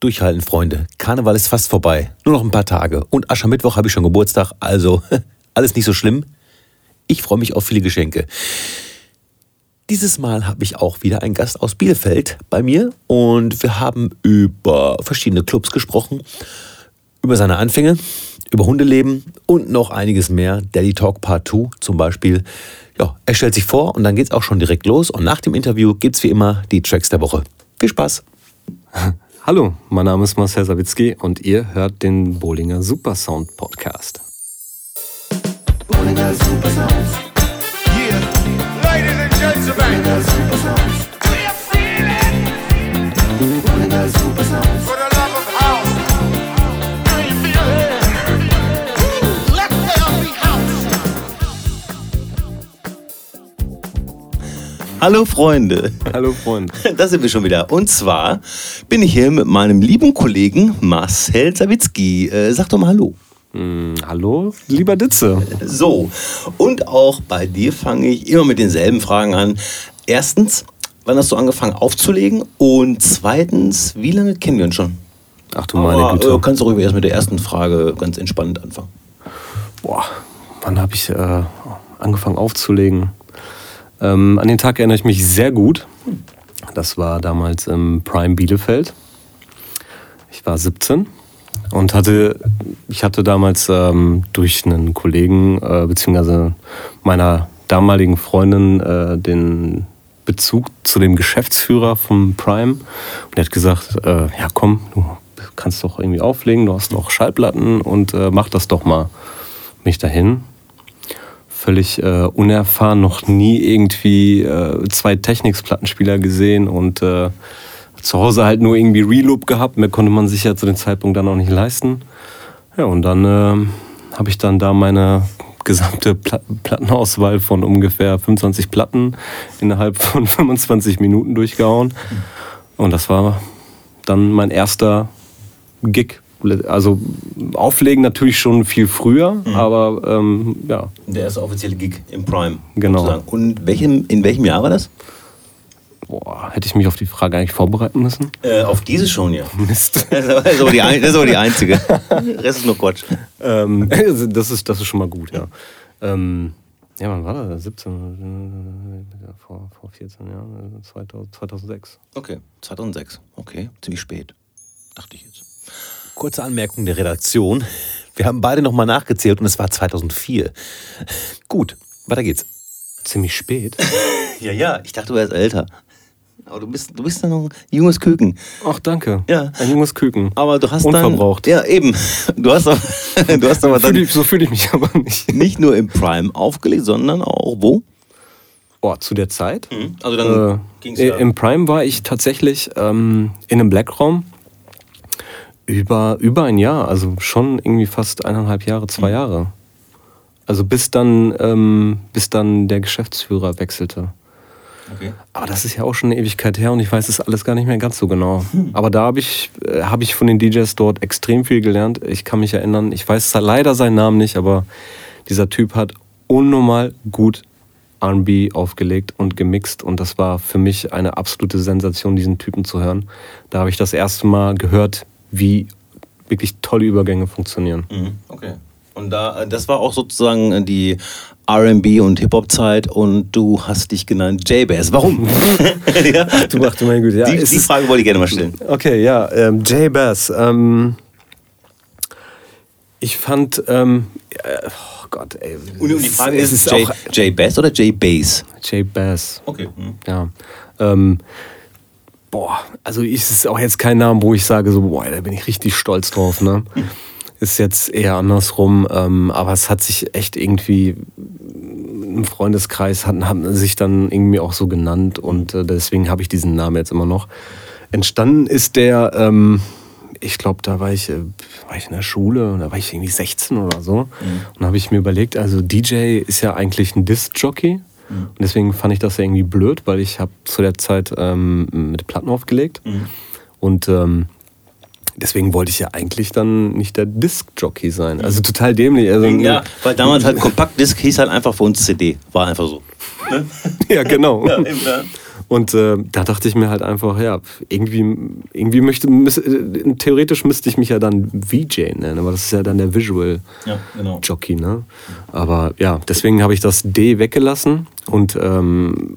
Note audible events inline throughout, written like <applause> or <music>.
Durchhalten, Freunde. Karneval ist fast vorbei. Nur noch ein paar Tage. Und Aschermittwoch habe ich schon Geburtstag. Also <laughs> alles nicht so schlimm. Ich freue mich auf viele Geschenke. Dieses Mal habe ich auch wieder einen Gast aus Bielefeld bei mir und wir haben über verschiedene Clubs gesprochen, über seine Anfänge, über Hundeleben und noch einiges mehr. Daddy Talk Part 2 zum Beispiel. Ja, er stellt sich vor und dann geht es auch schon direkt los. Und nach dem Interview gibt es wie immer die Tracks der Woche. Viel Spaß! <laughs> Hallo, mein Name ist Marcel Sawitzki und ihr hört den Bowlinger Supersound Podcast. Bowlinger Supersound. Yeah, ladies and gentlemen. Bowlinger Supersound. We are feeling. Bowlinger Supersound. Hallo Freunde. Hallo Freunde. <laughs> Da sind wir schon wieder. Und zwar bin ich hier mit meinem lieben Kollegen Marcel Sawitzki. Äh, sag doch mal Hallo. Mm, hallo, lieber Ditze. So, und auch bei dir fange ich immer mit denselben Fragen an. Erstens, wann hast du angefangen aufzulegen? Und zweitens, wie lange kennen wir uns schon? Ach du meine Güte. Äh, kannst du ruhig erst mit der ersten Frage ganz entspannt anfangen. Boah, wann habe ich äh, angefangen aufzulegen? Ähm, an den Tag erinnere ich mich sehr gut. Das war damals im Prime Bielefeld. Ich war 17 und hatte, ich hatte damals ähm, durch einen Kollegen äh, beziehungsweise meiner damaligen Freundin äh, den Bezug zu dem Geschäftsführer vom Prime. Und er hat gesagt, äh, ja komm, du kannst doch irgendwie auflegen, du hast doch Schallplatten und äh, mach das doch mal. Mich dahin, völlig äh, unerfahren, noch nie irgendwie äh, zwei Technics-Plattenspieler gesehen und äh, zu Hause halt nur irgendwie Reloop gehabt. Mehr konnte man sich ja zu dem Zeitpunkt dann auch nicht leisten. Ja, und dann äh, habe ich dann da meine gesamte Plattenauswahl von ungefähr 25 Platten innerhalb <laughs> von 25 Minuten durchgehauen. Und das war dann mein erster Gig also auflegen natürlich schon viel früher, mhm. aber ähm, ja. Der erste offizielle Gig im Prime. Genau. Sozusagen. Und welchem, in welchem Jahr war das? Boah, hätte ich mich auf die Frage eigentlich vorbereiten müssen? Äh, auf diese schon, ja. <laughs> Mist. <laughs> Das ist aber die, das ist aber die einzige. Der <laughs> Rest ist nur Quatsch. Ähm, das, ist, das ist schon mal gut, ja. Ähm, ja, wann war das? 17, vor, vor 14 Jahren, 2006. Okay, 2006. Okay, ziemlich spät. Dachte ich jetzt. Kurze Anmerkung der Redaktion. Wir haben beide nochmal nachgezählt und es war 2004. Gut, weiter geht's. Ziemlich spät. <laughs> ja, ja, ich dachte, du wärst älter. Aber du bist, du bist dann noch ein junges Küken. Ach, danke. Ja. Ein junges Küken. Aber du hast Unverbraucht. dann... Ja, eben. Du hast aber, <laughs> du hast aber dann... Fühl ich, so fühle ich mich <laughs> aber nicht. Nicht nur im Prime aufgelegt, sondern auch wo? Oh, zu der Zeit? Mhm. Also dann äh, ging's ja. Im Prime war ich tatsächlich ähm, in einem Blackraum über, über ein Jahr, also schon irgendwie fast eineinhalb Jahre, zwei mhm. Jahre. Also bis dann, ähm, bis dann der Geschäftsführer wechselte. Okay. Aber das ist ja auch schon eine Ewigkeit her und ich weiß es alles gar nicht mehr ganz so genau. Hm. Aber da habe ich, äh, hab ich von den DJs dort extrem viel gelernt. Ich kann mich erinnern, ich weiß leider seinen Namen nicht, aber dieser Typ hat unnormal gut RB aufgelegt und gemixt und das war für mich eine absolute Sensation, diesen Typen zu hören. Da habe ich das erste Mal gehört, wie wirklich tolle Übergänge funktionieren. Mhm. Okay. Und da, das war auch sozusagen die RB und Hip-Hop-Zeit und du hast dich genannt J-Bass. Warum? <laughs> ja? du machst meine Güte. Ja, die, die Frage wollte ich gerne mal stellen. Okay, ja, ähm, J-Bass. Ähm, ich fand, ähm, äh, oh Gott, ey. Und, und die Frage ist, ist J-Bass oder J-Bass? J-Bass. Okay. Mhm. Ja. Ähm, boah, also es ist auch jetzt kein Name, wo ich sage, so, boah, da bin ich richtig stolz drauf, ne? <laughs> Ist jetzt eher andersrum, ähm, aber es hat sich echt irgendwie im Freundeskreis hatten, haben sich dann irgendwie auch so genannt und äh, deswegen habe ich diesen Namen jetzt immer noch. Entstanden ist der, ähm, ich glaube, da war ich, äh, war ich in der Schule, da war ich irgendwie 16 oder so. Mhm. Und da habe ich mir überlegt, also DJ ist ja eigentlich ein Disc-Jockey. Mhm. Und deswegen fand ich das ja irgendwie blöd, weil ich habe zu der Zeit ähm, mit Platten aufgelegt. Mhm. Und ähm, deswegen wollte ich ja eigentlich dann nicht der Disc-Jockey sein. Also total dämlich. Also, ja, weil damals halt Kompakt-Disc hieß halt einfach für uns CD. War einfach so. <laughs> ja, genau. ja, eben, ja. Und äh, da dachte ich mir halt einfach, ja, irgendwie, irgendwie möchte, müß, äh, theoretisch müsste ich mich ja dann VJ nennen, aber das ist ja dann der Visual Ja, genau. Jockey, ne? Aber ja, deswegen habe ich das D weggelassen und ähm,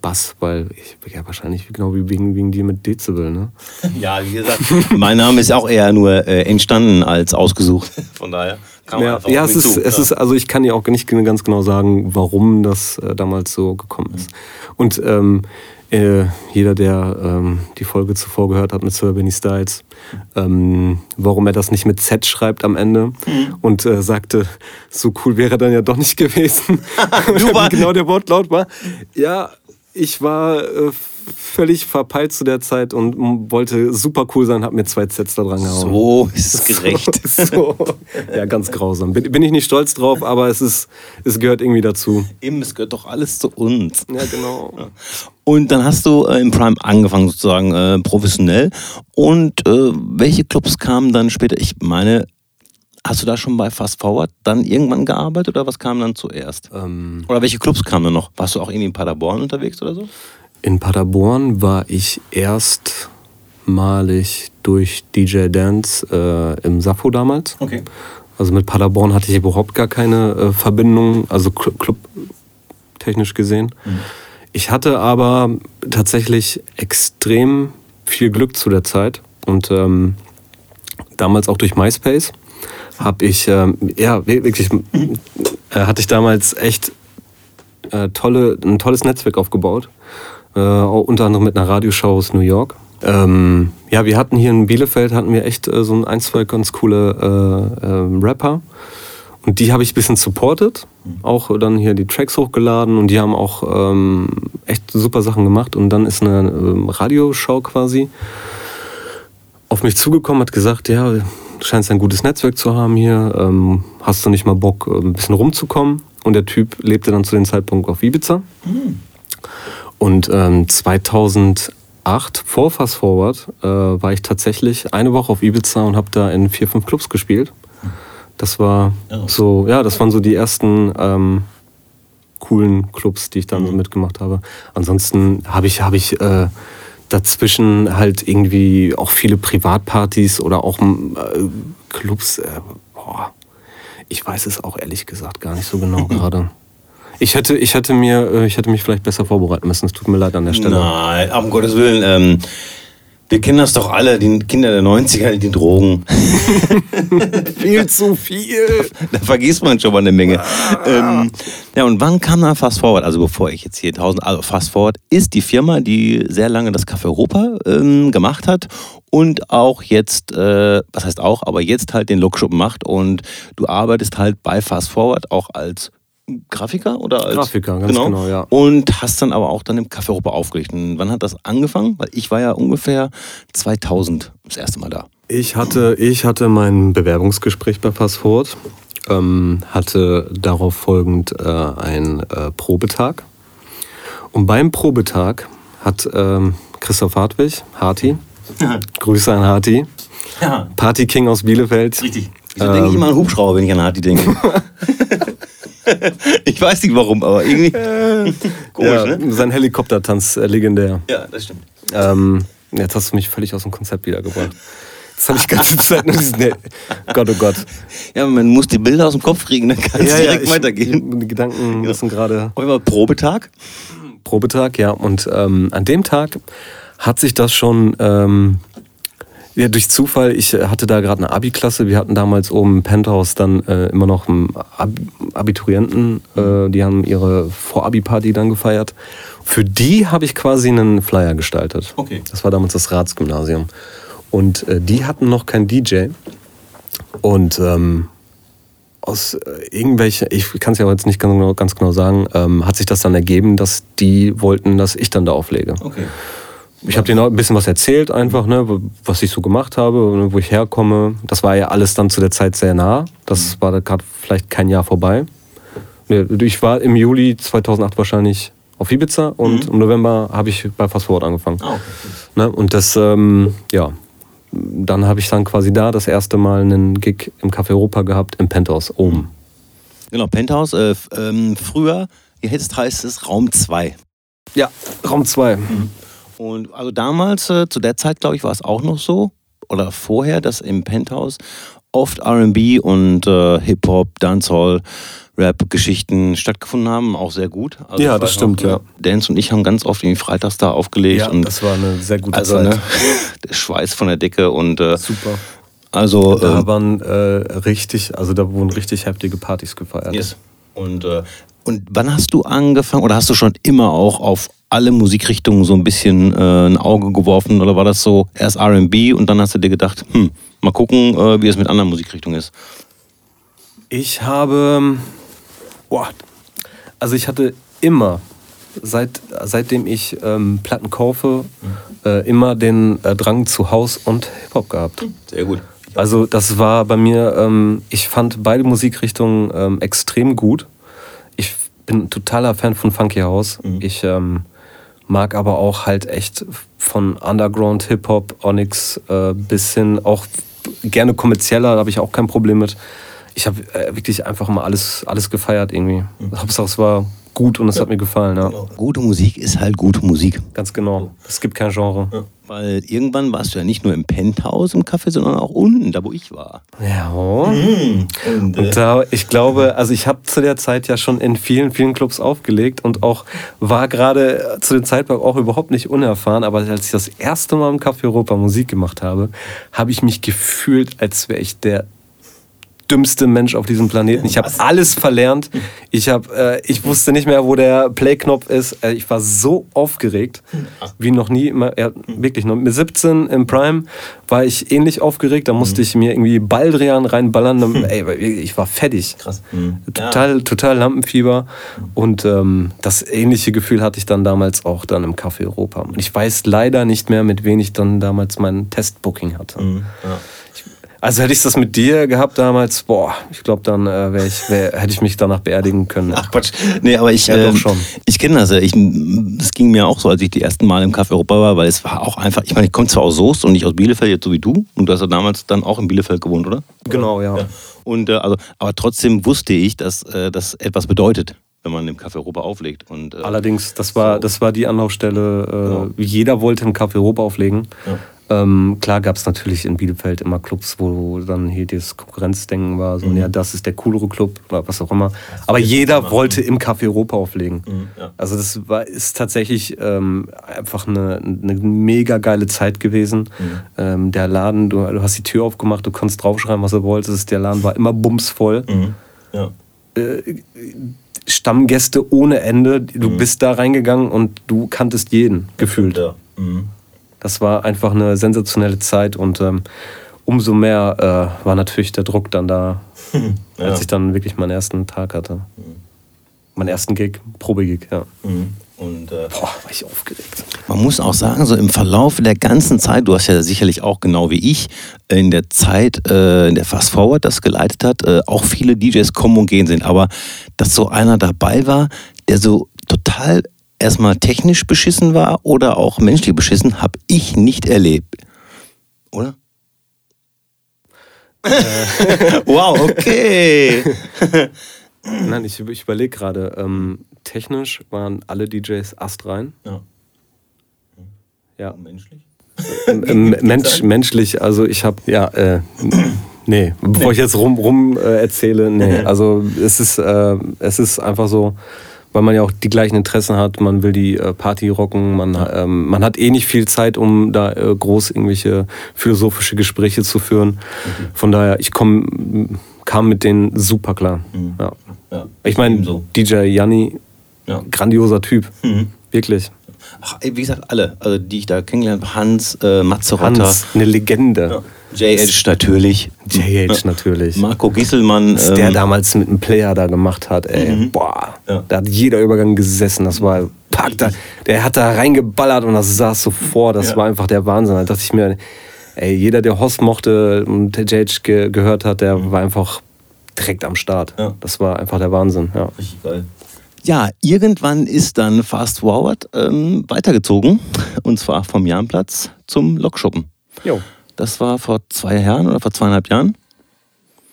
Bass, weil ich ja wahrscheinlich genau wie wegen, wegen dir mit Dezibel, ne? <laughs> Ja, wie gesagt, mein Name ist auch eher nur äh, entstanden als ausgesucht. Von daher man Ja, ja es ist, zu. es ist, also ich kann ja auch nicht ganz genau sagen, warum das äh, damals so gekommen ist. Und ähm, äh, jeder, der ähm, die Folge zuvor gehört hat mit Sir Benny Styles, ähm, warum er das nicht mit Z schreibt am Ende und äh, sagte, so cool wäre er dann ja doch nicht gewesen. <laughs> <laughs> Du war- genau der Wortlaut war. Ja, ich war äh, völlig verpeilt zu der Zeit und wollte super cool sein, hab mir zwei Zs da dran gehauen. So ist es gerecht. <laughs> So, so. Ja, ganz grausam. Bin, bin ich nicht stolz drauf, aber es, ist, es gehört irgendwie dazu. Eben, es gehört doch alles zu uns. Ja, genau. Und dann hast du äh, im Prime angefangen, sozusagen äh, professionell. Und äh, welche Clubs kamen dann später? Ich meine, hast du da schon bei Fast Forward dann irgendwann gearbeitet oder was kam dann zuerst? Ähm, Oder welche Clubs kamen dann noch? Warst du auch irgendwie in Paderborn unterwegs oder so? in Paderborn war ich erstmalig durch DJ Dance äh, im Sappho damals. Okay. Also mit Paderborn hatte ich überhaupt gar keine äh, Verbindung, also Cl- Club technisch gesehen. Ich hatte aber tatsächlich extrem viel Glück zu der Zeit und ähm, damals auch durch MySpace habe ich, ähm, ja wirklich, äh, hatte ich damals echt äh, tolle, ein tolles Netzwerk aufgebaut, äh, unter anderem mit einer Radioshow aus New York. Ähm, ja, wir hatten hier in Bielefeld hatten wir echt äh, so ein, ein, zwei ganz coole äh, äh, Rapper. Und die habe ich ein bisschen supportet, auch dann hier die Tracks hochgeladen und die haben auch ähm, echt super Sachen gemacht. Und dann ist eine ähm, Radioshow quasi auf mich zugekommen, hat gesagt, ja, du scheinst ein gutes Netzwerk zu haben hier, ähm, hast du nicht mal Bock, äh, ein bisschen rumzukommen? Und der Typ lebte dann zu dem Zeitpunkt auf Ibiza. Und ähm, 2008, vor Fast Forward, äh, war ich tatsächlich eine Woche auf Ibiza und habe da in vier, fünf Clubs gespielt. Das war Ja. so, ja, das waren so die ersten ähm, coolen Clubs, die ich dann so mitgemacht habe. Ansonsten habe ich, habe ich äh, dazwischen halt irgendwie auch viele Privatpartys oder auch äh, Clubs. Äh, boah, ich weiß es auch ehrlich gesagt gar nicht so genau <laughs> gerade. Ich hätte, ich hätte mir, äh, ich hätte mich vielleicht besser vorbereiten müssen. Es tut mir leid an der Stelle. Nein, um Gottes Willen. Ähm, wir kennen das doch alle, die Kinder der 90er, die Drogen. <laughs> Viel zu viel. Da vergisst man schon mal eine Menge. Ähm, ja, und wann kam dann Fast Forward? Also bevor ich jetzt hier tausend, also Fast Forward ist die Firma, die sehr lange das Café Europa ähm, gemacht hat und auch jetzt, äh, was heißt auch, aber jetzt halt den Lookshop macht und du arbeitest halt bei Fast Forward auch als Grafiker oder als Grafiker, ganz genau, ja. Und hast dann aber auch dann im Café Europa aufgelegt. Und wann hat das angefangen? Weil ich war ja ungefähr 2000 das erste Mal da. Ich hatte, ich hatte mein Bewerbungsgespräch bei Passwort, ähm, hatte darauf folgend äh, einen äh, Probetag. Und beim Probetag hat ähm, Christoph Hartwig, Harti, Grüße an Harti, Ja, Party King aus Bielefeld. richtig. Wieso denke ich immer an Hubschrauber, wenn ich an Harti denke? <laughs> <laughs> ich weiß nicht warum, aber irgendwie komisch, ja, ne? Sein Helikoptertanz, äh, legendär. Ja, das stimmt. Ähm, jetzt hast du mich völlig aus dem Konzept wiedergebracht. Jetzt habe ich die ganze <laughs> Zeit nur diesen. Nee, Gott, oh Gott. Ja, man muss die Bilder aus dem Kopf kriegen, dann kann es direkt ich- weitergehen. Die Gedanken müssen gerade. Auf einmal Probetag. Probetag, ja. Und ähm, an dem Tag hat sich das schon ähm, ja, durch Zufall, ich äh, hatte da gerade eine Abi-Klasse, wir hatten damals oben im Penthouse dann äh, immer noch einen Ab Abiturienten, äh, die haben ihre Vor-Abi-Party dann gefeiert. Für die habe ich quasi einen Flyer gestaltet. Okay. Das war damals das Ratsgymnasium. Und äh, die hatten noch keinen DJ. Und ähm, aus äh, irgendwelche, ich kann es ja jetzt nicht ganz genau, ganz genau sagen, ähm, hat sich das dann ergeben, dass die wollten, dass ich dann da auflege. Okay. Ich habe denen auch ein bisschen was erzählt, einfach, ne, was ich so gemacht habe, ne, wo ich herkomme. Das war ja alles dann zu der Zeit sehr nah. Das war gerade vielleicht kein Jahr vorbei. Ne, Ich war im Juli 2008 wahrscheinlich auf Ibiza und im November habe ich bei Fast Forward angefangen. Ah, okay. Ne, und das, ähm, ja, dann habe ich dann quasi da das erste Mal einen Gig im Café Europa gehabt, im Penthouse oben. Genau, Penthouse. Äh, ähm, früher, jetzt heißt es Raum 2. Ja, Raum 2. Und also damals, äh, zu der Zeit, glaube ich, war es auch noch so, oder vorher, dass im Penthouse oft RB und äh, Hip-Hop, Dancehall, Rap-Geschichten stattgefunden haben, auch sehr gut. Also Ja, das stimmt, ja. äh, Dance und ich haben ganz oft irgendwie freitags da aufgelegt Ja, und das war eine sehr gute also Zeit. ne, <laughs> der Schweiß von der Decke und äh, Super. also Da äh, waren richtig, also da wurden richtig heftige Partys gefeiert. yes. und äh, und wann hast du angefangen oder hast du schon immer auch auf alle Musikrichtungen so ein bisschen äh, ein Auge geworfen oder war das so erst R&B und dann hast du dir gedacht, hm, mal gucken, äh, wie es mit anderen Musikrichtungen ist. Ich habe, boah, also ich hatte immer, seit, seitdem ich ähm, Platten kaufe, äh, immer den äh, Drang zu House und Hip-Hop gehabt. Sehr gut. Also das war bei mir, ähm, ich fand beide Musikrichtungen ähm, extrem gut. Ich bin ein totaler Fan von Funky House. Ich ähm, mag aber auch halt echt von Underground, Hip-Hop, Onyx äh, bis hin auch gerne kommerzieller, da habe ich auch kein Problem mit. Ich habe äh, wirklich einfach mal alles, alles gefeiert irgendwie. Hauptsache es war gut und es hat mir gefallen, ja. Gute Musik ist halt gute Musik. Ganz genau. Es gibt kein Genre. Weil irgendwann warst du ja nicht nur im Penthouse im Café, sondern auch unten, da wo ich war. Ja. Und, Und da, ich glaube, also ich habe zu der Zeit ja schon in vielen, vielen Clubs aufgelegt und auch war gerade zu dem Zeitpunkt auch überhaupt nicht unerfahren, aber als ich das erste Mal im Café Europa Musik gemacht habe, habe ich mich gefühlt, als wäre ich der dümmste Mensch auf diesem Planeten. Ich habe alles verlernt. Ich, hab, äh, ich wusste nicht mehr, wo der Play-Knopf ist. Äh, ich war so aufgeregt wie noch nie. Immer, ja, wirklich, noch mit 17 im Prime war ich ähnlich aufgeregt. Da musste ich mir irgendwie Baldrian reinballern. Dann, <laughs> ey, ich war fertig. Krass. Total, total Lampenfieber. Und ähm, das ähnliche Gefühl hatte ich dann damals auch dann im Café Europa. Und ich weiß leider nicht mehr, mit wem ich dann damals mein Testbooking hatte. Also hätte ich das mit dir gehabt damals, boah, ich glaube, dann äh, wär ich, wär, hätte ich mich danach beerdigen können. Ach Quatsch. Nee, aber ich, Ja, ähm, schon. ich kenne das ja. Ich, das ging mir auch so, als ich die ersten Mal im Café Europa war, weil es war auch einfach, ich meine, ich komme zwar aus Soest und nicht aus Bielefeld, jetzt so wie du. Und du hast ja damals dann auch in Bielefeld gewohnt, oder? Genau, ja. Und äh, also, aber trotzdem wusste ich, dass äh, das etwas bedeutet, wenn man im Café Europa auflegt. Und, äh, Allerdings, das war, das war die Anlaufstelle. Äh, Genau. Jeder wollte im Café Europa auflegen. Ähm, klar gab es natürlich in Bielefeld immer Clubs, wo dann hier dieses Konkurrenzdenken war, so, Mhm. ja, das ist der coolere Club oder was auch immer. Aber jeder wollte im Café Europa auflegen. Mhm, ja. Also das war, ist tatsächlich ähm, einfach eine, eine mega geile Zeit gewesen. Mhm. Ähm, der Laden, du, du hast die Tür aufgemacht, du konntest draufschreiben, was du wolltest. Der Laden war immer bumsvoll. Mhm. Ja. Stammgäste ohne Ende. Du bist da reingegangen und du kanntest jeden gefühlt. Ja. Mhm. Das war einfach eine sensationelle Zeit und ähm, umso mehr äh, war natürlich der Druck dann da, <laughs> Ja. als ich dann wirklich meinen ersten Tag hatte. Meinen ersten Gig, Probegig, ja. Mhm. Und äh, Boah, war ich aufgeregt. Man muss auch sagen, so im Verlauf der ganzen Zeit, du hast ja sicherlich auch genau wie ich in der Zeit, äh, in der Fast Forward das geleitet hat, äh, auch viele DJs kommen und gehen sind. Aber dass so einer dabei war, der so total erstmal technisch beschissen war oder auch menschlich beschissen, habe ich nicht erlebt. Oder? <laughs> wow, okay. <laughs> Nein, ich, ich überlege gerade, ähm, technisch waren alle DJs astrein. Ja. Ja. Menschlich? Ähm, <laughs> Mensch, menschlich, also ich habe, ja, äh, nee, bevor ich jetzt rum, rum äh, erzähle, nee, also es ist, äh, es ist einfach so, weil man ja auch die gleichen Interessen hat, man will die äh, Party rocken, man, ähm, man hat eh nicht viel Zeit, um da äh, groß irgendwelche philosophische Gespräche zu führen. Von daher, ich komm, kam mit denen super klar. Ja. Ja. Ich meine, Ebenso. DJ Janni, Ja. grandioser Typ, Mhm. wirklich. Ach, wie gesagt, alle, also die ich da kennengelernt habe, Hans, äh, Matze Rotter, Hans, eine Legende. J-Edge natürlich, JH natürlich. Marco Gieselmann. Was der ähm, damals mit einem Player da gemacht hat, ey. Boah, Ja. da hat jeder Übergang gesessen. Das war, pack, da, der hat da reingeballert und das saß so vor. Das Ja. war einfach der Wahnsinn. Da dachte ich mir, ey, jeder, der Hoss mochte und der JH ge gehört hat, der war einfach direkt am Start. Ja. Das war einfach der Wahnsinn, ja. Richtig geil. Ja, irgendwann ist dann Fast Forward ähm, weitergezogen. Und zwar vom Jahnplatz zum Lokschuppen. Jo. Das war vor zwei Jahren oder vor zweieinhalb Jahren.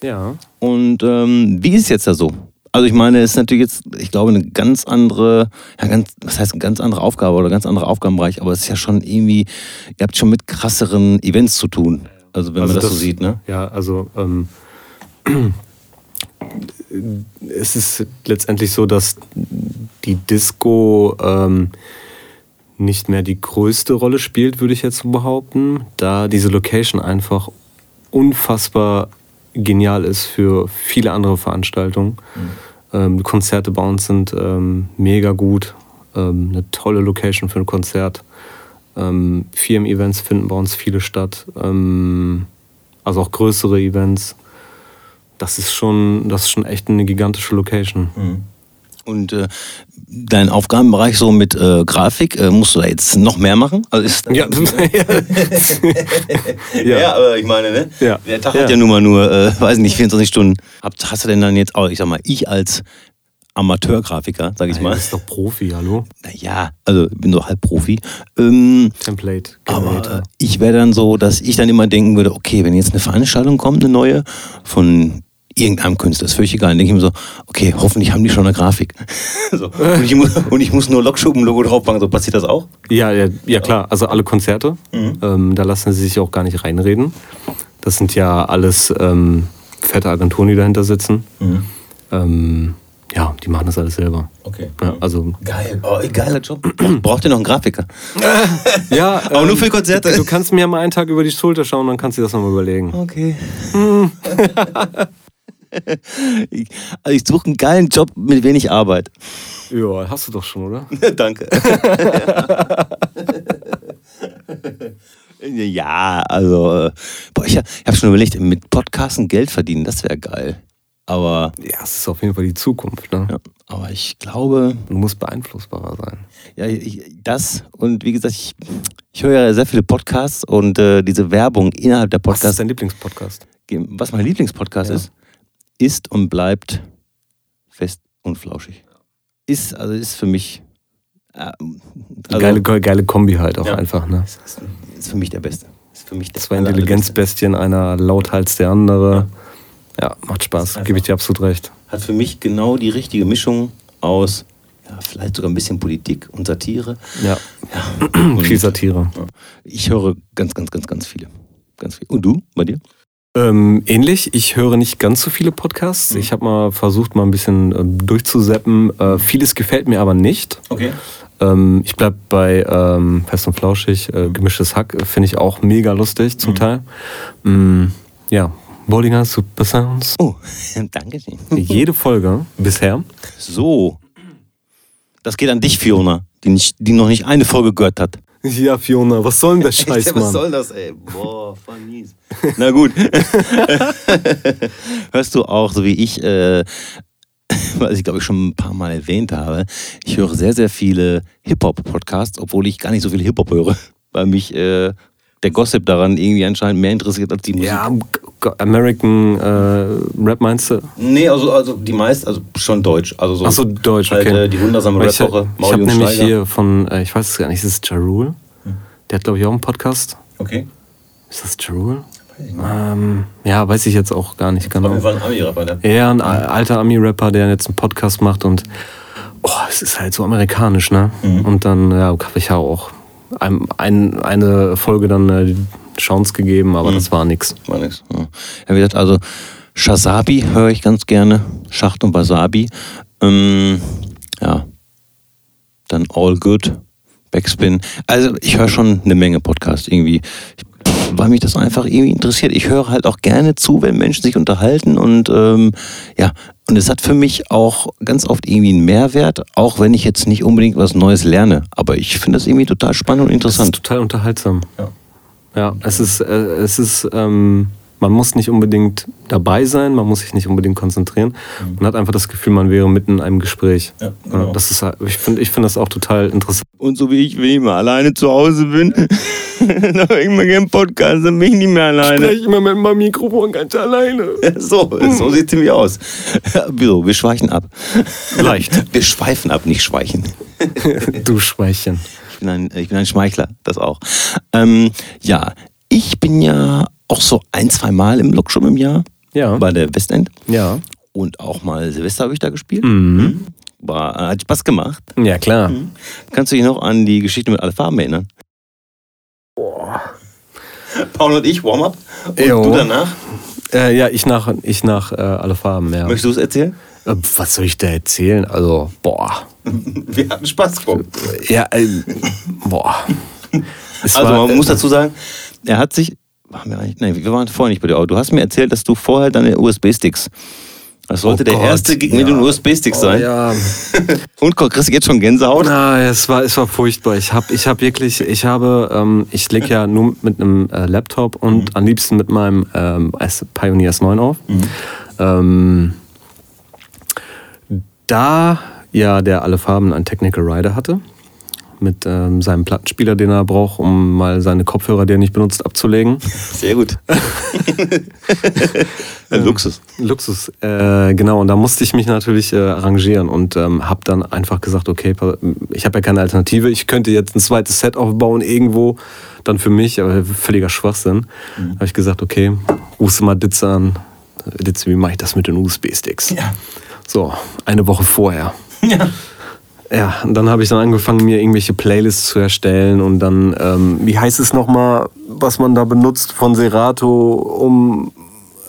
Ja. Und ähm, wie ist jetzt da so? Also ich meine, es ist natürlich jetzt, ich glaube, eine ganz andere, ja, ganz, was heißt eine ganz andere Aufgabe oder ganz anderer Aufgabenbereich, aber es ist ja schon irgendwie, ihr habt schon mit krasseren Events zu tun. Also wenn Also man das, das- so sieht, ne? Ja, also ähm, <clears throat> es ist letztendlich so, dass die Disco ähm, nicht mehr die größte Rolle spielt, würde ich jetzt behaupten, da diese Location einfach unfassbar genial ist für viele andere Veranstaltungen. Ähm, die Konzerte bei uns sind ähm, mega gut, ähm, eine tolle Location für ein Konzert. Ähm, Firmen-Events finden bei uns viele statt, ähm, also auch größere Events. Das ist schon, das ist schon echt eine gigantische Location. Und äh, dein Aufgabenbereich so mit äh, Grafik, äh, musst du da jetzt noch mehr machen? Also ist Ja, <laughs> ja. aber ich meine, ne? Ja. Der Tag Ja. hat ja nun mal nur, äh, weiß nicht, 24 Stunden. Habt, hast du denn dann jetzt auch, ich sag mal, ich als Amateurgrafiker, sag ich Du mal. bist doch Profi, hallo? Naja, also ich bin so halb Profi. Ähm, Template. aber Generator. äh, ich wäre dann so, dass ich dann immer denken würde, okay, wenn jetzt eine Veranstaltung kommt, eine neue, von irgendeinem Künstler, ist völlig egal, dann denke ich mir so, okay, hoffentlich haben die schon eine Grafik. <laughs> so. und, ich muss, und ich muss nur Lokschuppen-Logo draufpacken, so passiert das auch? Ja, ja, ja klar. Also alle Konzerte, Mhm. ähm, da lassen sie sich auch gar nicht reinreden. Das sind ja alles ähm, fette Agenturen, die dahinter sitzen. Ähm, ja, die machen das alles selber. Okay. Ja, also Geil, oh, geiler Job. <clears throat> Braucht ihr noch einen Grafiker? ja, <laughs> Aber nur für Konzerte? Du kannst mir mal einen Tag über die Schulter schauen, dann kannst du dir das nochmal überlegen. Okay. <laughs> ich, also ich suche einen geilen Job mit wenig Arbeit. Ja, hast du doch schon, oder? <laughs> Danke. <laughs> ja, also, äh, boah, ich, habe schon überlegt, mit Podcasten Geld verdienen, das wäre geil. Aber, Ja, es ist auf jeden Fall die Zukunft. Ne? ja, aber ich glaube, Du musst beeinflussbarer sein. ja, ich, das und wie gesagt, ich, ich höre ja sehr viele Podcasts und äh, diese Werbung innerhalb der Was ist Podcasts, dein Lieblingspodcast? was mein Lieblingspodcast Ja. ist, ist und bleibt fest und flauschig. Ist, also ist für mich, äh, also, geile, geile Kombi halt auch Ja. einfach. Ne? ist, ist für mich der Beste. Ist für mich der Zwei Intelligenzbestien, einer lauthals der andere. Ja, macht Spaß, gebe ich dir absolut recht. hat für mich genau die richtige Mischung aus, ja, vielleicht sogar ein bisschen Politik und Satire. Ja, Ja. <clears throat> Und, viel Satire. ja. Ich höre ganz, ganz, ganz, ganz viele. Ganz viele. Und du, bei dir? Ähm, ähnlich, ich höre nicht ganz so viele Podcasts. Ich habe mal versucht, mal ein bisschen ähm, durchzuseppen. Äh, vieles gefällt mir aber nicht. Okay. Ähm, ich bleib bei ähm, Fest und Flauschig, äh, gemischtes Hack, äh, finde ich auch mega lustig zum Teil. Mm, ja, Bollinger Super Sounds. Oh, <laughs> danke schön. Jede Folge bisher. So. Das geht an dich, Fiona, die, nicht, die noch nicht eine Folge gehört hat. <laughs> Ja, Fiona, was soll denn der <laughs> Scheiß, was Mann? soll das, ey? Boah, voll mies. <laughs> Na gut. Hörst du auch, so wie ich, äh, was ich glaube ich schon ein paar Mal erwähnt habe, ich höre sehr, sehr viele Hip-Hop-Podcasts, obwohl ich gar nicht so viel Hip-Hop höre, weil mich äh, der Gossip daran irgendwie anscheinend mehr interessiert als die Musik. Ja, American äh, Rap meinst du? Nee, also, also die meist, also schon Deutsch. Also so Achso, Deutsch, halt, okay. die wundersame Weil ich Rap-Woche, ich habe nämlich Steiger. hier von, äh, ich weiß es gar nicht, ist es Jarul? Der hat, glaube ich, auch einen Podcast. Okay. Ist das Jarul? Ähm, ja, weiß ich jetzt auch gar nicht genau. Fall ein Ami-Rapper, ne? Ja, ein al- alter Ami-Rapper, der jetzt einen Podcast macht und oh, es ist halt so amerikanisch, ne? Mhm. Und dann, ja, ich auch ein, ein, eine Folge dann äh, die Chance gegeben, aber Mhm. das war nix. War nix. Ja. ja, wie gesagt, also Shazabi höre ich ganz gerne. Schacht und Wasabi. Ähm, ja. Dann All Good, Backspin. Also ich höre schon eine Menge Podcasts irgendwie. Weil mich das einfach irgendwie interessiert. Ich höre halt auch gerne zu, wenn Menschen sich unterhalten und ähm, ja, und es hat für mich auch ganz oft irgendwie einen Mehrwert, auch wenn ich jetzt nicht unbedingt was Neues lerne. Aber ich finde das irgendwie total spannend und Das ist interessant. total unterhaltsam. Ja. Ja, es ist, äh, es ist, ähm, man muss nicht unbedingt dabei sein, man muss sich nicht unbedingt konzentrieren. Man hat einfach das Gefühl, man wäre mitten in einem Gespräch. Ja, genau. das ist, ich finde ich find das auch total interessant. Und so wie ich, wenn ich mal alleine zu Hause bin, <laughs> dann höre ich mal gerne Podcast, dann bin ich nicht mehr alleine. immer mit meinem Mikrofon ganz alleine. So, so sieht es nämlich aus. So, wir schweichen ab. Leicht. <laughs> Wir schweifen ab, nicht schweichen. Du Schweichen. Ich bin ein, ich bin ein Schmeichler, das auch. Ähm, ja, ich bin ja auch so ein, zwei Mal im Lokschuppen im Jahr Ja. bei der Westend. Ja. Und auch mal Silvester habe ich da gespielt. Mhm. War, hat Spaß gemacht. Ja, klar. Mhm. Kannst du dich noch an die Geschichte mit alle Farben erinnern? Boah. Paul und ich, Warm-up. Und Jo. du danach? Äh, ja, ich nach, ich nach äh, alle Farben, ja. Möchtest du es erzählen? Äh, Was soll ich da erzählen? Also, boah. <laughs> Wir hatten Spaß. Komm. Ja, äh, boah. Es Also war, man muss äh, dazu sagen, er hat sich, waren wir, eigentlich, nee, wir waren vorher nicht bei dir, aber du hast mir erzählt, dass du vorher deine USB-Sticks, das sollte Oh der Gott, erste Gig mit den ja. USB-Sticks Oh, sein. ja. <laughs> Und kriegst du jetzt schon Gänsehaut? Na, es war, es war furchtbar. Ich habe ich hab wirklich, ich habe, ähm, ich lege ja nur mit einem äh, Laptop und am liebsten mit meinem ähm, Pioneer S9 auf. Ähm, da ja der alle Farben einen Technical Rider hatte, mit ähm, seinem Plattenspieler, den er braucht, um mal seine Kopfhörer, die er nicht benutzt, abzulegen. <laughs> Sehr gut. <laughs> Luxus. Luxus, äh, genau. Und da musste ich mich natürlich äh, arrangieren und ähm, habe dann einfach gesagt, okay, ich habe ja keine Alternative. Ich könnte jetzt ein zweites Set aufbauen irgendwo, dann für mich, aber völliger Schwachsinn. Mhm. habe ich gesagt, okay, rufst du mal Ditze an. Ditze, wie mache ich das mit den USB-Sticks? Ja. So, eine Woche vorher. <laughs> Ja. Ja, und dann habe ich dann angefangen, mir irgendwelche Playlists zu erstellen und dann, ähm, wie heißt es nochmal, was man da benutzt von Serato, um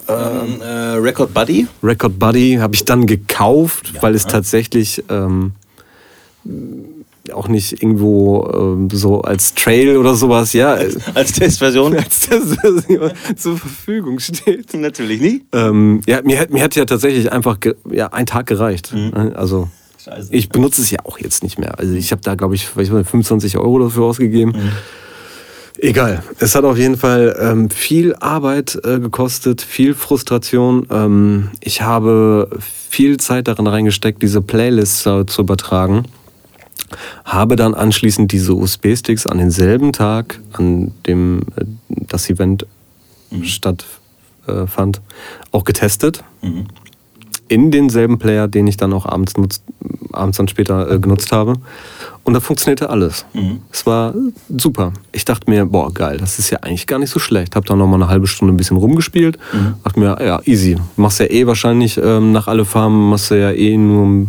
Ähm, äh, Record Buddy? Record Buddy habe ich dann gekauft, weil es tatsächlich ähm, auch nicht irgendwo ähm, so als Trail oder sowas, ja, äh, Als Testversion? <laughs> als das <laughs> zur Verfügung steht. Natürlich nie. Ähm, ja, mir, hat- mir hat ja tatsächlich einfach ja, ein Tag gereicht. Also Scheiße. ich benutze es ja auch jetzt nicht mehr. Also ich habe da, glaube ich, weiß nicht, 25 Euro dafür ausgegeben. Egal. Es hat auf jeden Fall ähm, viel Arbeit äh, gekostet, viel Frustration. Ähm, ich habe viel Zeit darin reingesteckt, diese Playlists äh, zu übertragen. Habe dann anschließend diese USB-Sticks an denselben Tag, an dem äh, das Event stattfand, auch getestet. In denselben Player, den ich dann auch abends, nutzt, abends dann später äh, genutzt habe. Und da funktionierte alles. Es war super. Ich dachte mir, boah, geil, das ist ja eigentlich gar nicht so schlecht. Hab dann noch mal eine halbe Stunde ein bisschen rumgespielt. Dachte mir, ja, easy. Machst ja eh wahrscheinlich ähm, nach alle Farben, machst du ja eh nur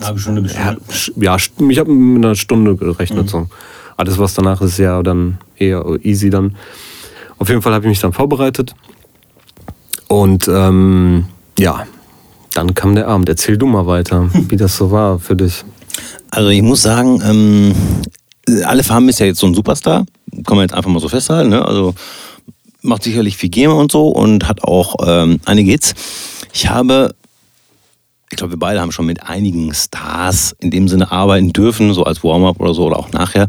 Habe ich schon eine ja, ja, ich habe mit einer Stunde gerechnet. So. Alles, was danach ist, ja dann eher easy dann. Auf jeden Fall habe ich mich dann vorbereitet. Und ähm, ja, dann kam der Abend. Erzähl du mal weiter, wie das so war für dich. Also ich muss sagen, ähm, alle Farben ist ja jetzt so ein Superstar. Kann man jetzt einfach mal so festhalten. Ne? Also macht sicherlich viel Gamer und so und hat auch ähm, einige Hits. Ich habe, ich glaube, wir beide haben schon mit einigen Stars in dem Sinne arbeiten dürfen, so als Warm-up oder so oder auch nachher.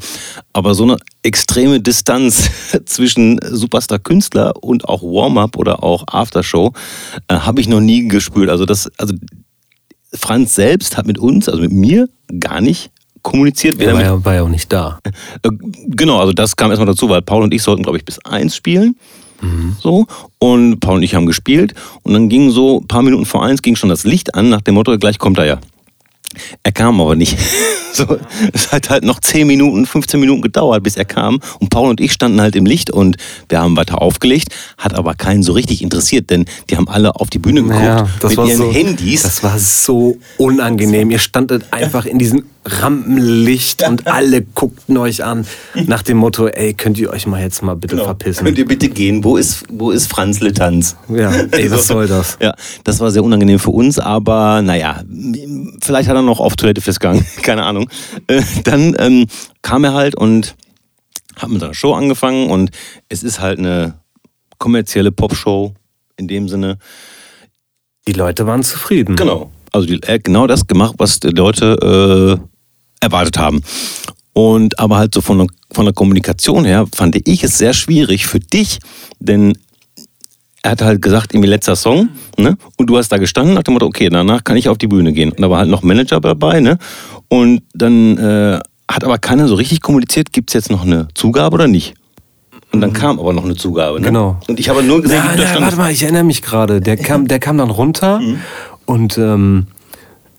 Aber so eine extreme Distanz <laughs> zwischen Superstar-Künstler und auch Warm-up oder auch Aftershow äh, habe ich noch nie gespürt. Also das, also Franz selbst hat mit uns, also mit mir, gar nicht kommuniziert. Weder war ja, war ja auch nicht da. äh, genau, also das kam erstmal dazu, weil Paul und ich sollten, glaube ich, bis eins spielen. So. Und Paul und ich haben gespielt. Und dann ging so ein paar Minuten vor eins ging schon das Licht an, nach dem Motto, gleich kommt er ja. Er kam aber nicht. <laughs> So, es hat halt noch 10 Minuten, 15 Minuten gedauert, bis er kam. Und Paul und ich standen halt im Licht und wir haben weiter aufgelegt, hat aber keinen so richtig interessiert, denn die haben alle auf die Bühne geguckt Ja, das mit war ihren so, Handys. Das war so unangenehm. Ihr standet einfach in diesem Rampenlicht und <laughs> alle guckten euch an nach dem Motto, ey, könnt ihr euch mal jetzt mal bitte verpissen? Könnt ihr bitte gehen? Wo ist, wo ist Franz Litanz? Ja, <laughs> ey, was soll das? Ja, das war sehr unangenehm für uns, aber naja, vielleicht hat er noch auf Toilette festgegangen, <laughs> keine Ahnung. Äh, dann ähm, kam er halt und hat mit seiner Show angefangen und es ist halt eine kommerzielle Popshow in dem Sinne. Die Leute waren zufrieden. Genau. Also die, er hat genau das gemacht, was die Leute äh, erwartet haben. Und aber halt so von der, von der Kommunikation her fand ich es sehr schwierig für dich, denn er hat halt gesagt, irgendwie letzter Song, ne? Und du hast da gestanden nach dem Motto, okay, danach kann ich auf die Bühne gehen. Und da war halt noch Manager dabei, ne? Und dann äh, hat aber keiner so richtig kommuniziert, gibt es jetzt noch eine Zugabe oder nicht? Und dann kam aber noch eine Zugabe, ne? Genau. Und ich habe nur gesehen, Na, wie du na, warte mal, ich erinnere mich gerade. Der kam, der kam dann runter und ähm,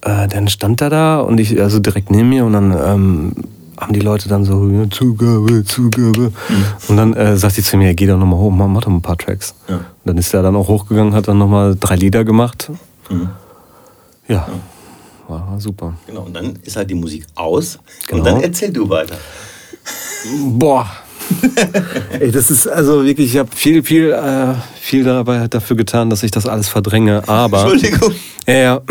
äh, dann stand er da und ich, also direkt neben mir und dann ähm, haben die Leute dann so, ja, Zugabe, Zugabe. Mhm. Und dann äh, sagt die zu mir, geh doch nochmal hoch, mach, mach doch ein paar Tracks. Ja. Und dann ist er dann auch hochgegangen, hat dann nochmal drei Lieder gemacht. Mhm. Ja, war, war super. Genau, und dann ist halt die Musik aus. Genau. Und dann erzähl du weiter. Boah. <laughs> Ey, das ist also wirklich, ich habe viel, viel, äh, viel dabei dafür getan, dass ich das alles verdränge. Aber Entschuldigung. Ja, ja.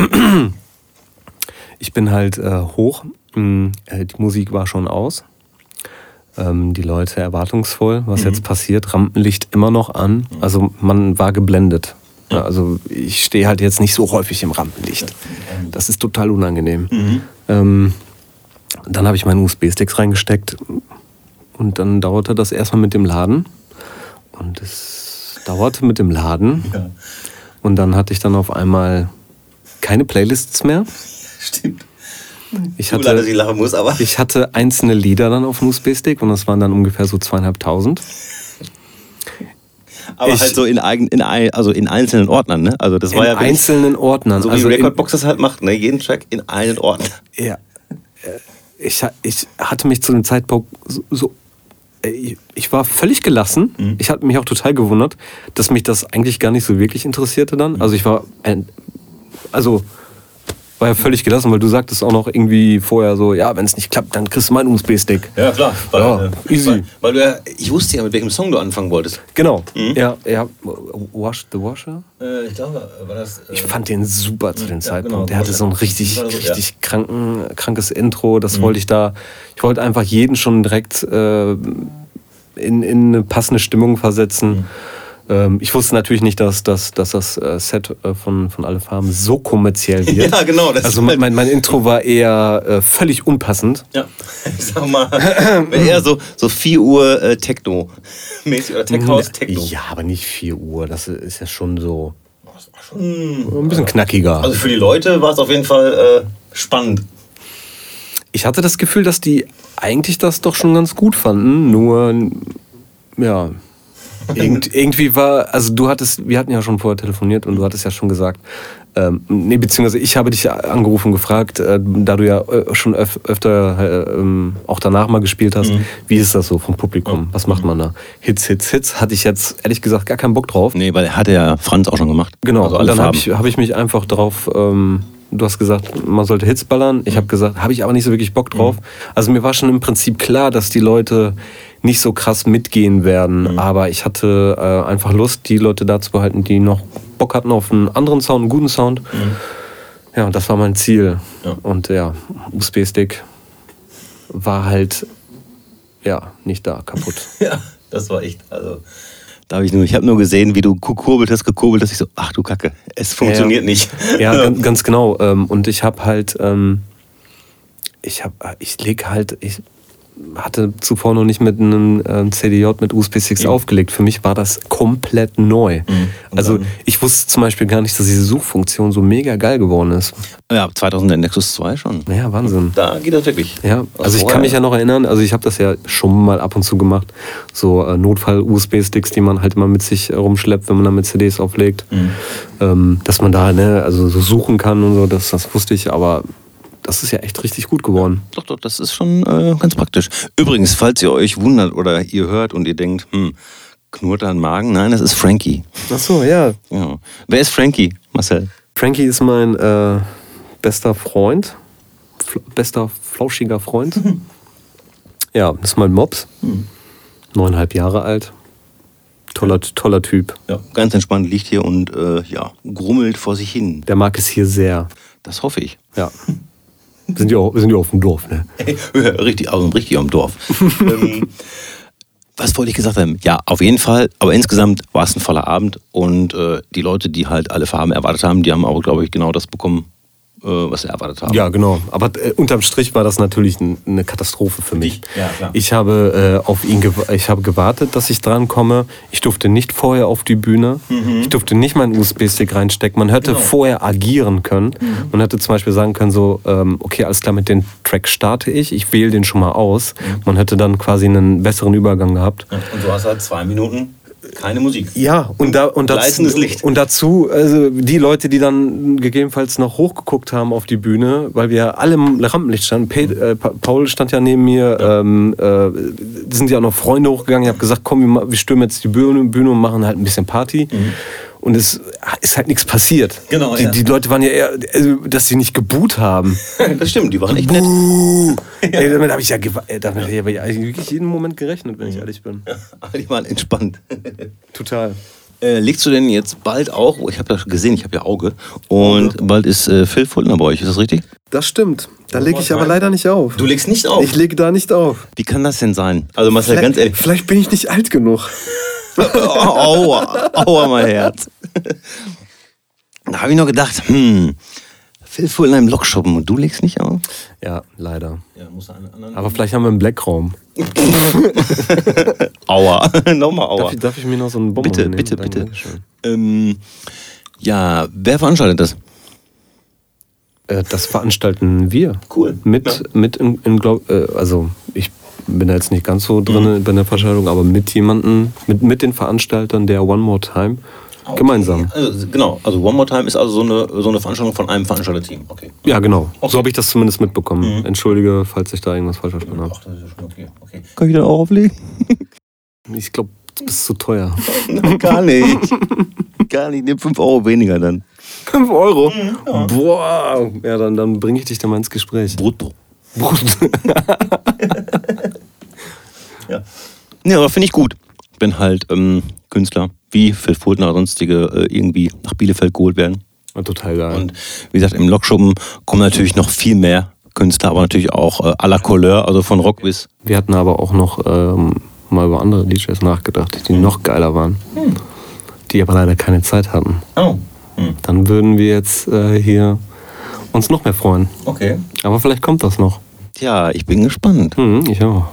Ich bin halt äh, hoch. Mm, äh, Die Musik war schon aus. Ähm, die Leute erwartungsvoll, was jetzt passiert. Rampenlicht immer noch an. Also man war geblendet. Ja, also ich stehe halt jetzt nicht so häufig im Rampenlicht. Das ist total unangenehm. Ähm, dann habe ich meine USB-Sticks reingesteckt und dann dauerte das erstmal mit dem Laden. Und es dauerte mit dem Laden. Ja. Und dann hatte ich dann auf einmal keine Playlists mehr. Stimmt. Ich Tut mir leid, dass hatte, ich lachen muss, aber. ich hatte einzelne Lieder dann auf dem USB-Stick und das waren dann ungefähr so zweieinhalbtausend. Aber Ich- halt so in, eigen, in, also in einzelnen Ordnern, ne? Also das war ja einzelnen Ordnern. so wie also Recordbox das halt macht, ne? Jeden Track in einen Ordner. ja, Äh, ich, ich hatte mich zu dem Zeitpunkt so, so äh, ich, war völlig gelassen. Mhm. Ich hatte mich auch total gewundert, dass mich das eigentlich gar nicht so wirklich interessierte Mhm. dann. Also ich war, ein, also war ja völlig gelassen, weil du sagtest auch noch irgendwie vorher so, ja, wenn es nicht klappt, dann kriegst du meinen USB-Stick. Ja, klar. Ja, easy. Weil, weil du ja, ich wusste ja, mit welchem Song du anfangen wolltest. Genau. Mhm. Ja, ja. Wash the Washer? Äh, ich glaube, war das. Ich fand den super zu dem ja, Zeitpunkt. genau, Der hatte so ein richtig, so, ja. Mhm. richtig kranken, krankes Intro. Das wollte ich da. Ich wollte einfach jeden schon direkt äh, in, in eine passende Stimmung versetzen. Mhm. Ähm, ich wusste natürlich nicht, dass, dass, dass das äh, Set äh, von, von Alle Farben so kommerziell <laughs> wird. Ja, genau, also ist halt- mein, mein Intro war eher äh, völlig unpassend. Ja, <laughs> ich sag mal, <laughs> eher so, so 4 Uhr äh, Techno. Mäßig oder Tech House Techno. Ja, aber nicht 4 Uhr. Das ist ja schon so Das war schon- ein bisschen knackiger. Also für die Leute war es auf jeden Fall äh, spannend. Ich hatte das Gefühl, dass die eigentlich das doch schon ganz gut fanden, nur ja. Irgend, irgendwie war, also du hattest, wir hatten ja schon vorher telefoniert und du hattest ja schon gesagt, ähm, nee, beziehungsweise ich habe dich angerufen gefragt, äh, da du ja äh, schon öf öfter äh, auch danach mal gespielt hast, wie ist das so vom Publikum? Was macht man da? Hits, Hits, Hits, hatte ich jetzt ehrlich gesagt gar keinen Bock drauf. Nee, weil hat ja Franz auch schon gemacht. Genau, Also und dann habe ich, hab ich mich einfach drauf, ähm, du hast gesagt, man sollte Hits ballern. Ich habe gesagt, habe ich aber nicht so wirklich Bock drauf. Also mir war schon im Prinzip klar, dass die Leute nicht so krass mitgehen werden, aber ich hatte äh, einfach Lust, die Leute da zu behalten, die noch Bock hatten auf einen anderen Sound, einen guten Sound. Ja, und das war mein Ziel. Ja. Und ja, USB-Stick war halt, ja, nicht da, kaputt. <laughs> Ja, das war echt, also. Da habe ich nur, ich habe nur gesehen, wie du gekurbelt hast, gekurbelt hast. Ich so, ach du Kacke, es funktioniert Ja. nicht. Ja, <laughs> ganz, ganz genau. Ähm, Und ich habe halt, ähm, ich habe, ich leg halt, ich hatte zuvor noch nicht mit einem ähm, CDJ mit USB-Sticks aufgelegt. Für mich war das komplett neu. Mhm. Also ich wusste zum Beispiel gar nicht, dass diese Suchfunktion so mega geil geworden ist. Ja, 2000 der Nexus 2 schon. Ja, Wahnsinn. Da geht das wirklich. Ja, Was also ich kann mich ja noch erinnern, also ich habe das ja schon mal ab und zu gemacht, so äh, Notfall-USB-Sticks, die man halt immer mit sich äh, rumschleppt, wenn man damit CDs auflegt, Mhm. ähm, dass man da ne, also so suchen kann und so, das, das wusste ich, aber das ist ja echt richtig gut geworden. Doch, doch, das ist schon äh, ganz praktisch. Übrigens, falls ihr euch wundert oder ihr hört und ihr denkt, hm, knurrt ein Magen? Nein, das ist Frankie. Ach so, ja. Ja. Wer ist Frankie, Marcel? Frankie ist mein äh, bester Freund, Fl bester flauschiger Freund. <laughs> ja, das ist mein Mops, neuneinhalb Jahre alt, toller, toller Typ. Ja. Ganz entspannt liegt hier und äh, ja, grummelt vor sich hin. Der mag es hier sehr. Das hoffe ich. Ja. <laughs> Wir sind ja, auch- wir sind ja auf dem Dorf, ne? <laughs> richtig, also richtig am Dorf. <laughs> ähm, was wollte ich gesagt haben? Ja, auf jeden Fall. Aber insgesamt war es ein voller Abend und äh, die Leute, die halt alle Farben erwartet haben, die haben auch, glaube ich, genau das bekommen, was sie erwartet haben. Ja, genau. Aber äh, unterm Strich war das natürlich eine Katastrophe für mich. ja, klar. Ich habe äh, auf ihn ich habe gewartet, dass ich drankomme. Ich durfte nicht vorher auf die Bühne. Ich durfte nicht meinen USB-Stick reinstecken. Man hätte Mhm. Genau. vorher agieren können. Man hätte zum Beispiel sagen können, so, ähm, okay, alles klar, mit dem Track starte ich. Ich wähle den schon mal aus. Man hätte dann quasi einen besseren Übergang gehabt. Und du hast halt zwei Minuten Keine Musik. Ja, und, da, und, dazu, Licht. und dazu, also die Leute, die dann gegebenenfalls noch hochgeguckt haben auf die Bühne, weil wir ja alle im Rampenlicht standen. Äh, Pa- Paul stand ja neben mir, ähm, äh, sind ja auch noch Freunde hochgegangen. Ich habe gesagt, komm, wir, wir stürmen jetzt die Bühne, Bühne und machen halt ein bisschen Party. Und es ist halt nichts passiert. Genau, die, ja. die Leute waren ja eher, also, dass sie nicht geboot haben. <laughs> Das stimmt, die waren echt nett. Buh. Ey, damit habe ich ja, damit hab ich wirklich jeden Moment gerechnet, wenn ich ehrlich bin. Aber die waren entspannt. Total. Äh, legst du denn jetzt bald auch, ich habe ja gesehen, ich habe ja Auge, und bald ist äh, Phil Fultner bei euch, ist das richtig? Das stimmt. Da lege ich aber leider nicht auf. Du legst nicht auf. Ich lege da nicht auf. Wie kann das denn sein? Also Marcel, Vielleicht, ganz ehrlich. vielleicht bin ich nicht alt genug. <laughs> aua, aua, mein Herz. Da habe ich noch gedacht, hm, Phil Fultner im Lokschuppen und du legst nicht auf? Ja, leider. Ja, muss einen anderen. Aber vielleicht haben wir einen Blackraum. <laughs> Aua, <laughs> nochmal aua. Darf ich, darf ich mir noch so einen Bonbon Bitte, nehmen? bitte, Danke, bitte. Ähm, ja, wer veranstaltet das? Äh, das veranstalten wir. Cool. Mit, Ja. mit in, in glaub, äh, also ich bin da jetzt nicht ganz so drin Mhm. bei der Veranstaltung, aber mit jemandem, mit, mit den Veranstaltern der One More Time gemeinsam. Also, genau, also One More Time ist also so eine, so eine Veranstaltung von einem Veranstalterteam. Okay. Ja, genau. Okay. So habe ich das zumindest mitbekommen. Mhm. Entschuldige, falls ich da irgendwas falsch verstanden habe. Ach, das ist ja schon okay. okay. Kann ich dann auch auflegen? <laughs> Ich glaube, das ist zu teuer. <laughs> Gar nicht. Gar nicht. Nimm 5 Euro weniger dann. 5 Euro? Boah. Ja, dann, dann bringe ich dich da mal ins Gespräch. Brutto. Brut. <laughs> Ja. Nee, aber finde ich gut. Wenn halt ähm, Künstler wie Phil Fultner oder sonstige äh, irgendwie nach Bielefeld geholt werden. Total geil. Und wie gesagt, im Lokschuppen kommen natürlich noch viel mehr Künstler, aber natürlich auch äh, à la Couleur, also von Rock bis. Wir hatten aber auch noch ähm, mal über andere DJs nachgedacht, die noch geiler waren. Die aber leider keine Zeit hatten. Oh. Hm. Dann würden wir jetzt äh, hier uns noch mehr freuen. Okay. Aber vielleicht kommt das noch. Tja, ich bin gespannt. Mhm, ich auch.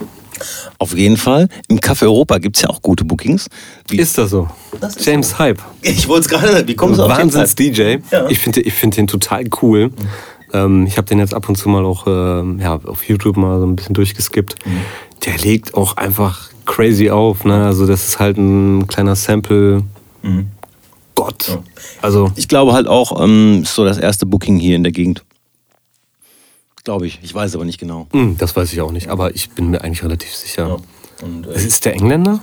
Auf jeden Fall. Im Café Europa gibt es ja auch gute Bookings. Wie, Ist das so? Das ist James Hype. ich wollte es gerade, wie kommst du auf den Zeit? Wahnsinns-DJ. Ja. Ich finde ich find den total cool. Ähm, ich habe den jetzt ab und zu mal auch ähm, ja, auf YouTube mal so ein bisschen durchgeskippt. Mhm. Der legt auch einfach crazy auf. Ne? Also das ist halt ein kleiner Sample. Mhm. Gott. Also Ich glaube halt auch, ähm, ist so das erste Booking hier in der Gegend. Glaube ich. Ich weiß aber nicht genau. mh, hm, das weiß ich auch nicht, aber ich bin mir eigentlich relativ sicher. Und, äh, Es Ist der Engländer?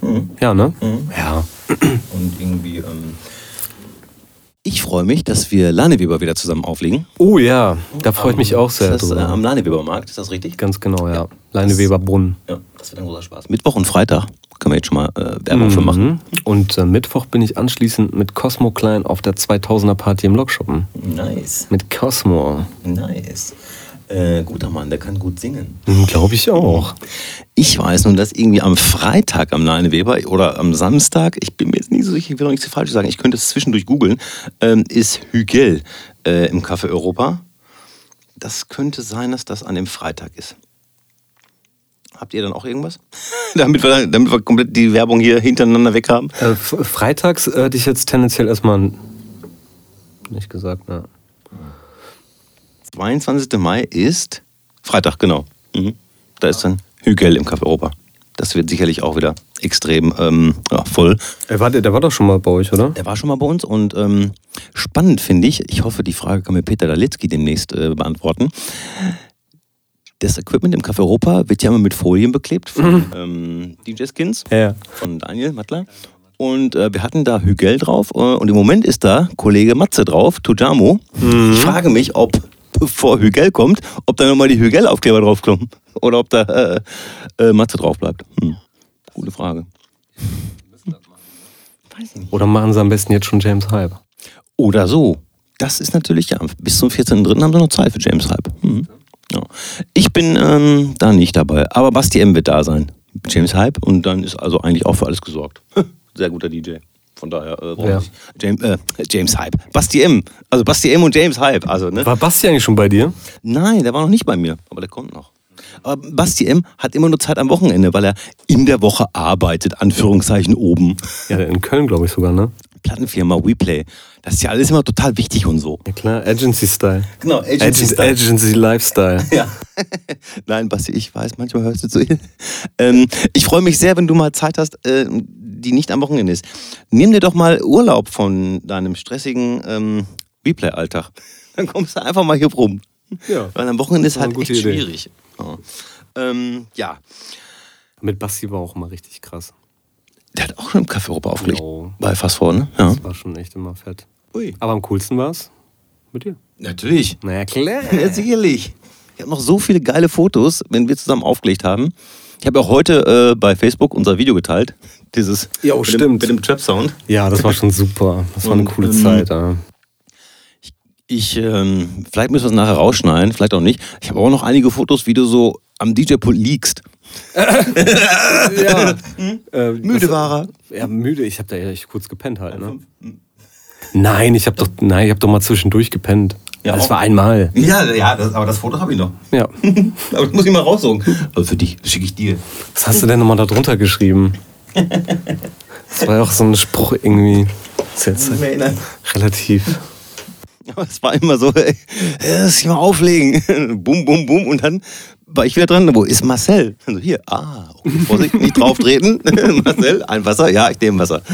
Mhm. Ja, ne? Mhm. Ja. und irgendwie. Ähm, ich freue mich, dass wir Laneweber wieder zusammen auflegen. Oh ja, da freue ich mich auch sehr Ist das, äh, drüber. am Laneweber-Markt, ist das richtig? Ganz genau, ja. Leineweber Brunnen. Ja, das wird ein großer Spaß. Mittwoch und Freitag können wir jetzt schon mal äh, Werbung für machen. Mhm. Und äh, Mittwoch bin ich anschließend mit Cosmo Klein auf der 2000er Party im Lokschuppen. Nice, Mit Cosmo. nice. Äh, guter Mann, der kann gut singen. Glaube ich auch. Ich weiß nun, dass irgendwie am Freitag am Leineweber oder am Samstag, ich bin mir jetzt nicht so sicher, ich will noch nichts falsch sagen, ich könnte es zwischendurch googeln, ähm, ist Hügel äh, im Café Europa. Das könnte sein, dass das an dem Freitag ist. Habt ihr dann auch irgendwas? <laughs> damit, wir, damit wir komplett die Werbung hier hintereinander weg haben. Äh, freitags äh, hätte ich jetzt tendenziell erstmal nicht gesagt, ne? 22. Mai ist Freitag, genau. Mhm. Da ist dann Hügel im Café Europa. Das wird sicherlich auch wieder extrem ähm, ja, voll. Äh, warte, der war doch schon mal bei euch, oder? Der war schon mal bei uns und ähm, spannend finde ich, ich hoffe, die Frage kann mir Peter Dalitzky demnächst äh, beantworten. Das Equipment im Café Europa wird ja immer mit Folien beklebt von ähm, DJ Skins, Ja. von Daniel Mattler. Und äh, wir hatten da Hügel drauf äh, und im Moment ist da Kollege Matze drauf, Tujamo. Ich frage mich, ob bevor Hügel kommt, ob da nochmal die Hügel-Aufkleber draufkommen oder ob da äh, äh, Matze drauf bleibt. Hm. Gute Frage. Oder machen sie am besten jetzt schon James Hype? Oder so. Das ist natürlich, ja, bis zum 14.03. haben sie noch Zeit für James Hype. Mhm. Ja. Ich bin ähm, da nicht dabei, aber Basti M wird da sein. James Hype und dann ist also eigentlich auch für alles gesorgt. <laughs> Sehr guter DJ. Von daher äh, brauchen Ja. James, äh, James Hype. Basti M. Also Basti M und James Hype. Also, ne? War Basti eigentlich schon bei dir? Nein, der war noch nicht bei mir, aber der kommt noch. Aber Basti M hat immer nur Zeit am Wochenende, weil er in der Woche arbeitet, Anführungszeichen oben. Ja, in Köln, glaube ich sogar, ne? Plattenfirma WePlay. Das ist ja alles immer total wichtig und so. Ja klar, Agency-Style. Genau, Agency, Agency Lifestyle. <laughs> Ja. <laughs> Nein, Basti, ich weiß, manchmal hörst du zu. <laughs> ähm, ich freue mich sehr, wenn du mal Zeit hast, äh, die nicht am Wochenende ist. Nimm dir doch mal Urlaub von deinem stressigen ähm, Replay-Alltag. Dann kommst du einfach mal hier rum. Ja. Weil am Wochenende ist halt echt Idee. schwierig. Ja. Ähm, ja. Mit Basti war auch immer richtig krass. Der hat auch schon im Café Europa aufgelegt. Jo. Bei Fast Forward, ne? Ja. Das war schon echt immer fett. Ui. Aber am coolsten war es mit dir. Natürlich. Naja, klar. <laughs> Ja, sicherlich. Ich habe noch so viele geile Fotos, wenn wir zusammen aufgelegt haben. Ich habe auch heute äh, bei Facebook unser Video geteilt. <laughs> Dieses Jo, mit Dem, stimmt. mit dem Trap-Sound. Ja, das war schon super. Das war eine coole ähm, Zeit. Ja. Ich, ähm, vielleicht müssen wir es nachher rausschneiden, vielleicht auch nicht. Ich habe auch noch einige Fotos, wie du so am DJ-Pult liegst. <laughs> ja. Äh, Müde war er. Ja, müde. Ich habe da echt kurz gepennt halt. Ne? Nein, ich habe doch, nein, ich habe doch mal zwischendurch gepennt. Ja, das auch. war einmal. Ja, ja, das, aber das Foto habe ich noch. Ja. <laughs> Aber das muss ich mal raussuchen. Also für dich, das schicke ich dir. Was hast du denn nochmal da drunter geschrieben? <laughs> Das war ja auch so ein Spruch irgendwie. Das ist jetzt erinnern. relativ. Aber <laughs> es war immer so, ey, lass dich mal auflegen. <laughs> bum, bum, bum. Und dann war ich wieder dran. Wo ist Marcel? Also hier, ah, okay, Vorsicht, nicht drauf treten. <laughs> Marcel, ein Wasser? Ja, ich nehme Wasser. <laughs>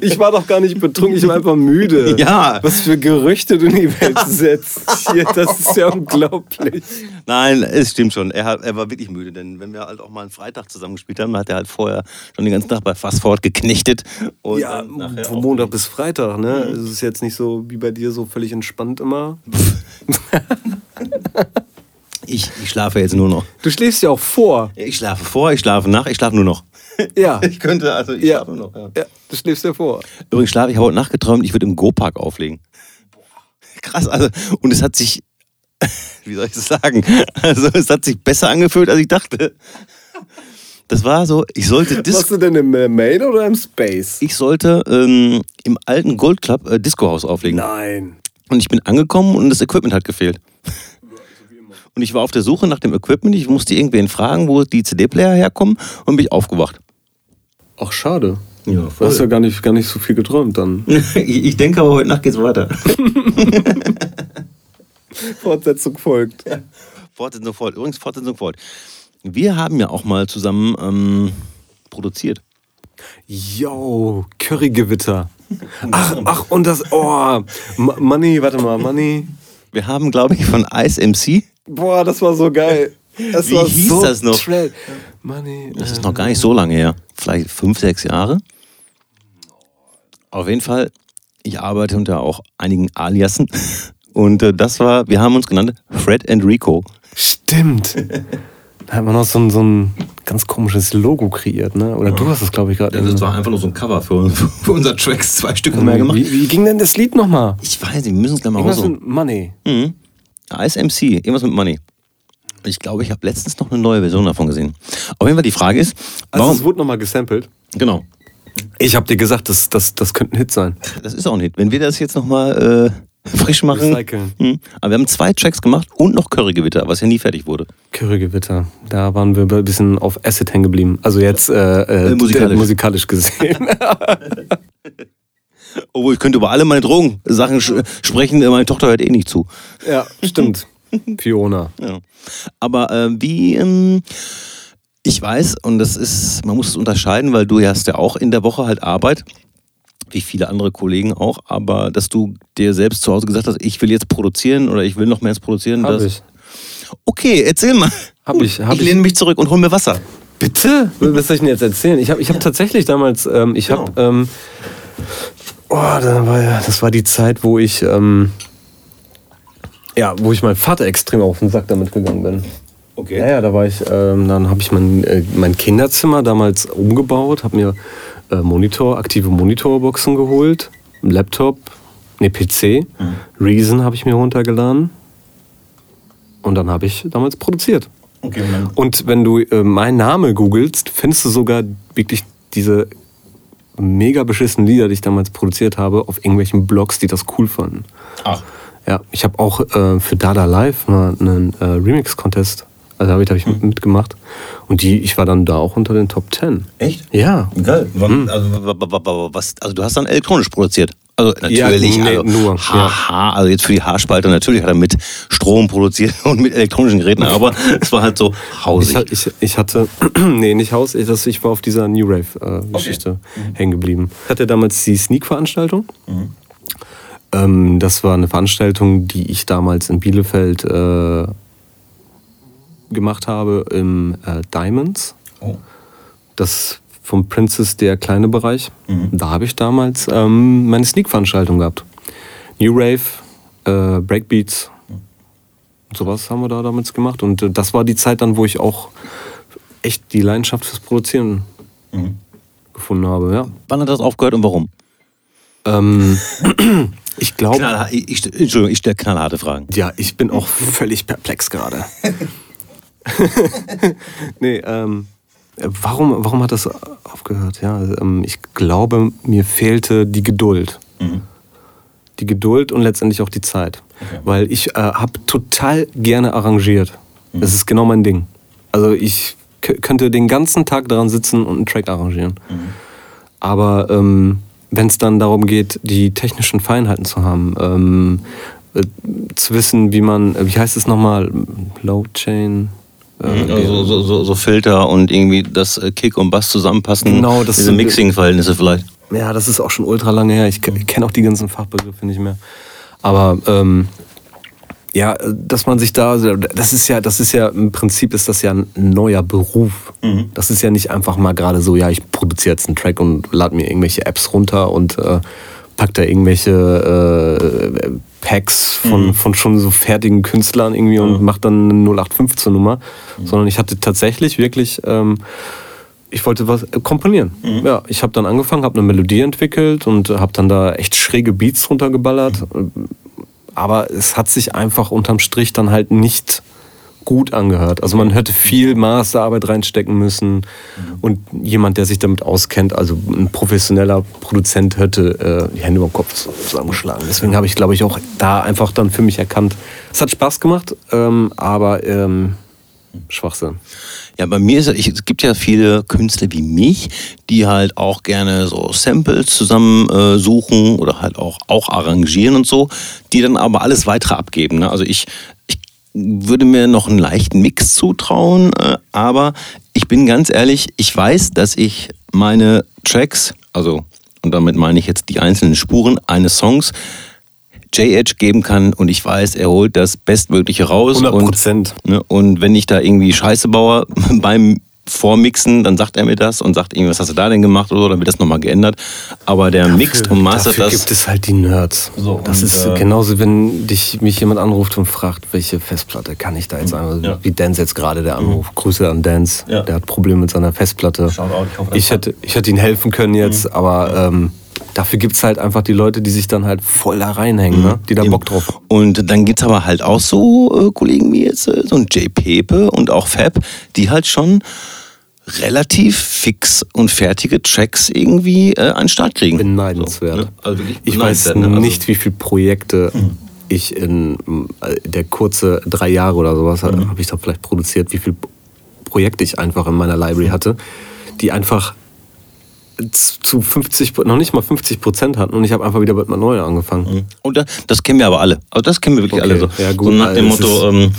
Ich war doch gar nicht betrunken, ich war einfach müde. Ja. Was für Gerüchte du in die Welt <laughs> setzt. Hier, das ist ja unglaublich. Nein, es stimmt schon. Er, hat, er war wirklich müde, denn wenn wir halt auch mal einen Freitag zusammen gespielt haben, hat er halt vorher schon den ganzen Tag bei Fast Forward geknechtet. Ja, von Montag bis Freitag, ne? Es ist jetzt nicht so wie bei dir so völlig entspannt immer. Ich, ich schlafe jetzt nur noch. Du schläfst ja auch vor. Ich schlafe vor, ich schlafe nach, ich schlafe nur noch. <laughs> Ja. Ich könnte, also ich Ja. schlafe nur noch. Ja. Ja, du schläfst ja vor. Übrigens schlafe ich habe heute Nacht geträumt, ich würde im Go-Park auflegen. Krass, also, und es hat sich, <laughs> wie soll ich das sagen? Also, es hat sich besser angefühlt, als ich dachte. Das war so, ich sollte, Dis Warst du denn im äh, Main oder im Space? ich sollte ähm, im alten Gold Club äh, Disco-Haus auflegen. Nein. Und ich bin angekommen und das Equipment hat gefehlt. Und ich war auf der Suche nach dem Equipment. Ich musste irgendwen fragen, wo die CD-Player herkommen und bin ich aufgewacht. Ach, schade. Ja, Du hast ja gar nicht, gar nicht so viel geträumt dann. <laughs> ich, denke aber, heute Nacht geht's weiter. <laughs> Fortsetzung folgt. Fortsetzung folgt. Übrigens, Fortsetzung folgt. Wir haben ja auch mal zusammen ähm, produziert. Yo, Currygewitter. Ach, ach, und das, oh, Money, warte mal, Money. Wir haben, glaube ich, von Ice MC, Boah, das war so geil. Das Wie war hieß so das noch? Trash. Money. das ist noch gar nicht so lange her, vielleicht fünf, sechs Jahre. Auf jeden Fall, ich arbeite unter auch einigen Aliasen. <laughs> Und äh, das war, wir haben uns genannt Fred and Rico. Stimmt. Da hat man noch so ein, so ein ganz komisches Logo kreiert, ne? Oder du hast es, glaube ich, gerade. war einfach nur so ein Cover für, <laughs> für unsere Tracks, zwei Stück haben wir gemacht. wie, wie ging denn das Lied nochmal? Ich weiß nicht, wir müssen es gleich mal mit Money. Mhm. Ice MC, irgendwas mit Money. Ich glaube, ich habe letztens noch eine neue Version davon gesehen. Auf jeden Fall die Frage ist, Also warum? es wurde nochmal gesampelt. genau, Ich habe dir gesagt, das, das, das könnte ein Hit sein. das ist auch ein Hit. Wenn wir das jetzt nochmal äh, <laughs> frisch machen. Recyceln. Mhm. Aber wir haben zwei Tracks gemacht und noch Currygewitter, was ja nie fertig wurde. Currygewitter. Da waren wir ein bisschen auf Acid hängen geblieben. Also jetzt äh, äh, Äh, musikalisch. musikalisch gesehen. <laughs> <laughs> Obwohl, ich könnte über alle meine Drogensachen sprechen, äh, meine Tochter hört eh nicht zu. ja, stimmt. <laughs> Fiona. Ja. Aber äh, wie, ähm, ich weiß, und das ist, man muss es unterscheiden, weil du hast ja auch in der Woche halt Arbeit, wie viele andere Kollegen auch, aber dass du dir selbst zu Hause gesagt hast, ich will jetzt produzieren oder ich will noch mehr jetzt produzieren. Hab das, ich. Okay, erzähl mal. Hab ich, hab ich ich. lehne mich zurück und hol mir Wasser. Bitte? Was soll ich denn jetzt erzählen? Ich habe ich hab tatsächlich damals, ähm, ich habe, ähm, oh, da war ja, das war die Zeit, wo ich, ähm, ja, wo ich meinem Vater extrem auf den Sack damit gegangen bin. Okay. Ja, ja, da war ich, ähm, dann habe ich mein, äh, mein Kinderzimmer damals umgebaut, habe mir äh, Monitor, aktive Monitorboxen geholt, einen Laptop, ne PC, Reason habe ich mir runtergeladen und dann habe ich damals produziert. Okay, Und wenn du äh, meinen Namen googelst, findest du sogar wirklich diese mega beschissenen Lieder, die ich damals produziert habe, auf irgendwelchen Blogs, die das cool fanden. Ach. Ja, ich habe auch äh, für Dada Live mal einen äh, Remix-Contest, also habe ich, hab ich Hm. mitgemacht. Und die, ich war dann da auch unter den Top 10. Echt? Ja. Geil. Also, wa- wa- was, also du hast dann elektronisch produziert. Also natürlich, nee, also, nur, haha, also jetzt für die Haarspalte, natürlich hat er mit Strom produziert <laughs> und mit elektronischen Geräten, aber <laughs> es war halt so Ich, hausig. ha- ich, ich hatte, <clears throat> nee, nicht Haus, ich, das, ich war auf dieser New Rave-Geschichte hängen geblieben. Ich hatte damals die Sneak-Veranstaltung. Ähm, das war eine Veranstaltung, die ich damals in Bielefeld äh, gemacht habe im äh, Diamonds. Oh. Das vom Princess der kleine Bereich. Da habe ich damals ähm, meine Sneak-Veranstaltung gehabt. New Rave, äh, Breakbeats, sowas haben wir da damals gemacht. Und äh, das war die Zeit dann, wo ich auch echt die Leidenschaft fürs Produzieren gefunden habe. Ja. Wann hat das aufgehört und warum? Ähm, <clears throat> ich glaube, ich, Entschuldigung, ich stelle knallharte Fragen. ja, ich bin auch völlig perplex gerade. <laughs> <laughs> nee, ähm, warum, warum hat das aufgehört? Ja, ähm, ich glaube, mir fehlte die Geduld. Die Geduld und letztendlich auch die Zeit. Weil ich äh, habe total gerne arrangiert. Das ist genau mein Ding. Also ich könnte den ganzen Tag daran sitzen und einen Track arrangieren. Aber ähm, wenn es dann darum geht, die technischen Feinheiten zu haben, ähm, äh, zu wissen, wie man, äh, wie heißt es nochmal, Low Chain. Äh, Also so, so, so Filter und irgendwie das äh, Kick und Bass zusammenpassen. Genau, das Diese Mixing-Verhältnisse vielleicht. Ja, das ist auch schon ultra lange her. Ich kenne auch die ganzen Fachbegriffe nicht mehr. Aber ähm, ja, dass man sich da, das ist ja, das ist ja im Prinzip ist das ja ein neuer Beruf. Das ist ja nicht einfach mal gerade so, ja, ich produziere jetzt einen Track und lade mir irgendwelche Apps runter und äh, pack da irgendwelche äh, Packs von, von schon so fertigen Künstlern irgendwie und mach dann eine 0815 Nummer. Sondern ich hatte tatsächlich wirklich ähm, ich wollte was äh, komponieren. Ja, ich habe dann angefangen, habe eine Melodie entwickelt und habe dann da echt schräge Beats runtergeballert. Aber es hat sich einfach unterm Strich dann halt nicht gut angehört. Also man hätte viel Masterarbeit reinstecken müssen und jemand, der sich damit auskennt, also ein professioneller Produzent, hätte äh, die Hände über den Kopf zusammengeschlagen. Deswegen habe ich, glaube ich, auch da einfach dann für mich erkannt, es hat Spaß gemacht, ähm, aber ähm, Schwachsinn. Ja, bei mir ist es, ich, es gibt ja viele Künstler wie mich, die halt auch gerne so Samples zusammen äh, oder halt auch, auch arrangieren und so, die dann aber alles weitere abgeben. Ne? Also ich würde mir noch einen leichten Mix zutrauen, äh, aber ich bin ganz ehrlich, ich weiß, dass ich meine Tracks, also und damit meine ich jetzt die einzelnen Spuren eines Songs, J-Edge geben kann und ich weiß, er holt das Bestmögliche raus. 100 Und Prozent. Ne? Und wenn ich da irgendwie Scheiße baue <laughs> beim Vormixen, dann sagt er mir das und sagt irgendwie, was hast du da denn gemacht oder so, dann wird das nochmal geändert. Aber der mixt und mastert dafür das. gibt es halt die Nerds. So, das ist äh, genauso, wenn dich mich jemand anruft und fragt, welche Festplatte kann ich da jetzt einmal, Ja. wie Dance jetzt gerade der Anruf. Grüße an Dance, Ja. der hat Probleme mit seiner Festplatte. Shoutout, ich hoffe, ich, hätte, ich hätte ihm helfen können jetzt, aber ähm, dafür gibt es halt einfach die Leute, die sich dann halt voll da reinhängen, ne? die da Eben. Bock drauf haben. Und dann gibt es aber halt auch so äh, Kollegen wie jetzt äh, so ein J. Pepe und auch Fab, die halt schon relativ fix und fertige Tracks irgendwie äh, an den Start kriegen. Beneidenswert. So, ne? also Ich weiß ne? Also- nicht, wie viele Projekte ich in äh, der kurze drei Jahre oder sowas Mhm. habe ich da vielleicht produziert, wie viele Projekte ich einfach in meiner Library hatte, die einfach zu 50, noch nicht mal 50 Prozent hatten und ich habe einfach wieder mit einem neuen angefangen. Und da- das kennen wir aber alle. Also das kennen wir wirklich Okay, alle so. ja, gut, so nach dem es Motto, ähm,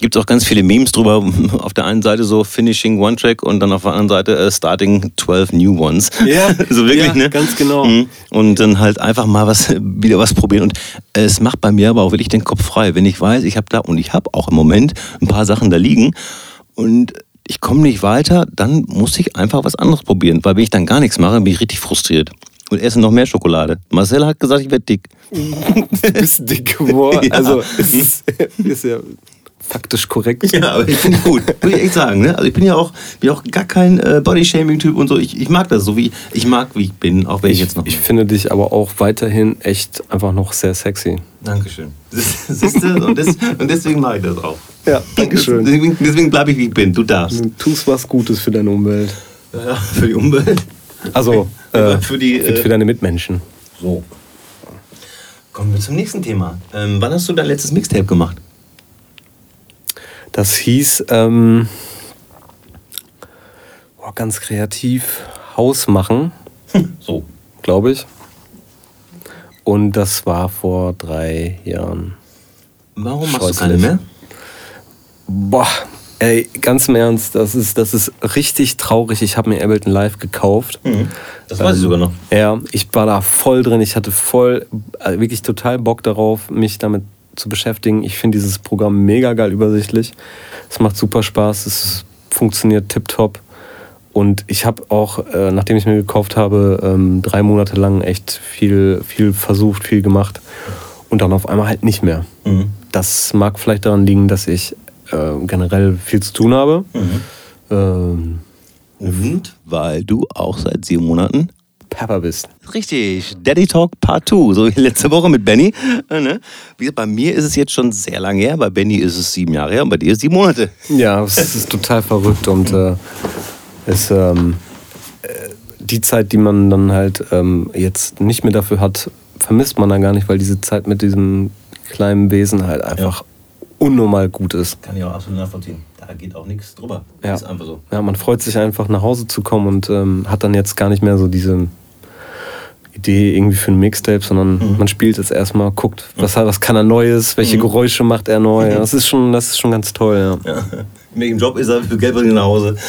gibt es auch ganz viele Memes drüber. <laughs> Auf der einen Seite so Finishing One Track und dann auf der anderen Seite äh, Starting 12 New Ones. Ja, <laughs> so wirklich, ja, ne? ganz genau. Mhm. Und dann halt einfach mal was, <laughs> wieder was probieren. Und äh, es macht bei mir aber auch wirklich den Kopf frei. Wenn ich weiß, ich habe da, und ich habe auch im Moment ein paar Sachen da liegen und ich komme nicht weiter, dann muss ich einfach was anderes probieren. Weil wenn ich dann gar nichts mache, bin ich richtig frustriert. Und esse noch mehr Schokolade. Marcel hat gesagt, ich werde dick. <laughs> Du bist dick geworden. Ja. Also ist, ist ja faktisch korrekt. Ja, aber ich finde gut, würde ich echt sagen. Ne? Also ich bin ja auch, bin auch gar kein äh, Body-Shaming-Typ und so. Ich, ich mag das so, wie ich mag, wie ich bin, auch wenn ich, Ich, jetzt noch. ich finde dich aber auch weiterhin echt einfach noch sehr sexy. Dankeschön. <laughs> Siehst du? Und, des, und deswegen mache ich das auch. Ja, Dankeschön. Deswegen, deswegen bleibe ich, wie ich bin. Du darfst. Du tust was Gutes für deine Umwelt. Ja, für die Umwelt. Also <laughs> äh, Für die, äh, für deine Mitmenschen. So. Kommen wir zum nächsten Thema. Ähm, wann hast du dein letztes Mixtape gemacht? Das hieß ähm, oh, ganz kreativ Haus machen, <laughs> So. glaube ich. Und das war vor drei Jahren. Warum machst du keine mehr? Boah, ey, ganz im Ernst, das ist, das ist richtig traurig. Ich habe mir Ableton Live gekauft. Das weiß ich sogar noch. Ja, ich war da voll drin. Ich hatte voll, äh, wirklich total Bock darauf, mich damit zu beschäftigen. Ich finde dieses Programm mega geil übersichtlich. Es macht super Spaß. Es funktioniert tipptopp. Und ich habe auch, äh, nachdem ich mir gekauft habe, ähm, drei Monate lang echt viel, viel versucht, viel gemacht. Und dann auf einmal halt nicht mehr. Mhm. Das mag vielleicht daran liegen, dass ich äh, generell viel zu tun habe. Ähm, Und weil du auch seit sieben Monaten Pepper bist. Richtig, Daddy Talk Part 2, so wie letzte Woche mit Benny. Äh, ne? Wie gesagt, bei mir ist es jetzt schon sehr lange her, bei Benny ist es sieben Jahre her und bei dir ist es sieben Monate. Ja, es ist total verrückt und äh, es, ähm, äh, die Zeit, die man dann halt ähm, jetzt nicht mehr dafür hat, vermisst man dann gar nicht, weil diese Zeit mit diesem kleinen Wesen halt einfach unnormal gut ist. Kann ich auch absolut nachvollziehen. Da geht auch nichts drüber. Ja. Ist einfach so. Ja, man freut sich einfach nach Hause zu kommen und ähm, hat dann jetzt gar nicht mehr so diese Idee irgendwie für ein Mixtape, sondern man spielt jetzt erstmal, guckt, was, was kann er Neues, welche Geräusche macht er neu. Das ist schon, das ist schon ganz toll, ja. Ja. In welchem Job ist er? Für Geld bringen nach Hause. <laughs>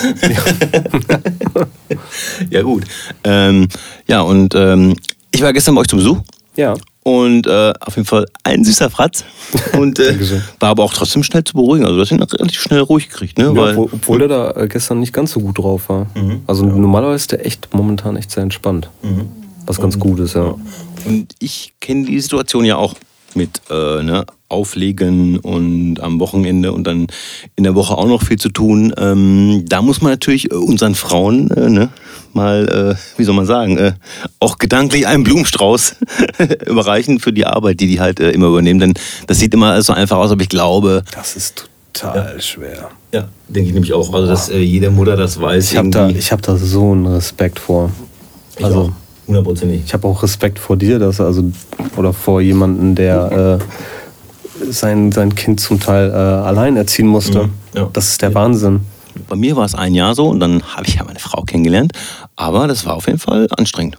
Ja, gut. Ähm, ja, und ähm, ich war gestern bei euch zum Besuch. Ja. Und äh, auf jeden Fall ein süßer Fratz. <laughs> Und äh, war aber auch trotzdem schnell zu beruhigen. Also, du hast ihn relativ schnell ruhig gekriegt, ne? Ja, Weil, obwohl, der da äh, gestern nicht ganz so gut drauf war. Mhm. Also normalerweise ist der echt momentan echt sehr entspannt. Was ganz gut ist, ja. Und ich kenne die Situation ja auch mit äh, ne, Auflegen und am Wochenende und dann in der Woche auch noch viel zu tun. Ähm, da muss man natürlich äh, unseren Frauen äh, ne, mal, äh, wie soll man sagen, äh, auch gedanklich einen Blumenstrauß <laughs> überreichen für die Arbeit, die die halt äh, immer übernehmen. Denn das sieht immer alles so einfach aus, aber ich glaube, Das ist total schwer. ja, denke ich nämlich auch, also dass äh, jede Mutter das weiß. Ich habe da, ich hab da so einen Respekt vor. Ich Also auch, hundertprozentig. ich habe auch Respekt vor dir, dass also oder vor jemanden, der <laughs> äh, sein, sein Kind zum Teil äh, allein erziehen musste. Mhm, ja. Das ist der Wahnsinn. Bei mir war es ein Jahr so und dann habe ich ja meine Frau kennengelernt. Aber das war auf jeden Fall anstrengend.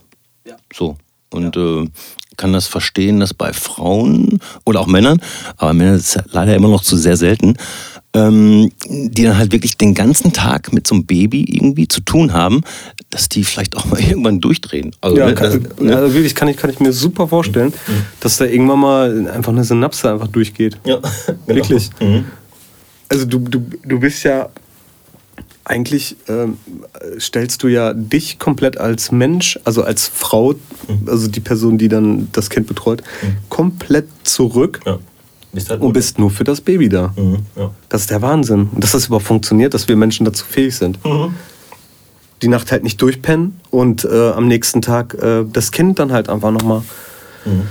So. Und äh, kann das verstehen, dass bei Frauen oder auch Männern, aber Männer ist ja leider immer noch zu sehr selten, ähm, die dann halt wirklich den ganzen Tag mit so einem Baby irgendwie zu tun haben, dass die vielleicht auch mal <laughs> irgendwann durchdrehen. Also, Ja, ne, kann, das, ne? also wirklich kann ich, kann ich mir super vorstellen, dass da irgendwann mal einfach eine Synapse einfach durchgeht. ja, <laughs> genau. Wirklich. Mhm. Also du, du, du bist ja eigentlich ähm, stellst du ja dich komplett als Mensch, also als Frau, also die Person, die dann das Kind betreut, komplett zurück Ja. Bist halt und bist nur für das Baby da. Mhm. Ja. Das ist der Wahnsinn. Und dass das überhaupt funktioniert, dass wir Menschen dazu fähig sind. Mhm. Die Nacht halt nicht durchpennen und äh, am nächsten Tag äh, das Kind dann halt einfach nochmal Mhm.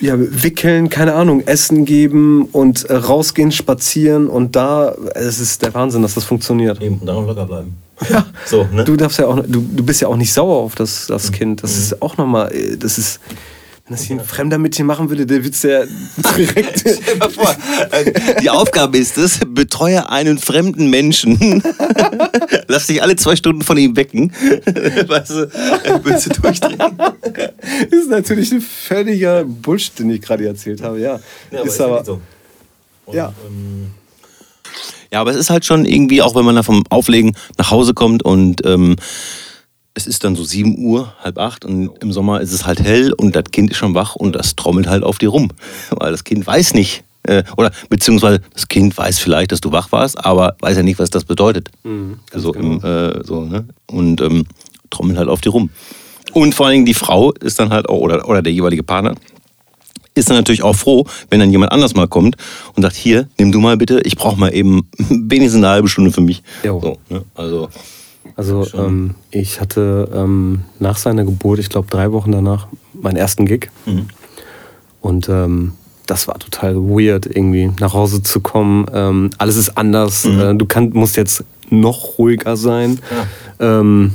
ja, wickeln, keine Ahnung, Essen geben und äh, rausgehen, spazieren und da, es ist der Wahnsinn, dass das funktioniert. Eben, und dann locker bleiben. <laughs> Ja, So, ne? du darfst ja auch, du, du bist ja auch nicht sauer auf das, das Kind. Das ist auch nochmal, äh, das ist, wenn das hier ein Fremder mit dir machen würde, der du <laughs> ja direkt. Stell mal vor, äh, die Aufgabe ist es, betreue einen fremden Menschen. <laughs> Lass dich alle zwei Stunden von ihm wecken. <laughs> Weißt du, willst du durchdrehen? Das ist natürlich ein völliger Bullshit, den ich gerade erzählt habe, ja. ist aber, wirklich so. Und, Ja. ähm, ja, aber es ist halt schon irgendwie, auch wenn man da vom Auflegen nach Hause kommt und ähm, es ist dann so 7 Uhr, halb acht und im Sommer ist es halt hell und das Kind ist schon wach und das trommelt halt auf dir rum. <laughs> Weil das Kind weiß nicht, äh, oder beziehungsweise das Kind weiß vielleicht, dass du wach warst, aber weiß ja nicht, was das bedeutet. also im, äh, so, ne? Und ähm, trommelt halt auf dir rum. Und vor allen Dingen die Frau ist dann halt auch, oder, oder der jeweilige Partner, ist dann natürlich auch froh, wenn dann jemand anders mal kommt und sagt, hier, nimm du mal bitte, ich brauche mal eben <laughs> wenigstens eine halbe Stunde für mich. Jo. So, ne? Also, Also ähm, ich hatte ähm, nach seiner Geburt, ich glaube drei Wochen danach, meinen ersten Gig. Mhm. Und ähm, das war total weird, irgendwie nach Hause zu kommen. Ähm, alles ist anders. Mhm. Äh, du kann, musst jetzt noch ruhiger sein. Ähm,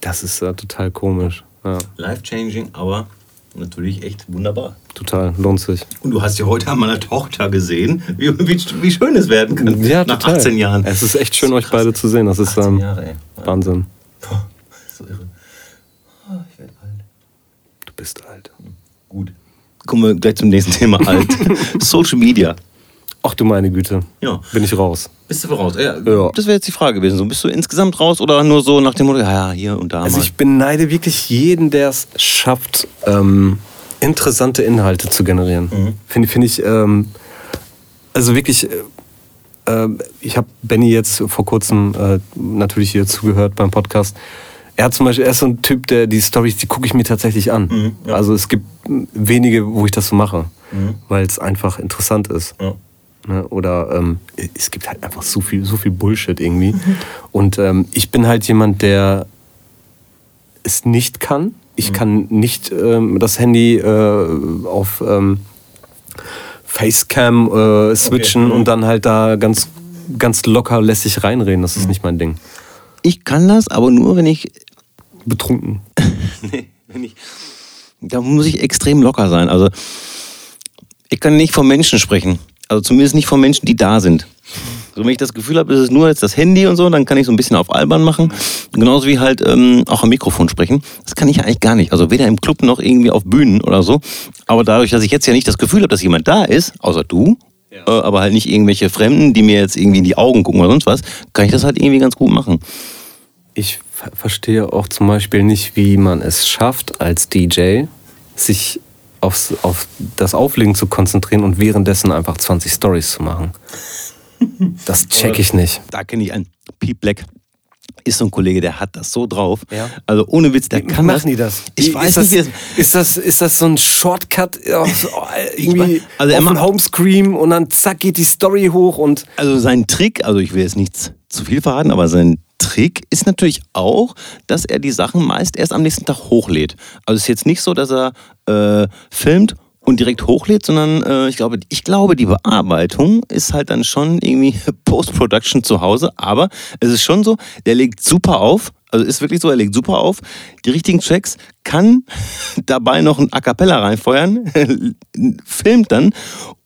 das ist äh, total komisch. Ja, life-changing, aber natürlich echt wunderbar. Total, lohnt sich. Und du hast ja heute an meiner Tochter gesehen, wie, wie, wie schön es werden kann Ja, nach total. 18 Jahren. Es ist echt schön, So euch beide zu sehen. Das ist 18 ähm, Jahre. Wahnsinn. So irre. Ah, Ich werde alt. Du bist alt. Gut. kommen wir gleich zum nächsten Thema alt. <laughs> Social Media. Ach du meine Güte. Ja. Bin ich raus. Bist du voraus? Ja, Ja. Das wäre jetzt die Frage gewesen. So, bist du insgesamt raus oder nur so nach dem Motto, ja, ja, hier und da Also mal? ich beneide wirklich jeden, der es schafft, ähm, interessante Inhalte zu generieren. Mhm. Finde find ich, ähm, also wirklich, äh, ähm, ich habe Benny jetzt vor kurzem äh, natürlich hier zugehört beim Podcast. Er hat zum Beispiel, er ist so ein Typ, der die Stories, die gucke ich mir tatsächlich an. Mhm, ja. Also es gibt wenige, wo ich das so mache, Mhm. weil es einfach interessant ist. Ja. Ne? Oder ähm, es gibt halt einfach so viel, so viel Bullshit irgendwie. Und ähm, ich bin halt jemand, der es nicht kann. Ich kann nicht ähm, das Handy äh, auf ähm, Facecam äh, switchen Mhm. und dann halt da ganz, ganz locker lässig reinreden. Das ist nicht mein Ding. Ich kann das, aber nur, wenn ich Betrunken. <laughs> nee, wenn ich, da muss ich extrem locker sein. Also ich kann nicht von Menschen sprechen. Also zumindest nicht von Menschen, die da sind. So, wenn ich das Gefühl habe, es ist nur jetzt das Handy und so, dann kann ich so ein bisschen auf albern machen. Genauso wie halt ähm, auch am Mikrofon sprechen. Das kann ich ja eigentlich gar nicht. Also weder im Club noch irgendwie auf Bühnen oder so. Aber dadurch, dass ich jetzt ja nicht das Gefühl habe, dass jemand da ist, außer du, äh, aber halt nicht irgendwelche Fremden, die mir jetzt irgendwie in die Augen gucken oder sonst was, kann ich das halt irgendwie ganz gut machen. Ich ver verstehe auch zum Beispiel nicht, wie man es schafft, als DJ sich aufs, auf das Auflegen zu konzentrieren und währenddessen einfach 20 Stories zu machen. <laughs> Das check ich nicht. da kenne ich einen. Pete Black ist so ein Kollege, der hat das so drauf. Ja. Also ohne Witz, der kann das. Ich Wie- weiß ist nicht, wie das, ist das ist das so ein Shortcut äh, irgendwie weiß- also auf macht- Homescreen und dann zack geht die Story hoch und Also sein Trick, also ich will jetzt nichts zu viel verraten, aber sein Trick ist natürlich auch, dass er die Sachen meist erst am nächsten Tag hochlädt. Also es ist jetzt nicht so, dass er äh, filmt und direkt hochlädt, sondern äh, ich, glaube, ich glaube, die Bearbeitung ist halt dann schon irgendwie <laughs> Post-Production zu Hause, aber es ist schon so, der legt super auf, also ist wirklich so, er legt super auf, die richtigen Tracks, kann <laughs> dabei noch ein A Cappella reinfeuern, <laughs> filmt dann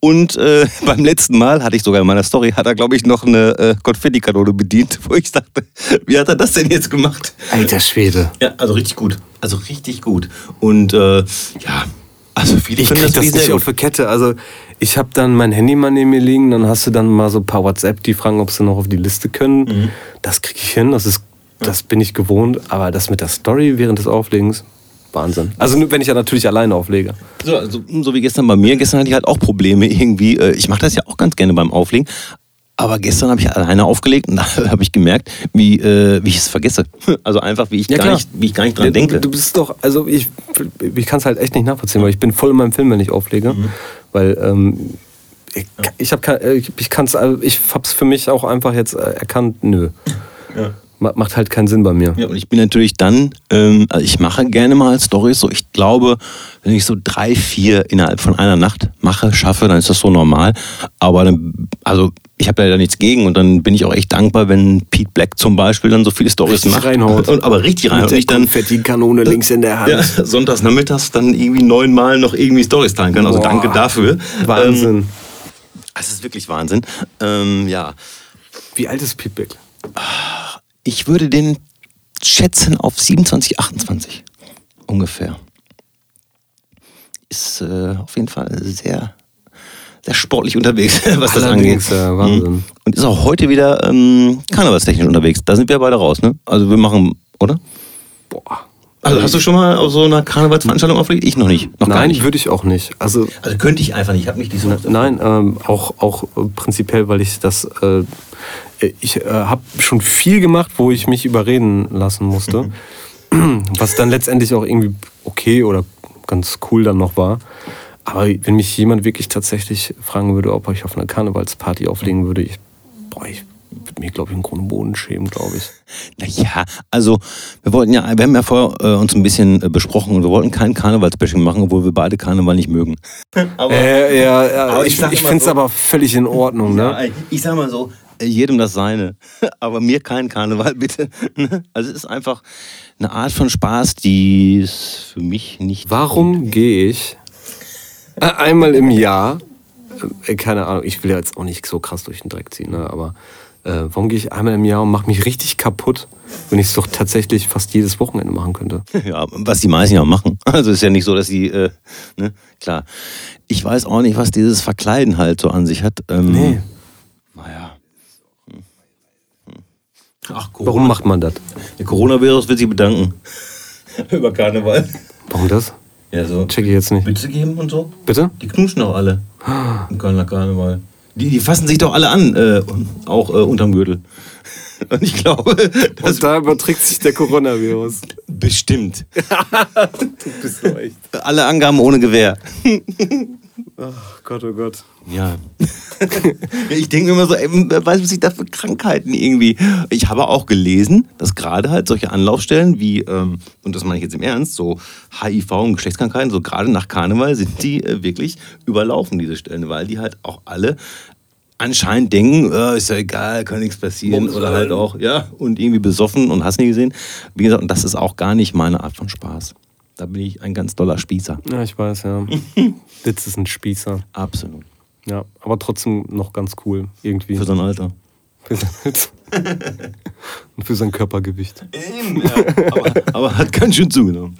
und äh, beim letzten Mal, hatte ich sogar in meiner Story, hat er glaube ich noch eine äh, Konfettikanone bedient, wo ich dachte, wie hat er das denn jetzt gemacht? alter Schwede. Ja, also richtig gut. Also richtig gut. Und äh, ja, also viele Ich krieg das wirklich nicht sehr auf gut. die Kette. Also ich habe dann mein Handy mal neben mir liegen, dann hast du dann mal so ein paar WhatsApp, die fragen, ob sie noch auf die Liste können. Mhm. Das kriege ich hin, das ist, das bin ich gewohnt. Aber das mit der Story während des Auflegens, Wahnsinn. Also nur, wenn ich ja natürlich alleine auflege. So, also, so wie gestern bei mir. Gestern hatte ich halt auch Probleme irgendwie. Äh, ich mache das ja auch ganz gerne beim Auflegen. Aber gestern habe ich alleine aufgelegt und <laughs> da habe ich gemerkt, wie, äh, wie ich es vergesse. <laughs> Also einfach, wie ich, gar, nicht, wie ich gar nicht dran denke. Du bist doch, also ich, ich kann es halt echt nicht nachvollziehen, weil ich bin voll in meinem Film, wenn ich auflege. Mhm. Weil ähm, ich, ich habe ich, ich kann's, ich hab's für mich auch einfach jetzt äh, erkannt, nö. Ja. Ma- Macht halt keinen Sinn bei mir. Ja, und ich bin natürlich dann, ähm, also ich mache gerne mal Stories, so ich glaube, wenn ich so drei, vier innerhalb von einer Nacht mache, schaffe, dann ist das so normal. Aber dann, also ich habe ja da nichts gegen und dann bin ich auch echt dankbar, wenn Pete Black zum Beispiel dann so viele Stories Richtig macht. reinhaut. Und, aber richtig reinhaut. Mit Und der ich dann Konfetti-Kanone <laughs> links in der Hand. ja, sonntags nachmittags dann irgendwie neunmal noch irgendwie Stories teilen kann. Also Boah. danke dafür. Ähm, Wahnsinn. es ist wirklich Wahnsinn. Ähm, ja. Wie alt ist Pete Black? Ich würde den schätzen auf 27, 28 ungefähr. Ist äh, auf jeden Fall sehr, sehr sportlich unterwegs, <laughs> was das Allerdings, angeht. ja, Wahnsinn. Mhm. Und ist auch heute wieder ähm, karnevalstechnisch unterwegs. Da sind wir beide raus, ne? Also wir machen, oder? Boah. Also hast du schon mal auf so einer Karnevalsveranstaltung aufgelegt? Ich noch nicht. Noch Nein, nicht. würde ich auch nicht. Also Also könnte ich einfach nicht. Ich habe nicht diese. Nein, ähm, auch, auch prinzipiell, weil ich das. Äh, ich äh, habe schon viel gemacht, wo ich mich überreden lassen musste. <clears throat> Was dann letztendlich auch irgendwie okay oder ganz cool dann noch war. Aber wenn mich jemand wirklich tatsächlich fragen würde, ob ich auf einer Karnevalsparty auflegen würde, ich, boah, ich würde mir, glaube ich, einen Grund Boden schämen, glaube ich. Naja, also wir wollten ja, wir haben ja vorher äh, uns ein bisschen äh, besprochen und wir wollten kein Karnevalsbashing machen, obwohl wir beide Karneval nicht mögen. Aber Äh, ja, ja, Aber ich ich, ich finde es so- aber völlig in Ordnung, ne? Ja, ich sag mal so, jedem das seine. <laughs> Aber mir kein Karneval, bitte. <laughs> Also es ist einfach eine Art von Spaß, die es für mich nicht. Warum gehe ich äh, einmal im Jahr, äh, keine Ahnung, ich will ja jetzt auch nicht so krass durch den Dreck ziehen, ne, aber äh, warum gehe ich einmal im Jahr und mache mich richtig kaputt, wenn ich es doch tatsächlich fast jedes Wochenende machen könnte? <laughs> Ja, was die meisten ja machen. Also ist ja nicht so, dass sie, äh, ne, klar. Ich weiß auch nicht, was dieses Verkleiden halt so an sich hat. Ähm, Nee. Naja. Ach, Warum macht man das? Der Coronavirus wird sich bedanken. <laughs> Über Karneval. Warum das? Ja, so. Check ich jetzt nicht. Witze geben und so. Bitte? Die knutschen auch alle. Im Kölner Karneval. Die, die fassen sich doch alle an, äh, auch äh, unterm Gürtel. <laughs> Und ich glaube, das Und da überträgt sich der Coronavirus. bestimmt. <laughs> Du bist doch echt. Alle Angaben ohne Gewehr. Oh Gott, oh Gott. Ja. <laughs> ich denke mir immer so, ey, wer weiß, was ich da für Krankheiten irgendwie. Ich habe auch gelesen, dass gerade halt solche Anlaufstellen wie, ähm, und das meine ich jetzt im Ernst, so HIV und Geschlechtskrankheiten, so gerade nach Karneval sind die äh, wirklich überlaufen, diese Stellen, weil die halt auch alle anscheinend denken, äh, ist ja egal, kann nichts passieren. Bums Oder halt auch, ja, und irgendwie besoffen und hast nie gesehen. Wie gesagt, und das ist auch gar nicht meine Art von Spaß. Da bin ich ein ganz doller Spießer. Ja, ich weiß, ja. <laughs> Witz ist ein Spießer. Absolut. Ja, aber trotzdem noch ganz cool, irgendwie. Für so ein Alter. Für sein Witz. <laughs> Und für sein Körpergewicht. Eben, ja. aber, aber hat ganz schön zugenommen.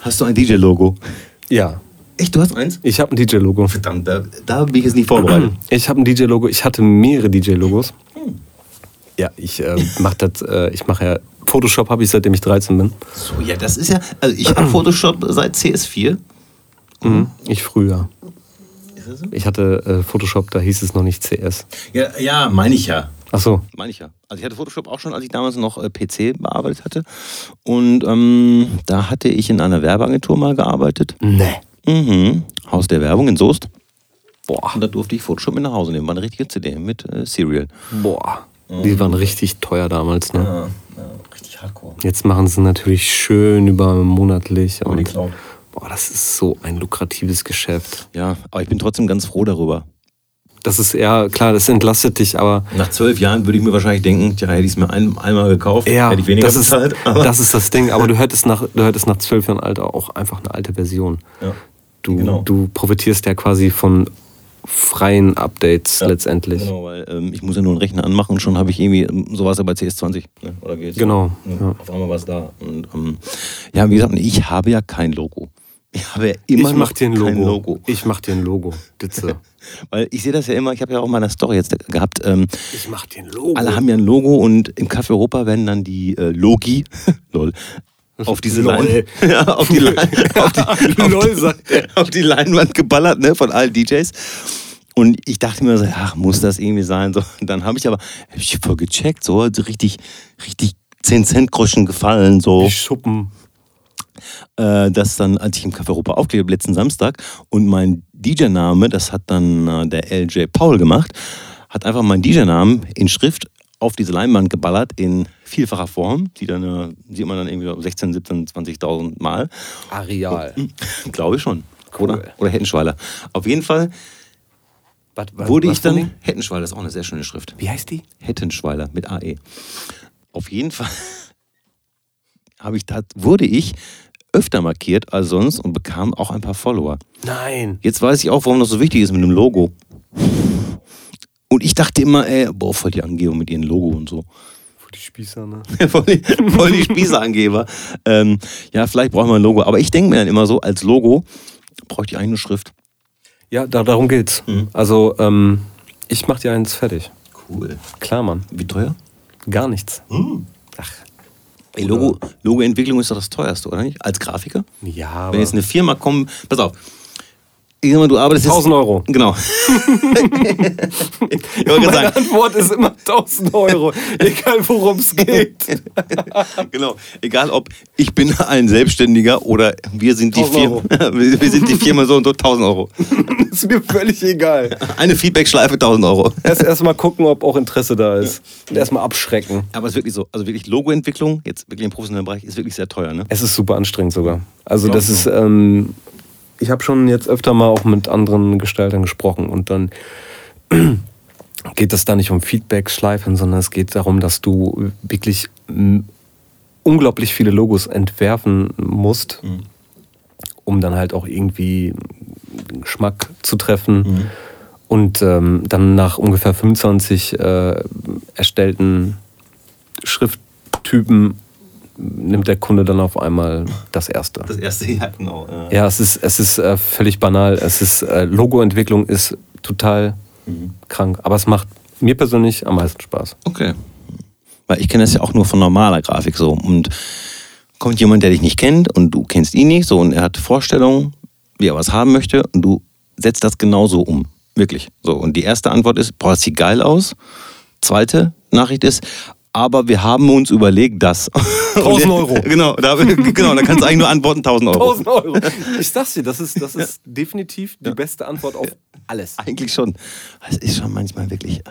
Hast du ein DJ-Logo? Ja, Echt, du hast eins? ich habe ein DJ-Logo. Verdammt, da, da bin ich jetzt nicht vorbereitet. Ich habe ein DJ-Logo. Ich hatte mehrere DJ-Logos. Ja, ich äh, mache das. Äh, ich mache ja Photoshop habe ich seitdem ich 13 bin. So, ja, das ist ja. Also, ich habe Photoshop seit CS4. Mhm. Ich früher. Ist das so? Ich hatte äh, Photoshop, da hieß es noch nicht CS. Ja, ja meine ich ja. Ach so. Meine ich ja. Also ich hatte Photoshop auch schon, als ich damals noch äh, PC bearbeitet hatte. Und ähm, da hatte ich in einer Werbeagentur mal gearbeitet. Nee. Mhm. Haus der Werbung in Soest. Boah. Und da durfte ich Photoshop mit nach Hause nehmen. War eine richtige CD mit äh, Serial. Boah. Die waren richtig teuer damals, ne? Ja, ja, richtig hardcore. Jetzt machen sie natürlich schön über monatlich. die Und, Cloud. boah, das ist so ein lukratives Geschäft. Ja, aber ich bin trotzdem ganz froh darüber. Das ist ja, klar, das entlastet dich, aber Nach zwölf Jahren würde ich mir wahrscheinlich denken, tja, hätte ich es mir ein, einmal gekauft, ja, hätte ich weniger das, ist, bezahlt. <laughs> das ist das Ding. Aber du <laughs> hättest nach, du hättest nach zwölf Jahren Alter auch einfach eine alte Version. ja. Du, Genau. du profitierst ja quasi von freien Updates Ja, letztendlich. Genau, weil ähm, ich muss ja nur einen Rechner anmachen und schon habe ich irgendwie, ähm, so war es ja bei CS20. Ne? Oder geht's? Genau, Ja, ja. Auf einmal war es da. Und, ähm, ja, wie gesagt, ich habe ja kein Logo. Ich habe ja immer ich mach dir ein kein Logo. Logo. Ich mach dir ein Logo. Bitte. <laughs> Weil ich sehe das ja immer, ich habe ja auch in meiner Story jetzt gehabt, ähm, ich mach dir ein Logo. alle haben ja ein Logo und im Café Europa werden dann die äh, Logi, <laughs> lol, auf diese Lol. Lein, <laughs> ja, auf die, Lein, <laughs> auf die, <laughs> Lol, auf sagt die, auf die Leinwand geballert, ne, von allen DJs. Und ich dachte mir so, ach, muss das irgendwie sein? So, dann habe ich aber, hab ich voll gecheckt, so, so richtig, richtig 10 Cent Groschen gefallen, so Die Schuppen. äh, das dann, als ich im Café Europa aufgelegt habe, letzten Samstag, und mein DJ-Name, das hat dann äh, der LJ Paul gemacht, hat einfach meinen DJ-Namen in Schrift auf diese Leinwand geballert in vielfacher Form, die dann äh, sieht man dann irgendwie so 16, 17, 20.000 Mal. Areal. Glaube ich schon. Cool. Oder, oder Hettenschweiler. Auf jeden Fall Was, was, wurde was ich dann. Hettenschweiler ist auch eine sehr schöne Schrift. Wie heißt die? Hettenschweiler mit AE. Auf jeden Fall <laughs> habe ich tat, wurde ich öfter markiert als sonst und bekam auch ein paar Follower. Nein. Jetzt weiß ich auch, warum das so wichtig ist mit dem Logo. Und ich dachte immer, ey, boah, voll die Angebung mit ihrem Logo und so. Für die Spießer, ne? <laughs> voll die, voll die Spießerangeber. ähm, ja, vielleicht brauchen wir ein Logo. Aber ich denke mir dann immer so, als Logo bräuchte ich eine Schrift. Ja, da, darum geht's. Mhm. Also, ähm, ich mach dir eins fertig. Cool. Klar, Mann. Wie teuer? Gar nichts. Ach. Ey, Logo, Logoentwicklung ist doch das teuerste, oder nicht? Als Grafiker? Ja, aber. Wenn jetzt eine Firma kommt, pass auf. Ich sag mal, du arbeitest jetzt- 1000 Euro. Genau. <laughs> ich Meine sagen, Antwort ist immer 1000 Euro. Egal worum es geht. <laughs> genau. Egal ob ich bin ein Selbstständiger oder wir sind die 1000 Firma. <laughs> wir sind die Firma so und so 1000 Euro. ist mir völlig egal. Eine Feedback-Schleife 1000 Euro. Erst erstmal gucken, ob auch Interesse da ist. Und erstmal abschrecken. Aber es ist wirklich so, also wirklich Logoentwicklung, jetzt wirklich im professionellen Bereich, ist wirklich sehr teuer, ne? Es ist super anstrengend sogar. Also das Glaubst ist, ähm, ich habe schon jetzt öfter mal auch mit anderen Gestaltern gesprochen und dann <clears throat> geht es da nicht um Feedback-Schleifen, sondern es geht darum, dass du wirklich unglaublich viele Logos entwerfen musst, um dann halt auch irgendwie Geschmack zu treffen. Und ähm, dann nach ungefähr 25 äh, erstellten Schrifttypen nimmt der Kunde dann auf einmal das erste. Das erste, <laughs> ja, genau. äh, Ja, es ist, es ist äh, völlig banal. Es ist, äh, Logoentwicklung ist total krank. Aber es macht mir persönlich am meisten Spaß. Okay. Weil ich kenne das ja auch nur von normaler Grafik so. Und kommt jemand, der dich nicht kennt und du kennst ihn nicht, so und er hat Vorstellungen, wie er was haben möchte und du setzt das genauso um. Wirklich. So. Und die erste Antwort ist, boah, das sieht geil aus. Zweite Nachricht ist, aber wir haben uns überlegt, das. 1000 <laughs> Euro. <laughs> Genau, da, genau, da kannst du eigentlich nur antworten, 1000 Euro. 1000 Euro. Ich sag's dir, das ist, das ist definitiv die beste Antwort auf alles. Eigentlich schon. Es ist schon manchmal wirklich.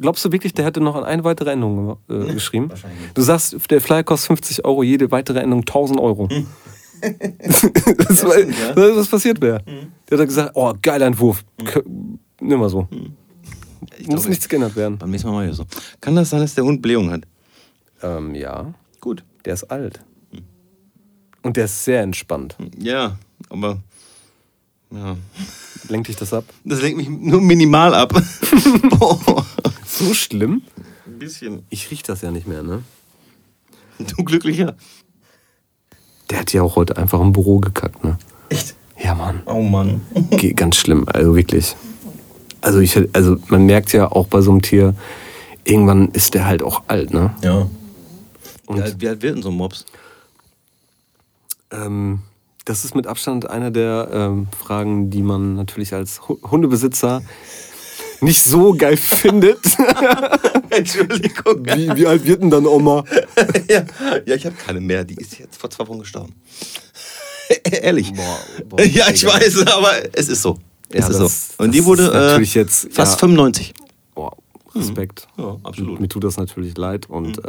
Glaubst du wirklich, der hätte noch eine weitere Änderung äh, geschrieben? Du sagst, der Flyer kostet 50 Euro, jede weitere Änderung 1000 Euro. <laughs> das war, was passiert wäre. Der hat gesagt, oh, geiler Entwurf. K- Nimm mal so. Ich Muss nichts geändert werden. beim nächsten Mal mal so. Kann das sein, dass der Hund Blähung hat? Ähm, ja, Gut. der ist alt. Und der ist sehr entspannt. Ja, aber. Ja. Lenkt dich das ab? Das lenkt mich nur minimal ab. <laughs> So schlimm? Ein bisschen. Ich riech das ja nicht mehr, ne? Du glücklicher. Der hat ja auch heute einfach im Büro gekackt, ne? Echt? Ja, Mann. Oh Mann. Ganz schlimm, also wirklich. Also, ich, also man merkt ja auch bei so einem Tier, irgendwann ist der halt auch alt, ne? Ja. Und- wie, alt, wie alt wird denn so ein Mops? Ähm, das ist mit Abstand einer der ähm, Fragen, die man natürlich als Hu- Hundebesitzer nicht so geil <laughs> findet. <laughs> Entschuldigung. wie, wie alt wird denn dann Oma? <laughs> ja, ja, ich habe keine mehr. Die ist jetzt vor zwei Wochen gestorben. Ehrlich. Boah, boah, ja, ich weiß, aber es ist so. Es Ja, ist das- so. Und die wurde ist äh, jetzt, fast ja. 95. Boah, Respekt. Ja, absolut. Mir tut das natürlich leid und äh,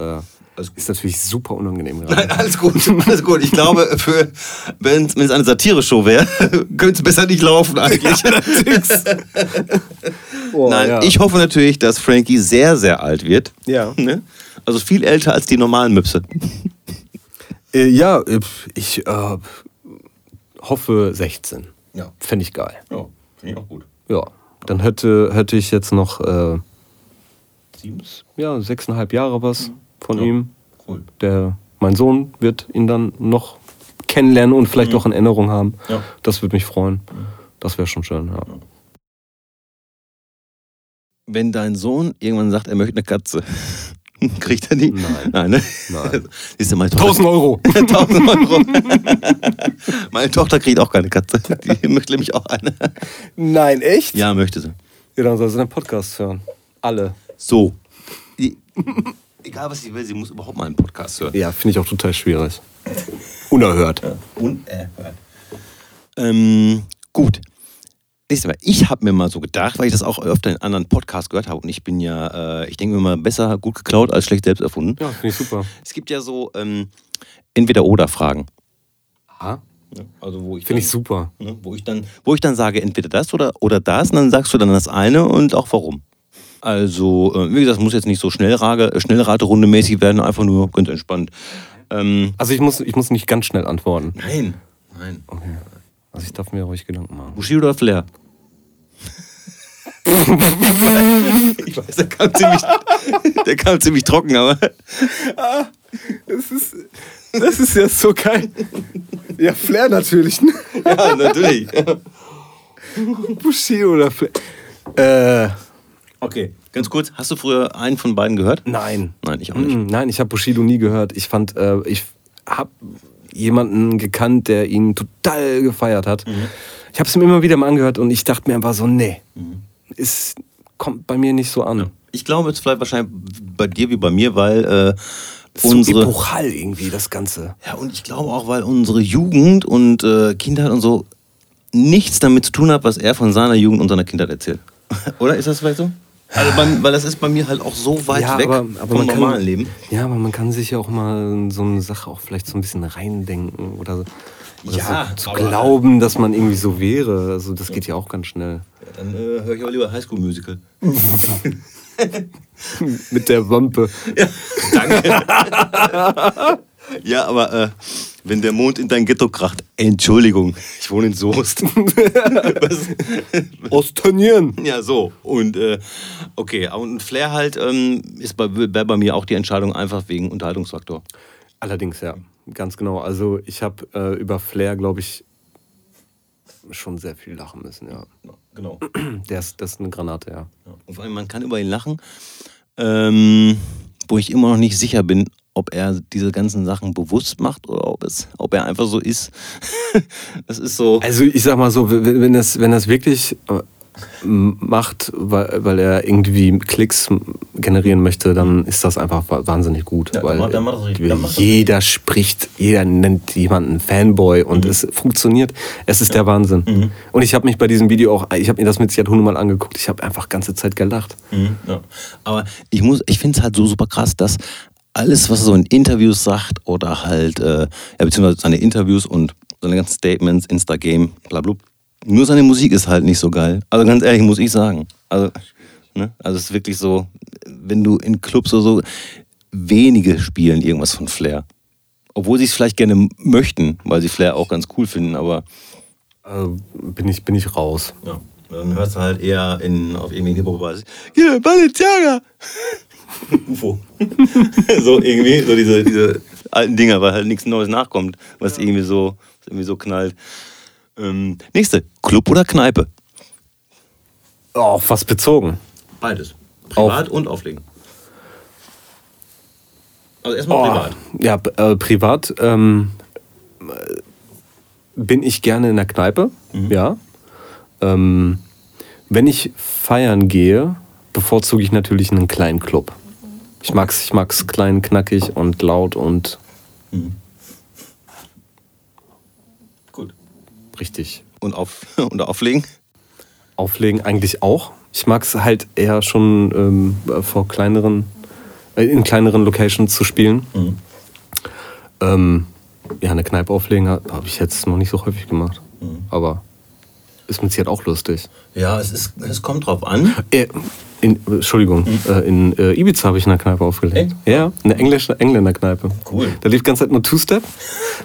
Alles gut. ist natürlich super unangenehm gerade. Nein, alles gut, alles gut. Ich glaube, wenn es eine Satire-Show wäre, <laughs> könnte es besser nicht laufen eigentlich. Oh, <laughs> Nein, ich hoffe natürlich, dass Frankie sehr, sehr alt wird. Ja. Ne? Also viel älter als die normalen Möpse. Äh, ja, äh, ich äh, hoffe 16. Ja. Fände ich geil. Ja, finde ich auch gut. Ja. Dann hätte, hätte ich jetzt noch äh, Sieben? ja, sechseinhalb Jahre was von Ja. ihm. Cool. Der, mein Sohn wird ihn dann noch kennenlernen und vielleicht auch in Erinnerung haben. Ja. Das würde mich freuen. Das wäre schon schön, ja. Wenn dein Sohn irgendwann sagt, er möchte eine Katze, <laughs> kriegt er die? Nein. Nein, ne? Nein. <laughs> Siehst du, meine Tochter, 1000 Euro! <laughs> 1000 Euro. meine Tochter kriegt auch keine Katze. Die möchte nämlich auch eine. Nein, echt? Ja, möchte sie. Ja, dann soll sie den Podcast hören. Alle. So. Die, egal was sie will, sie muss überhaupt mal einen Podcast hören. Ja, finde ich auch total schwierig. Unerhört. Unerhört. Ähm, gut. Nächstes Mal. Ich habe mir mal so gedacht, weil ich das auch öfter in anderen Podcasts gehört habe und ich bin ja, äh, ich denke mir mal, besser gut geklaut als schlecht selbst erfunden. Ja, finde ich super. Es gibt ja so ähm, Entweder-Oder-Fragen. Aha. Also wo ich Finde ich super. Ne, wo, ich dann, wo ich dann sage, entweder das oder, oder das, und dann sagst du dann das eine und auch warum. Also, äh, wie gesagt, es muss jetzt nicht so Schnellrage, äh, Schnellraterunde mäßig werden, einfach nur ganz entspannt. Ähm, Also ich muss, ich muss nicht ganz schnell antworten. nein, nein. Okay. Also ich darf mir ruhig Gedanken machen. Bushido oder Flair? ich weiß, der kam ziemlich, der kam ziemlich trocken, aber Das ist, das ist ja so geil. Ja, Flair natürlich. Ne? ja, natürlich. Bushido oder Flair. Äh, Okay, ganz kurz, hast du früher einen von beiden gehört? nein. Nein, ich auch nicht. Mm, Nein, ich habe Bushido nie gehört. Ich fand, äh, ich habe jemanden gekannt, der ihn total gefeiert hat. Ich habe es mir immer wieder mal angehört und ich dachte mir einfach so, nee, es kommt bei mir nicht so an. Ich glaube, es bleibt wahrscheinlich bei dir wie bei mir, weil äh, unsere. so epochal irgendwie, das Ganze. Ja, und ich glaube auch, weil unsere Jugend und äh, Kindheit und so nichts damit zu tun hat, was er von seiner Jugend und seiner Kindheit erzählt. <laughs> Oder ist das vielleicht so? Also bei, weil das ist bei mir halt auch so weit ja, weg aber, aber vom man kann, normalen Leben. Ja, aber man kann sich ja auch mal in so eine Sache auch vielleicht so ein bisschen reindenken oder, oder Ja, so, zu glauben, dass man irgendwie so wäre. Also das geht ja auch ganz schnell. Ja, dann äh, höre ich aber lieber Highschool Musical. <laughs> Mit der Wampe. <laughs> Danke. ja, aber äh, Wenn der Mond in dein Ghetto kracht. Entschuldigung, ich wohne in Soest. <laughs> Ostanieren. ja, so. Und äh, okay, und Flair halt ähm, ist bei, bei, bei mir auch die Entscheidung einfach wegen Unterhaltungsfaktor. Allerdings, ja. Ganz genau. Also ich habe äh, über Flair, glaube ich, schon sehr viel lachen müssen, ja. Genau. <clears throat> Der ist, das ist eine Granate, ja. Ja. Und vor allem, man kann über ihn lachen, ähm, wo ich immer noch nicht sicher bin, ob er diese ganzen Sachen bewusst macht oder ob, es, ob er einfach so ist. <laughs> das ist so. Also ich sag mal so, wenn wenn das, wenn das wirklich äh, macht, weil, weil er irgendwie Klicks generieren möchte, dann ist das einfach wa- wahnsinnig gut. Ja, weil dann macht dann macht jeder spricht, jeder nennt jemanden Fanboy und Mhm. es funktioniert. Es ist der Wahnsinn. Und ich habe mich bei diesem Video auch, ich habe mir das mit Sicherheit hundertmal angeguckt, ich habe einfach ganze Zeit gelacht. Mhm, ja. Aber ich muss, ich finde es halt so super krass, dass alles, was er so in Interviews sagt oder halt, äh, ja, beziehungsweise seine Interviews und seine ganzen Statements, Instagame, bla bla, nur seine Musik ist halt nicht so geil. Also ganz ehrlich, muss ich sagen. Also, ne? also es ist wirklich so, wenn du in Clubs oder so, wenige spielen irgendwas von Flair. Obwohl sie es vielleicht gerne möchten, weil sie Flair auch ganz cool finden, aber Äh, bin, ich, bin ich raus. ja, dann hörst du halt eher in, auf irgendwie Hip-Hop-Basis. Ja, Balenciaga! <laughs> <laughs> UFO. <laughs> so irgendwie, so diese, diese alten Dinger, weil halt nichts Neues nachkommt, was irgendwie so, was irgendwie so knallt. Ähm, nächste, Club oder Kneipe? Auf was bezogen? Beides. Privat und auflegen. Also erstmal Oh, privat. Ja, äh, privat ähm, äh, bin ich gerne in der Kneipe, Mhm. ja. Ähm, wenn ich feiern gehe, bevorzuge ich natürlich einen kleinen Club. Ich mag's, ich mag's klein, knackig und laut und Gut. richtig Und, auf, <laughs> und auflegen? auflegen eigentlich auch. Ich mag's halt eher schon ähm, vor kleineren, äh, in kleineren Locations zu spielen. Mhm. Ähm, ja, eine Kneipe auflegen habe hab ich jetzt noch nicht so häufig gemacht. Mhm. Aber ist mit Sicherheit auch lustig. Ja, es, ist, es kommt drauf an. Äh, in, Entschuldigung, äh, in äh, Ibiza habe ich in einer Kneipe aufgelegt. Mhm. Echt? Ja, eine englische Engländer-Kneipe. Cool. Da lief die ganze Zeit nur Two-Step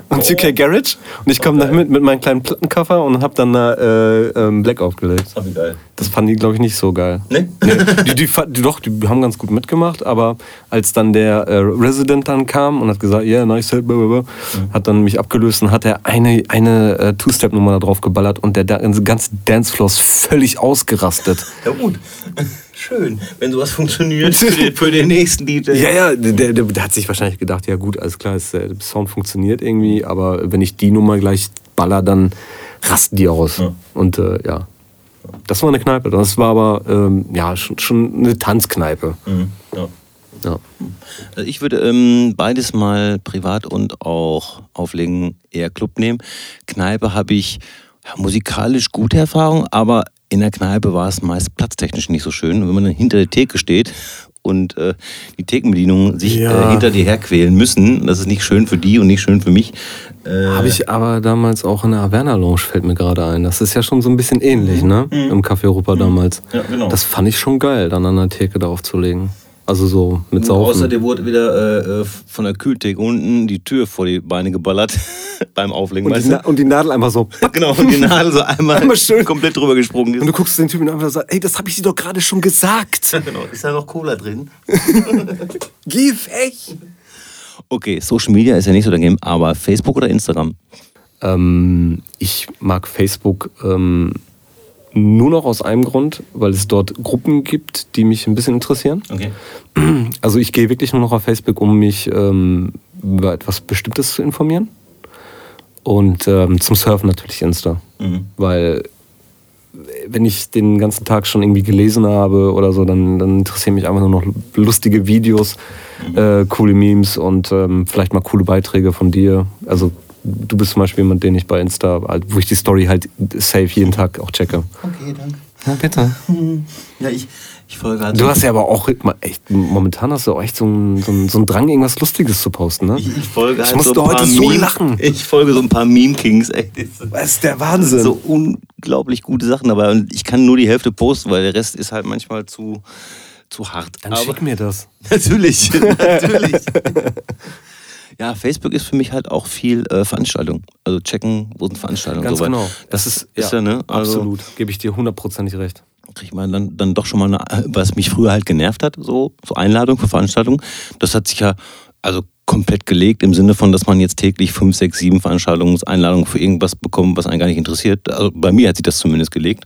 und UK Garage. Und ich komme da mit, mit meinem kleinen Plattenkoffer und habe dann da äh, ähm, Black aufgelegt. Das wie geil. Das fanden die, glaube ich, nicht so geil. Ne? Die, die, fa- die, doch, die haben ganz gut mitgemacht, aber als dann der äh, Resident dann kam und hat gesagt, yeah, nice set, blablabla, hat dann mich abgelöst und hat er eine, eine äh, Two-Step-Nummer da drauf geballert und der ganze Dancefloor ist völlig ausgerastet. Ja gut. Schön, wenn sowas funktioniert <laughs> für den, für den nächsten DJ. Ja, ja, der, der, der hat sich wahrscheinlich gedacht, ja gut, alles klar, äh, der Sound funktioniert irgendwie, aber wenn ich die Nummer gleich baller, dann rasten die aus. Ja. Und äh, ja, das war eine Kneipe. Das war aber ähm, ja schon, schon eine Tanzkneipe. Mhm, ja. Ja. Also ich würde ähm, beides mal privat und auch auflegen eher Club nehmen. Kneipe habe ich ja, musikalisch gute Erfahrung, aber in der Kneipe war es meist platztechnisch nicht so schön. Und wenn man dann hinter der Theke steht und äh, die Thekenbedienungen sich Ja. äh, hinter dir herquälen müssen, das ist nicht schön für die und nicht schön für mich. Äh, Habe ich aber damals auch in der Averna Lounge, fällt mir gerade ein. Das ist ja schon so ein bisschen ähnlich, ne? Im Café Europa damals. Ja, genau. Das fand ich schon geil, dann an der Theke da aufzulegen. Also so mit Saufen. Außer dir wurde wieder äh, äh, von der Kühltheke unten die Tür vor die Beine geballert <laughs> beim Auflegen. und, weißt die? Na- und die Nadel einfach so. <laughs> Genau, und die Nadel so einmal, Einmal schön. komplett drüber gesprungen ist. Und du guckst den Typen einfach und sagst, ey, das habe ich dir doch gerade schon gesagt. <laughs> genau, ist da noch Cola drin? Geh weg! Okay, Social Media ist ja nicht so dein Game, aber Facebook oder Instagram? Ähm, ich mag Facebook ähm, nur noch aus einem Grund, weil es dort Gruppen gibt, die mich ein bisschen interessieren. Okay. Also ich gehe wirklich nur noch auf Facebook, um mich ähm, über etwas Bestimmtes zu informieren. Und ähm, zum Surfen natürlich Insta. Mhm. Weil wenn ich den ganzen Tag schon irgendwie gelesen habe oder so, dann, dann interessieren mich einfach nur noch lustige Videos, äh, coole Memes und ähm, vielleicht mal coole Beiträge von dir. Also du bist zum Beispiel jemand, den ich bei Insta, halt, wo ich die Story halt safe jeden Tag auch checke. Okay, danke. Ja, bitte. Ja, ich, ich folge halt Du hast ja aber auch mal echt, momentan hast du auch echt so einen, so einen, so einen Drang, irgendwas Lustiges zu posten, ne? ich, ich folge Ich halt musste so ein heute paar so Meme, lachen. Ich folge so ein paar Meme-Kings, ey. Das Das ist der sind Wahnsinn. so unglaublich gute Sachen und ich kann nur die Hälfte posten, weil der Rest ist halt manchmal zu, zu hart. Dann Aber- schick mir das. <laughs> Natürlich, natürlich. <laughs> Ja, Facebook ist für mich halt auch viel äh, Veranstaltung. Also checken, wo sind Veranstaltungen. Ganz so genau. Das ist, ist ja, ne? Also, Absolut. Gebe ich dir hundertprozentig recht. kriegt man dann, dann doch schon mal, eine, <laughs> was mich früher halt genervt hat, so, so Einladung für Veranstaltungen. Das hat sich ja also komplett gelegt im Sinne von, dass man jetzt täglich fünf, sechs, sieben Veranstaltungseinladungen für irgendwas bekommt, was einen gar nicht interessiert. Also bei mir hat sich das zumindest gelegt.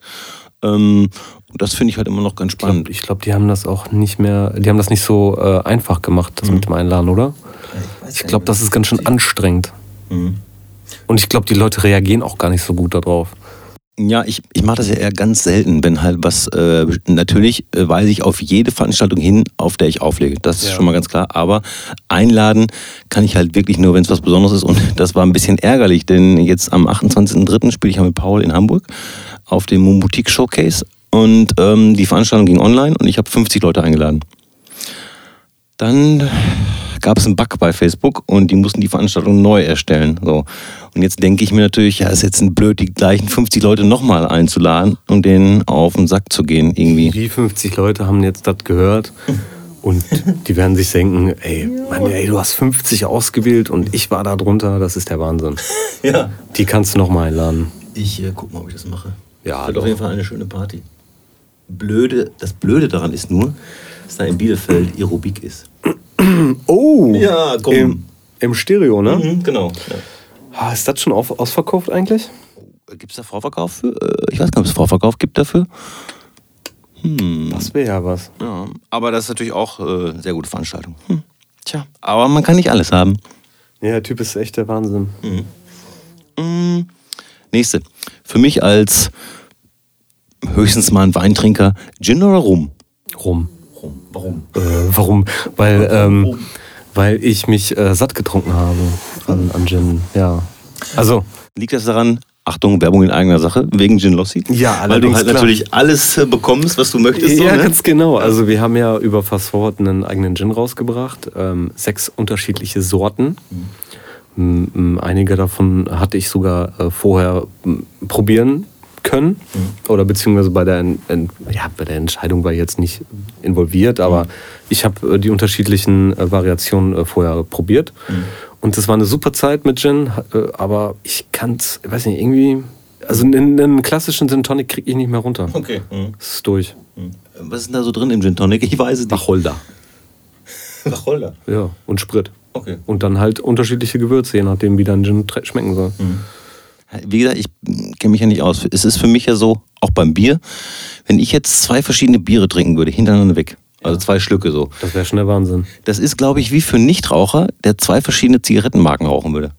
Ähm, und das finde ich halt immer noch ganz Ich glaube, spannend. glaub, die haben das auch nicht mehr, die haben das nicht so äh, einfach gemacht, das mit dem Einladen, oder? Ich glaube, das ist ganz schön anstrengend. Mhm. Und ich glaube, die Leute reagieren auch gar nicht so gut darauf. Ja, ich, ich mache das ja eher ganz selten, wenn halt was, äh, natürlich äh, weise ich auf jede Veranstaltung hin, auf der ich auflege. Das ist Ja. schon mal ganz klar. Aber einladen kann ich halt wirklich nur, wenn es was Besonderes ist. Und das war ein bisschen ärgerlich, denn jetzt am 28.03. spiele ich ja mit Paul in Hamburg auf dem Boutique Showcase. Und ähm, die Veranstaltung ging online und ich habe 50 Leute eingeladen. Dann gab es einen Bug bei Facebook und die mussten die Veranstaltung neu erstellen. So. Und jetzt denke ich mir natürlich, ja, ist jetzt ein blöd, die gleichen 50 Leute nochmal einzuladen und denen auf den Sack zu gehen irgendwie. Die 50 Leute haben jetzt das gehört und die werden sich denken, ey, Mann, ey, du hast 50 ausgewählt und ich war da drunter, das ist der Wahnsinn. <laughs> Ja. Die kannst du nochmal einladen. Ich äh, guck mal, ob ich das mache. Ja, Wird doch. auf jeden Fall eine schöne Party. Blöde, das Blöde daran ist nur, dass da in Bielefeld Aerobik ist. <clears throat> Oh! Ja, komm. Im, im Stereo, ne? Mhm, genau. Ah, Ist das schon auf, ausverkauft eigentlich? Gibt es da Vorverkauf für? Äh, Ich weiß gar nicht, ob es Vorverkauf gibt dafür. Das wäre ja was. Ja, aber das ist natürlich auch äh, eine sehr gute Veranstaltung. Hm. Tja, aber man kann nicht alles haben. Ja, der Typ ist echt der Wahnsinn. Mm, nächste. Für mich als höchstens mal ein Weintrinker, Gin oder Rum? Rum. Rum. Warum? Äh, warum? Weil, ähm, weil ich mich äh, satt getrunken habe an, an Gin. Ja. Also, Liegt das daran, Achtung, Werbung in eigener Sache, wegen Gin Lossi? Ja, Weil du halt klar. natürlich alles äh, bekommst, was du möchtest. ja, so, ne? ganz genau. Also wir haben ja über Fast Forward einen eigenen Gin rausgebracht. Ähm, sechs unterschiedliche Sorten. M- m- Einige davon hatte ich sogar äh, vorher probieren können. Oder beziehungsweise bei der, ja, bei der Entscheidung war ich jetzt nicht involviert, aber ich habe äh, die unterschiedlichen äh, Variationen äh, vorher probiert. Und das war eine super Zeit mit Gin, aber ich kann es, ich weiß nicht, irgendwie. Also einen, klassischen Gin Tonic kriege ich nicht mehr runter. Okay. Mhm. Es ist durch. Mhm. Was ist denn da so drin im Gin Tonic? Ich weiß es nicht. Wacholder. Wacholder. Ja, und Sprit. Okay. Und dann halt unterschiedliche Gewürze, je nachdem, wie dein Gin schmecken soll. Wie gesagt, ich kenne mich ja nicht aus. Es ist für mich ja so, auch beim Bier, wenn ich jetzt zwei verschiedene Biere trinken würde, hintereinander weg, also zwei Schlücke so, Das wäre schon der Wahnsinn. das ist, glaube ich, wie für einen Nichtraucher, der zwei verschiedene Zigarettenmarken rauchen würde.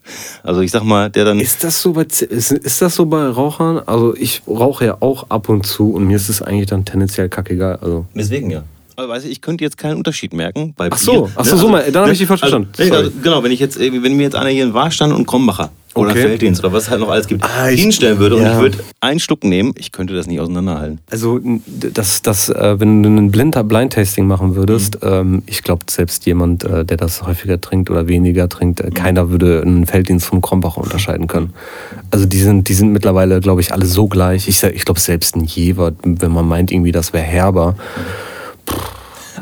Also ich sag mal, der dann... Ist das so bei, ist, ist das so bei Rauchern? Also ich rauche ja auch ab und zu und mir ist es eigentlich dann tendenziell kackegal. Also Deswegen ja. Also, weiß ich, ich könnte jetzt keinen Unterschied merken. Bei Ach so, Bier, ach so, so mal, dann hab ich dich falsch also, verstanden. also, genau, wenn ich jetzt, wenn mir jetzt einer hier einen Warstand und Krombacher oder Okay. Felddienst oder was es halt noch alles gibt, Ah, ich- hinstellen würde und ja. ich würde einen Schluck nehmen, ich könnte das nicht auseinanderhalten. Also, das, das, äh, wenn du ein Blinder Blind-Tasting machen würdest, ähm, ich glaube, selbst jemand, äh, der das häufiger trinkt oder weniger trinkt, äh, keiner würde einen Felddienst vom Krombacher unterscheiden können. Also, die sind, die sind mittlerweile, glaube ich, alle so gleich. Ich, ich glaube, selbst ein Jever, wenn man meint, irgendwie, das wäre herber. Pff,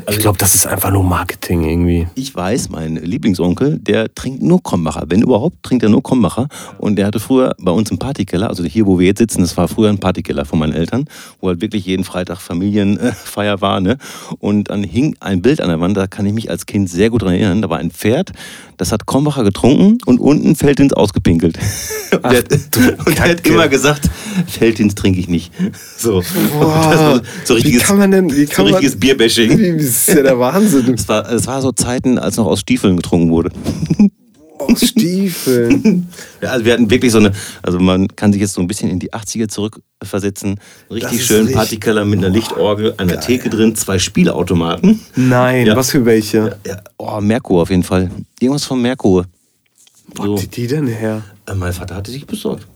ich glaube, das ist einfach nur Marketing irgendwie. Ich weiß, mein Lieblingsonkel, der trinkt nur Krombacher. Wenn überhaupt, trinkt er nur Krombacher. Und der hatte früher bei uns im Partykeller, also hier, wo wir jetzt sitzen, das war früher ein Partykeller von meinen Eltern, wo halt wirklich jeden Freitag Familienfeier war. Ne? Und dann hing ein Bild an der Wand, da kann ich mich als Kind sehr gut dran erinnern. Da war ein Pferd, das hat Krombacher getrunken und unten Feldins ausgepinkelt. <laughs> Und der, hat- und der hat immer gesagt, Feldins trinke ich nicht. <laughs> So. Boah, das war so richtiges, wie kann man denn, wie so kann man, richtiges Bierbashing. <laughs> das ist ja der Wahnsinn. Es war, es war so Zeiten, als noch aus Stiefeln getrunken wurde. Aus Stiefeln. <laughs> Ja, also wir hatten wirklich so eine, also man kann sich jetzt so ein bisschen in die 80er zurückversetzen. Richtig schön Partykeller mit einer Lichtorgel, einer Theke drin, zwei Spielautomaten. Nein, Ja. was für welche? Ja, oh, Merkur auf jeden Fall. Irgendwas von Merkur. Wo So. die, denn her? Äh, mein Vater hatte sich besorgt.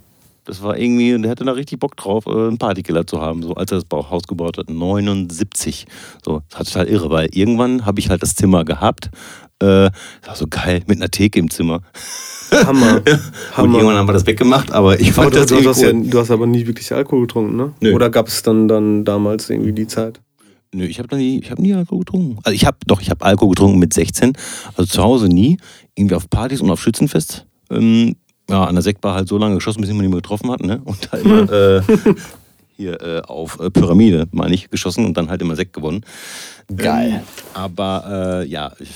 Das war irgendwie, der hatte da richtig Bock drauf, äh, einen Partykeller zu haben, so als er das Haus gebaut hat. 79. So, das war total irre, weil irgendwann habe ich halt das Zimmer gehabt. Äh, das war so geil, mit einer Theke im Zimmer. Hammer. <laughs> Und irgendwann Hammer. haben wir das weggemacht, aber ich Aber fand du, das du, hast ja, cool. du hast aber nie wirklich Alkohol getrunken, ne? Nö. Oder gab es dann, dann damals irgendwie die Zeit? Nö, ich habe nie, ich habe nie Alkohol getrunken. Also ich habe, doch, ich habe Alkohol getrunken mit 16. Also zu Hause nie. Irgendwie auf Partys und auf Schützenfest. Ähm, ja, an der Sektbar halt so lange geschossen, bis man nicht mehr getroffen hat, ne? Und halt immer, <laughs> äh, hier äh, auf äh, Pyramide, meine ich, geschossen und dann halt immer Sekt gewonnen. Geil. Ähm, aber äh, ja, ich,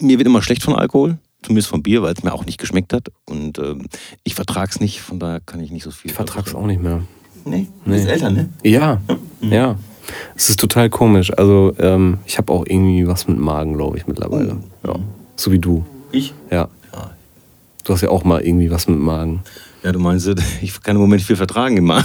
mir wird immer schlecht von Alkohol. Zumindest vom Bier, weil es mir auch nicht geschmeckt hat. Und ähm, ich vertrag's nicht, von daher kann ich nicht so viel. Ich vertrag's auch nicht mehr. Nee, du Nee. bist älter, ne? Ja, ja. Es ist total komisch. Also, ähm, ich habe auch irgendwie was mit Magen, glaube ich, mittlerweile. Ja. So wie du. Ich? Ja. Ja. Du hast ja auch mal irgendwie was mit Magen. Ja, du meinst, <laughs> ich kann im Moment viel vertragen immer.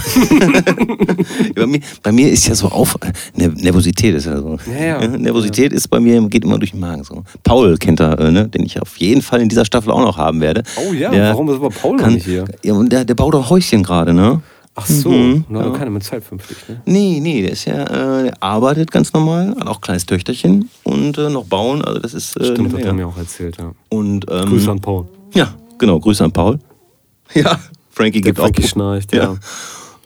<laughs> bei, mir, bei mir ist ja so auf. Ne, Nervosität ist ja so. Ja, ja. Nervosität ist bei mir, geht immer durch den Magen so. Paul kennt er, äh, ne, den ich auf jeden Fall in dieser Staffel auch noch haben werde. Oh ja, Der warum ist aber Paul noch kann, nicht hier? Ja, und der, der baut doch Häuschen gerade, ne? Ach so, Mhm, na, ja. keine mit Zeit fünftig, ne? Nee, nee, der ist ja, äh, der arbeitet ganz normal, hat auch ein kleines Töchterchen und äh, noch bauen, also das ist. Äh, Stimmt, hat er mir auch erzählt, ja. Und, ähm, Grüße an Paul. Ja, genau, Grüße an Paul. <laughs> Ja, Frankie Der gibt Frankie auch. schnarcht, Ja. ja.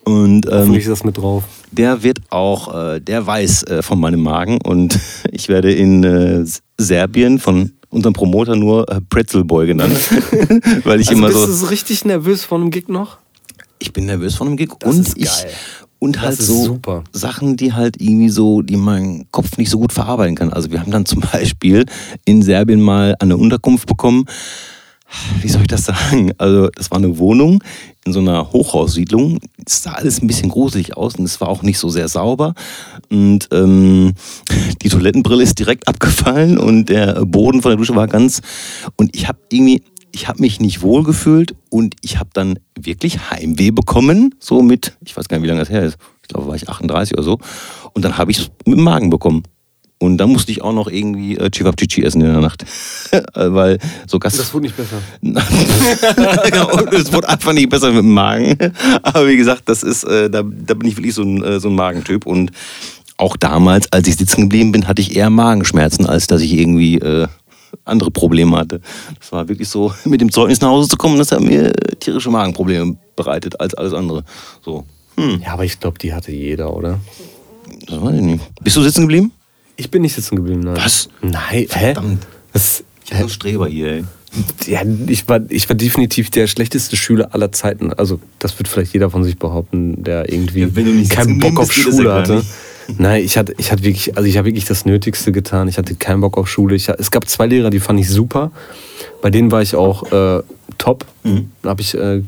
Und ähm, Hoffentlich ist das mit drauf. der wird auch, äh, der weiß äh, von meinem Magen und <laughs> ich werde in äh, Serbien von unserem Promoter nur äh, Pretzelboy genannt, <laughs> weil ich Also immer bist so, du so richtig nervös vor einem Gig noch? ich bin nervös von einem Gig Das und ich und halt so super. Sachen, die halt irgendwie so, die mein Kopf nicht so gut verarbeiten kann. Also wir haben dann zum Beispiel in Serbien mal eine Unterkunft bekommen. Wie soll ich das sagen? Also das war eine Wohnung in so einer Hochhaussiedlung. Es sah alles ein bisschen gruselig aus und es war auch nicht so sehr sauber. Und ähm, die Toilettenbrille ist direkt <laughs> abgefallen und der Boden von der Dusche war ganz. Und ich habe irgendwie, ich habe mich nicht wohl gefühlt und ich habe dann wirklich Heimweh bekommen, so mit, ich weiß gar nicht, wie lange das her ist. Ich glaube, war ich 38 oder so. Und dann habe ich es mit dem Magen bekommen. Und dann musste ich auch noch irgendwie äh, Chivapchichi essen in der Nacht. <laughs> Äh, Weil so Gast. Das wurde nicht besser. <laughs> genau, es wurde einfach nicht besser mit dem Magen. Aber wie gesagt, das ist, äh, da, da bin ich wirklich so ein, äh, so ein Magentyp. Und auch damals, als ich sitzen geblieben bin, hatte ich eher Magenschmerzen, als dass ich irgendwie äh, andere Probleme hatte. Das war wirklich so, <laughs> mit dem Zeugnis nach Hause zu kommen, das hat mir äh, tierische Magenprobleme bereitet als alles andere. So, hm, Ja, aber ich glaube, die hatte jeder, oder? das weiß ich nicht. Bist du sitzen geblieben? Ich bin nicht sitzen geblieben, nein. Was? Nein, Verdammt. hä? Das, Ich bin so ein Streber hier, ey. ja, ich, war, ich war definitiv der schlechteste Schüler aller Zeiten. Also, das wird vielleicht jeder von sich behaupten, der irgendwie Ja, wenn du nicht keinen Bock auf Schule hatte. Nein, ich hatte, ich hatte wirklich, also ich habe wirklich das Nötigste getan. Ich hatte keinen Bock auf Schule. Ich, es gab zwei Lehrer, die fand ich super. Bei denen war ich auch äh, top. Mhm. Da habe ich äh,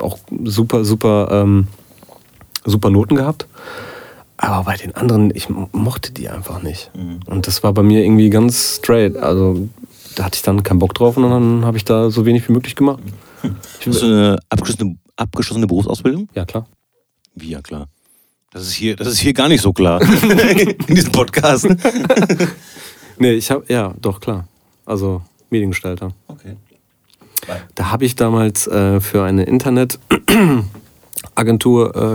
auch super, super, ähm, super Noten gehabt. Aber bei den anderen, ich mo- mochte die einfach nicht. Mhm. Und das war bei mir irgendwie ganz straight. Also da hatte ich dann keinen Bock drauf und dann habe ich da so wenig wie möglich gemacht. Ich, <laughs> Hast du eine abgeschlossene, abgeschlossene Berufsausbildung? ja, klar. Wie, ja klar. Das ist hier, das ist hier gar nicht so klar. <laughs> In diesem Podcast. <laughs> Nee, ich habe, ja, doch, klar. Also Mediengestalter. Okay. Da habe ich damals äh, für eine Internetagentur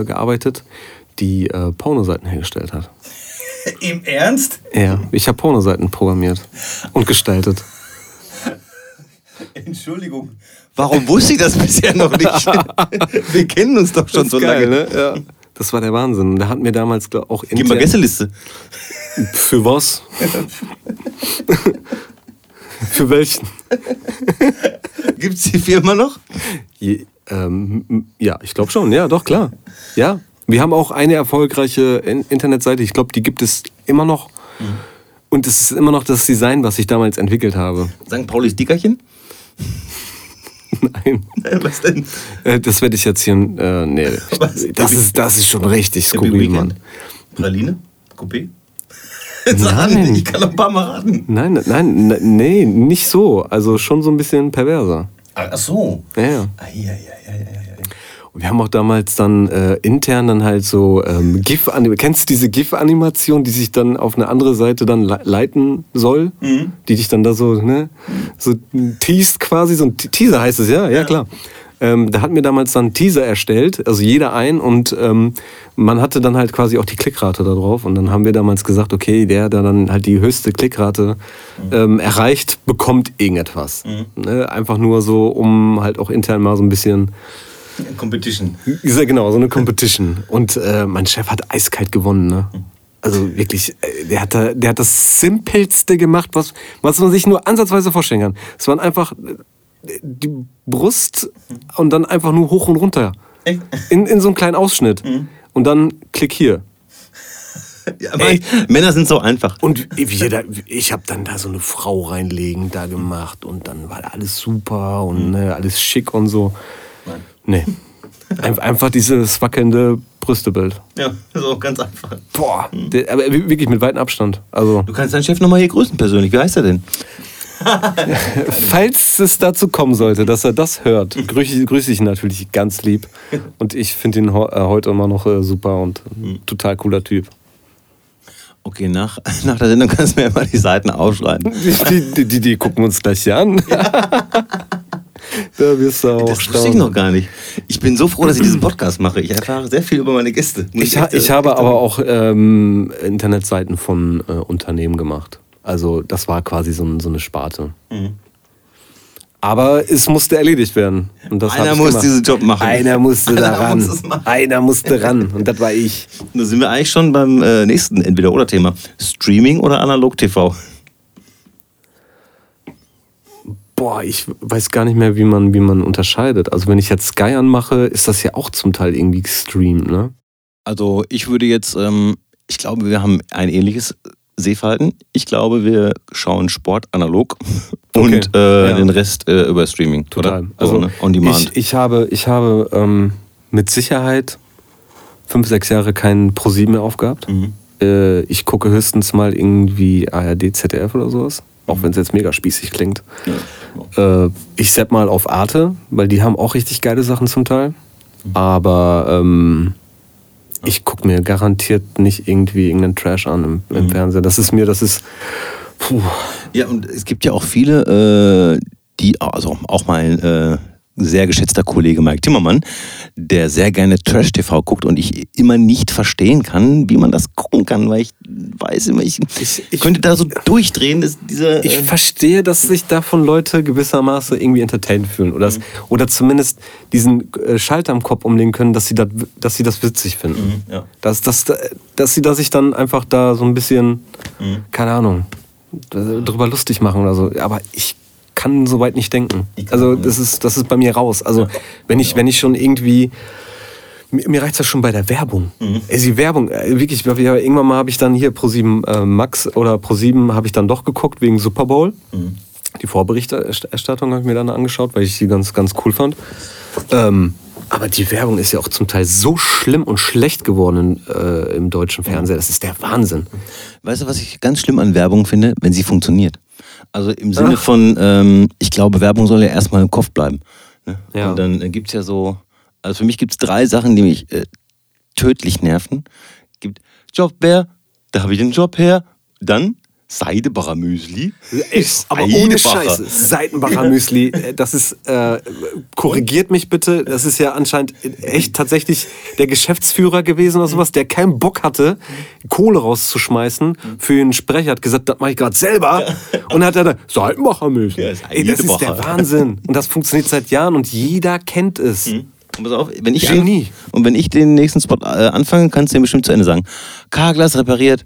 äh, gearbeitet, die äh, Pornoseiten hergestellt hat. <laughs> Im Ernst? Ja, ich habe Pornoseiten programmiert und gestaltet. <laughs> Entschuldigung. Warum wusste ich das bisher noch nicht? <laughs> Wir kennen uns doch schon so lange. ne? Ja. Das war der Wahnsinn. Der hat mir damals glaub, auch Gib mal intern- Gästeliste. Für was? Für welchen? Gibt es die Firma noch? Je, ähm, ja, ich glaube schon. Ja, doch, klar. Ja. Wir haben auch eine erfolgreiche In Internetseite. Ich glaube, die gibt es immer noch. Und es ist immer noch das Design, was ich damals entwickelt habe. St. Paulis Dickerchen? <laughs> Nein. <laughs> Was denn? Äh, das werde ich jetzt hier. Äh, nee. <laughs> Was? Das ist, das ist schon richtig skurril, Mann. Praline? Coupé? Nein. Ich kann noch ein paar Mal raten. Nein, nein, nein, nee, nicht so. Also schon so ein bisschen perverser. Ach so. Ja, ja. Eieieiei. Und wir haben auch damals dann äh, intern dann halt so ähm, GIF, kennst du diese GIF-Animation, die sich dann auf eine andere Seite dann le leiten soll? Die dich dann da so, ne, so teast quasi, so ein Te- Teaser heißt es, ja, ja, klar. Ähm, da hatten wir damals dann Teaser erstellt, also jeder ein und ähm, man hatte dann halt quasi auch die Klickrate da drauf und dann haben wir damals gesagt, okay, der, der dann halt die höchste Klickrate ähm, erreicht, bekommt irgendetwas. Ne? Einfach nur so, um halt auch intern mal so ein bisschen Competition. ja, genau, so eine Competition. Und äh, mein Chef hat eiskalt gewonnen, ne? Also wirklich, äh, der hat, da, der hat das Simpelste gemacht, was, was man sich nur ansatzweise vorstellen kann. Es waren einfach äh, die Brust und dann einfach nur hoch und runter. In, in so einem kleinen Ausschnitt. Und dann klick hier. Ja, aber Männer sind so einfach. Und jeder, ich habe dann da so eine Frau reinlegen da gemacht und dann war da alles super und ne, alles schick und so. Nee. Ein- Einfach dieses wackelnde Brüstebild. Ja, so ganz einfach. Boah, der, aber wirklich mit weitem Abstand. Also, Du kannst deinen Chef nochmal hier grüßen persönlich. Wie heißt er denn? <laughs> falls es dazu kommen sollte, dass er das hört, <laughs> grüße, grüße ich ihn natürlich ganz lieb. Und ich finde ihn äh, heute immer noch äh, super und ein total cooler Typ. Okay, nach, <laughs> nach der Sendung kannst du mir mal die Seiten aufschreiben. Die, die, die, die gucken wir uns gleich hier an. Da wirst du auch Das wusste ich noch gar nicht. Ich bin so froh, dass ich diesen Podcast mache. Ich erfahre sehr viel über meine Gäste. Ich, ha ich habe aber auch ähm, Internetseiten von äh, Unternehmen gemacht. Also das war quasi so, so eine Sparte. Mhm. Aber es musste erledigt werden. Einer hab ich muss gemacht. diesen Job machen. Einer musste Einer da ran. Einer musste ran. Und das war ich. Da sind wir eigentlich schon beim äh, nächsten Entweder-Oder-Thema. Streaming oder Analog-TV? Boah, ich weiß gar nicht mehr, wie man, wie man unterscheidet. Also wenn ich jetzt Sky anmache, ist das ja auch zum Teil irgendwie gestreamt, ne? Also ich würde jetzt, ähm, ich glaube, wir haben ein ähnliches Sehverhalten. Ich glaube, wir schauen Sport analog <laughs> Okay. und äh, Ja. den Rest äh, über Streaming. Total. Oder? Also so, ne? On Demand. Ich, ich habe, ich habe ähm, mit Sicherheit fünf, sechs Jahre keinen ProSieben mehr aufgehabt. Mhm. Äh, ich gucke höchstens mal irgendwie ARD, ZDF oder sowas. Auch wenn es jetzt mega spießig klingt. Äh, ich sepp mal auf Arte, weil die haben auch richtig geile Sachen zum Teil. Aber ähm, ich gucke mir garantiert nicht irgendwie irgendeinen Trash an im, im Fernsehen. Das ist mir, das ist. Puh. Ja, und es gibt ja auch viele, äh, die, also auch mein äh, sehr geschätzter Kollege Mike Timmermann, der sehr gerne Trash-TV guckt und ich immer nicht verstehen kann, wie man das gucken kann, weil ich weiß immer, ich, Ich- ich- könnte da so durchdrehen, dass diese. Ich äh, verstehe, dass sich davon Leute gewissermaßen irgendwie entertained fühlen oder, oder zumindest diesen äh, Schalter im Kopf umlegen können, dass sie, das, dass sie das witzig finden. ja. dass, dass, dass sie da sich dann einfach da so ein bisschen, keine Ahnung, drüber lustig machen oder so. Aber ich kann soweit nicht denken. Also das ist, das ist bei mir raus. Also wenn ich, wenn ich schon irgendwie mir, reicht das schon bei der Werbung. Also die Werbung, äh, wirklich, irgendwann mal habe ich dann hier Pro7 äh, Max oder Pro7 habe ich dann doch geguckt wegen Super Bowl. Die Vorberichterstattung habe ich mir dann angeschaut, weil ich die ganz, ganz cool fand. Ähm, aber die Werbung ist ja auch zum Teil so schlimm und schlecht geworden äh, im deutschen Fernseher. Das ist der Wahnsinn. Weißt du, was ich ganz schlimm an Werbung finde? Wenn sie funktioniert. Also im Sinne Ach. von, ähm, ich glaube, Werbung soll ja erstmal im Kopf bleiben. Ne? Ja. Und dann äh, gibt es ja so, also für mich gibt es drei Sachen, die mich äh, tödlich nerven. Gibt Jobbär, da habe ich den Job her. Dann Seidebacher Müsli. Ist aber ohne Scheiße. Seitenbacher Müsli, äh, das ist, äh, korrigiert mich bitte, das ist ja anscheinend echt tatsächlich der Geschäftsführer gewesen oder sowas, der keinen Bock hatte, Kohle rauszuschmeißen für einen Sprecher, hat gesagt, das mache ich gerade selber. Und hat er da, Seitenbacher Müsli. Ja, das ist Ey, das ist der Seidenbacher. Wahnsinn. Und das funktioniert seit Jahren und jeder kennt es. Und pass auf, wenn ich Genie. den, und wenn ich den nächsten Spot äh, anfange, kannst du den bestimmt zu Ende sagen. Carglass repariert.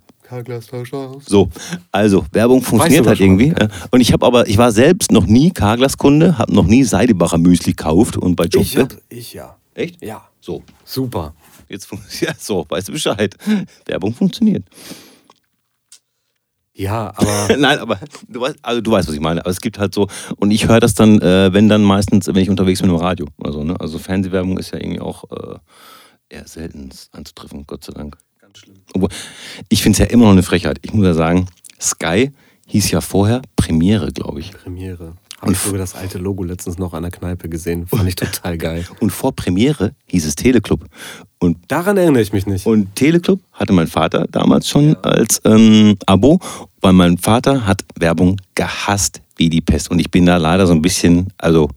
So, also Werbung funktioniert halt irgendwie. äh, Und ich habe aber, ich war selbst noch nie Carglass-Kunde, habe noch nie Seidebacher Müsli gekauft und bei Ich, Jobbett. hab, ich ja. Echt? Ja. So, Super. jetzt fun- <laughs> ja, so, weißt du Bescheid. Werbung funktioniert. Ja, aber <laughs> Nein, aber du weißt, also du weißt, was ich meine. Aber es gibt halt so, und ich höre das dann, äh, wenn dann meistens, wenn ich unterwegs bin im Radio. Also, ne? also Fernsehwerbung ist ja irgendwie auch äh, eher selten anzutreffen, Gott sei Dank. Schlimm. Obwohl, ich finde es ja immer noch eine Frechheit. Ich muss ja sagen, Sky hieß ja vorher Premiere, glaube ich. Premiere. Habe ich sogar das alte Logo letztens noch an der Kneipe gesehen. Fand ich total geil. <laughs> Und vor Premiere hieß es Teleclub. Und, Daran erinnere ich mich nicht. und Teleclub hatte mein Vater damals schon als ähm, Abo, weil mein Vater hat Werbung gehasst wie die Pest. Und ich bin da leider so ein bisschen, also,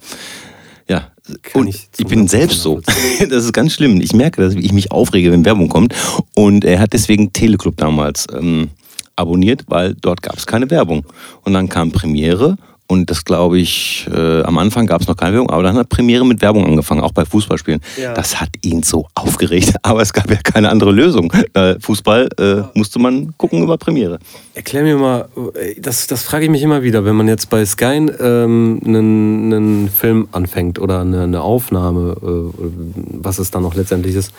ja. Kann und ich ich, bin 100% selbst so. <laughs> Das ist ganz schlimm. Ich merke, dass ich mich aufrege, wenn Werbung kommt. Und er hat deswegen Teleclub damals ähm, abonniert, weil dort gab es keine Werbung. Und dann kam Premiere Und das glaube ich, äh, am Anfang gab es noch keine Werbung, aber dann hat Premiere mit Werbung angefangen, auch bei Fußballspielen. Ja. Das hat ihn so aufgeregt, <laughs> aber es gab ja keine andere Lösung. Äh, Fußball äh, musste man gucken über Premiere. Erklär mir mal, äh, das, das frage ich mich immer wieder, wenn man jetzt bei Sky ähm, einen, einen Film anfängt oder eine, eine Aufnahme, äh, was es dann noch letztendlich ist,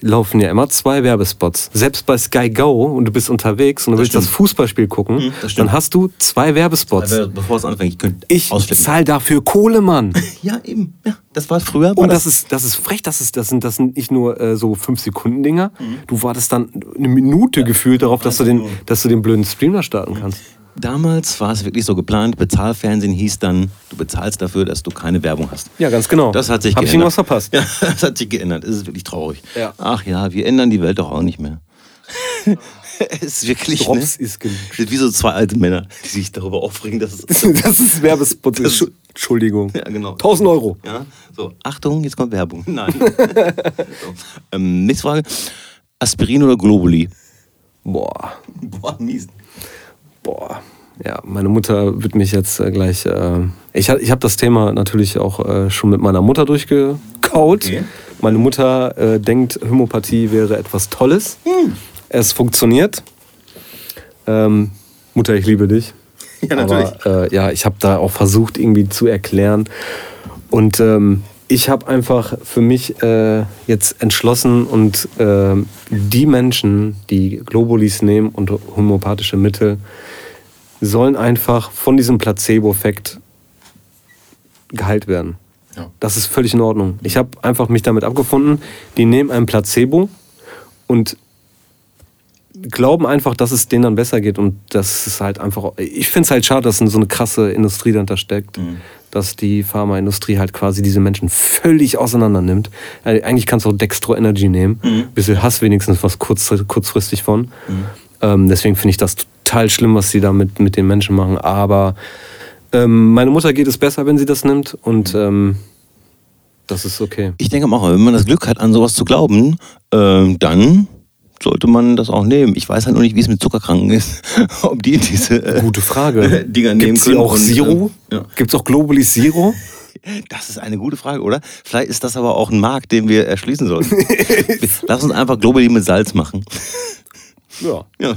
laufen ja immer zwei Werbespots. Selbst bei Sky Go und du bist unterwegs und du Das willst das stimmt. Fußballspiel gucken, Mhm, das dann hast du zwei Werbespots. Aber bevor es anfängt, ich könnte Ich zahl dafür Kohle, Mann. <laughs> Ja, eben. Ja, das war früher. Und das ist, das ist frech, das, ist, das, sind, das sind nicht nur äh, so 5-Sekunden-Dinger. Mhm. Du wartest dann eine Minute gefühlt darauf, dass du, den, dass du den blöden Stream da starten kannst. Damals war es wirklich so geplant, Bezahlfernsehen hieß dann, du bezahlst dafür, dass du keine Werbung hast. Ja, ganz genau. Das hat sich Hab ich geändert. irgendwas verpasst? <laughs> Ja, das hat sich geändert. Es ist wirklich traurig. Ja. Ach ja, wir ändern die Welt doch auch nicht mehr. <laughs> es ist wirklich. Drops ne? ist sind wie so zwei alte Männer, die sich darüber aufregen, dass es. <laughs> Das ist Werbespot. Entschuldigung. Ja, genau. 1000 Euro. Ja, so, Achtung, jetzt kommt Werbung. Nein. so. ähm, nächste Frage. Aspirin oder Globuli? Boah, Boah, mies. Boah. Ja, meine Mutter wird mich jetzt äh, gleich. Äh, ich ich habe das Thema natürlich auch äh, schon mit meiner Mutter durchgekaut. Okay. Meine Mutter äh, denkt, Homöopathie wäre etwas Tolles. Hm. Es funktioniert. Ähm, Mutter, ich liebe dich. <laughs> Ja, natürlich. Aber äh, ja, ich habe da auch versucht, irgendwie zu erklären. Und ähm, ich habe einfach für mich äh, jetzt entschlossen und ähm, die Menschen, die Globulis nehmen und homöopathische Mittel, sollen einfach von diesem Placebo-Effekt geheilt werden. Ja. Das ist völlig in Ordnung. Ich habe einfach mich damit abgefunden, die nehmen ein Placebo und glauben einfach, dass es denen dann besser geht und das ist halt einfach. Ich finde es halt schade, dass so eine krasse Industrie dahinter steckt, dass die Pharmaindustrie halt quasi diese Menschen völlig auseinander nimmt. Äh, Eigentlich kannst du auch Dextro Energy nehmen, bisschen hast wenigstens was kurz, kurzfristig von. Ähm, deswegen finde ich das total schlimm, was sie da mit, den Menschen machen. Aber ähm, meine Mutter geht es besser, wenn sie das nimmt und ähm, das ist okay. Ich denke auch, wenn man das Glück hat, an sowas zu glauben, ähm, dann sollte man das auch nehmen. Ich weiß halt noch nicht, wie es mit Zuckerkranken ist. <laughs> Ob die diese äh, Gute Frage. Dinger nehmen Gibt es können. auch Zero? ähm, ja. Gibt es auch Globulis Zero? <laughs> Das ist eine gute Frage, oder? Vielleicht ist das aber auch ein Markt, den wir erschließen sollten. <laughs> Lass uns einfach Globally mit Salz machen. Ja. Ja.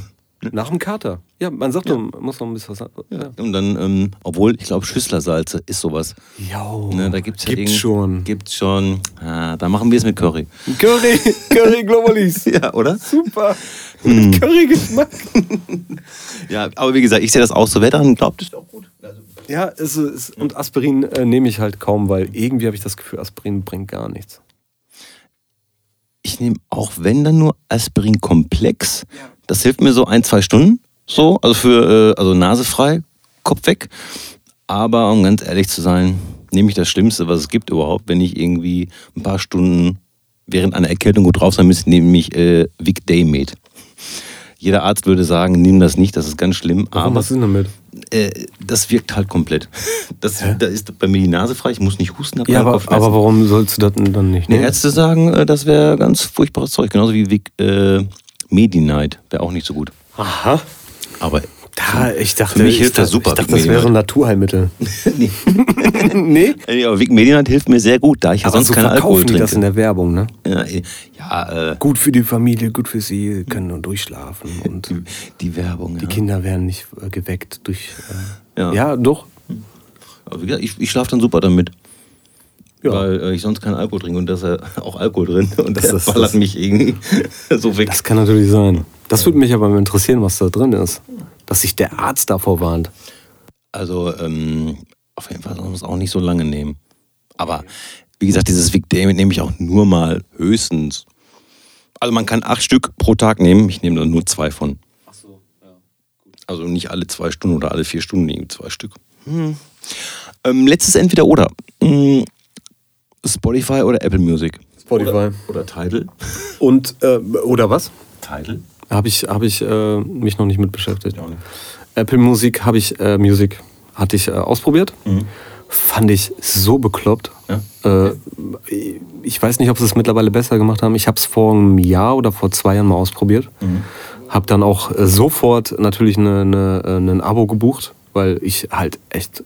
Nach dem Kater. Ja, man sagt doch, man muss noch ein bisschen was. Ja. Und dann, ähm, obwohl, ich glaube, Schüsslersalze ist sowas. Jo, Ne, da gibt's ja gibt's schon. Gibt's schon. Ah, da machen wir es mit Curry. Curry, <laughs> Curry Globulis. Ja, oder? Super. Hm. Curry-Geschmack. <laughs> Ja, aber wie gesagt, ich sehe das auch so. Wer daran glaubt, ist auch gut. Also, Ja, es ist, und Aspirin äh, nehme ich halt kaum, weil irgendwie habe ich das Gefühl, Aspirin bringt gar nichts. ich nehme auch wenn dann nur Aspirin-Komplex. Das hilft mir so ein, zwei Stunden. So, also für, äh, also Nase frei, Kopf weg. Aber um ganz ehrlich zu sein, nehme ich das Schlimmste, was es gibt überhaupt, wenn ich irgendwie ein paar Stunden während einer Erkältung gut drauf sein müsste, nehme ich äh, Vic Daymed. Jeder Arzt würde sagen, nimm das nicht, das ist ganz schlimm. Warum, aber was ist denn damit? äh, das wirkt halt komplett. <laughs> Das, da ist bei mir die Nase frei, ich muss nicht husten, Ja, aber, aber warum sollst du das denn dann nicht nehmen? Ärzte sagen, äh, das wäre ganz furchtbares Zeug, genauso wie Vic, äh, Medi-Night wäre auch nicht so gut. Aha. Aber Da, ich dachte, Für mich ich hilft das super, Ich dachte, das wäre ein. Naturheilmittel. <laughs> nee. <laughs> nee? Nee, aber Vic Medi-Night hilft mir sehr gut, da ich ja Aber sonst so keinen Alkohol die das in trinke. der Werbung, ne? Ja, ja äh, Gut für die Familie, gut für sie, können nur durchschlafen und die, die Werbung. die ja. Kinder werden nicht äh, geweckt durch. Äh, Ja. ja. doch. Gesagt, ich, ich schlafe dann super damit. Ja. Weil äh, ich sonst keinen Alkohol trinke und da ist ja <laughs> auch Alkohol drin. Und das, Das ballert das- mich irgendwie <laughs> so weg. Das kann natürlich sein. Das würde mich aber mal interessieren, was da drin ist. Dass sich der Arzt davor warnt. Also ähm, auf jeden Fall soll man es auch nicht so lange nehmen. Aber wie gesagt, dieses Vic David nehme ich auch nur mal höchstens. Also man kann acht Stück pro Tag nehmen. Ich nehme da nur zwei von. Also nicht alle zwei Stunden oder alle vier Stunden irgendwie zwei Stück. Hm. Ähm, letztes entweder oder. Hm, Spotify oder Apple Music. Spotify. Oder, oder Tidal. <laughs> Und, äh, oder was? Tidal? Habe ich, hab ich äh, mich noch nicht mit beschäftigt. nicht. Apple Music habe ich, äh, Music hatte ich äh, ausprobiert. Fand ich so bekloppt. Ja. Äh, ich weiß nicht, ob sie es mittlerweile besser gemacht haben. Ich habe es vor einem Jahr oder vor zwei Jahren mal ausprobiert. Habe dann auch äh, sofort natürlich eine, eine, äh, ein Abo gebucht, weil ich halt echt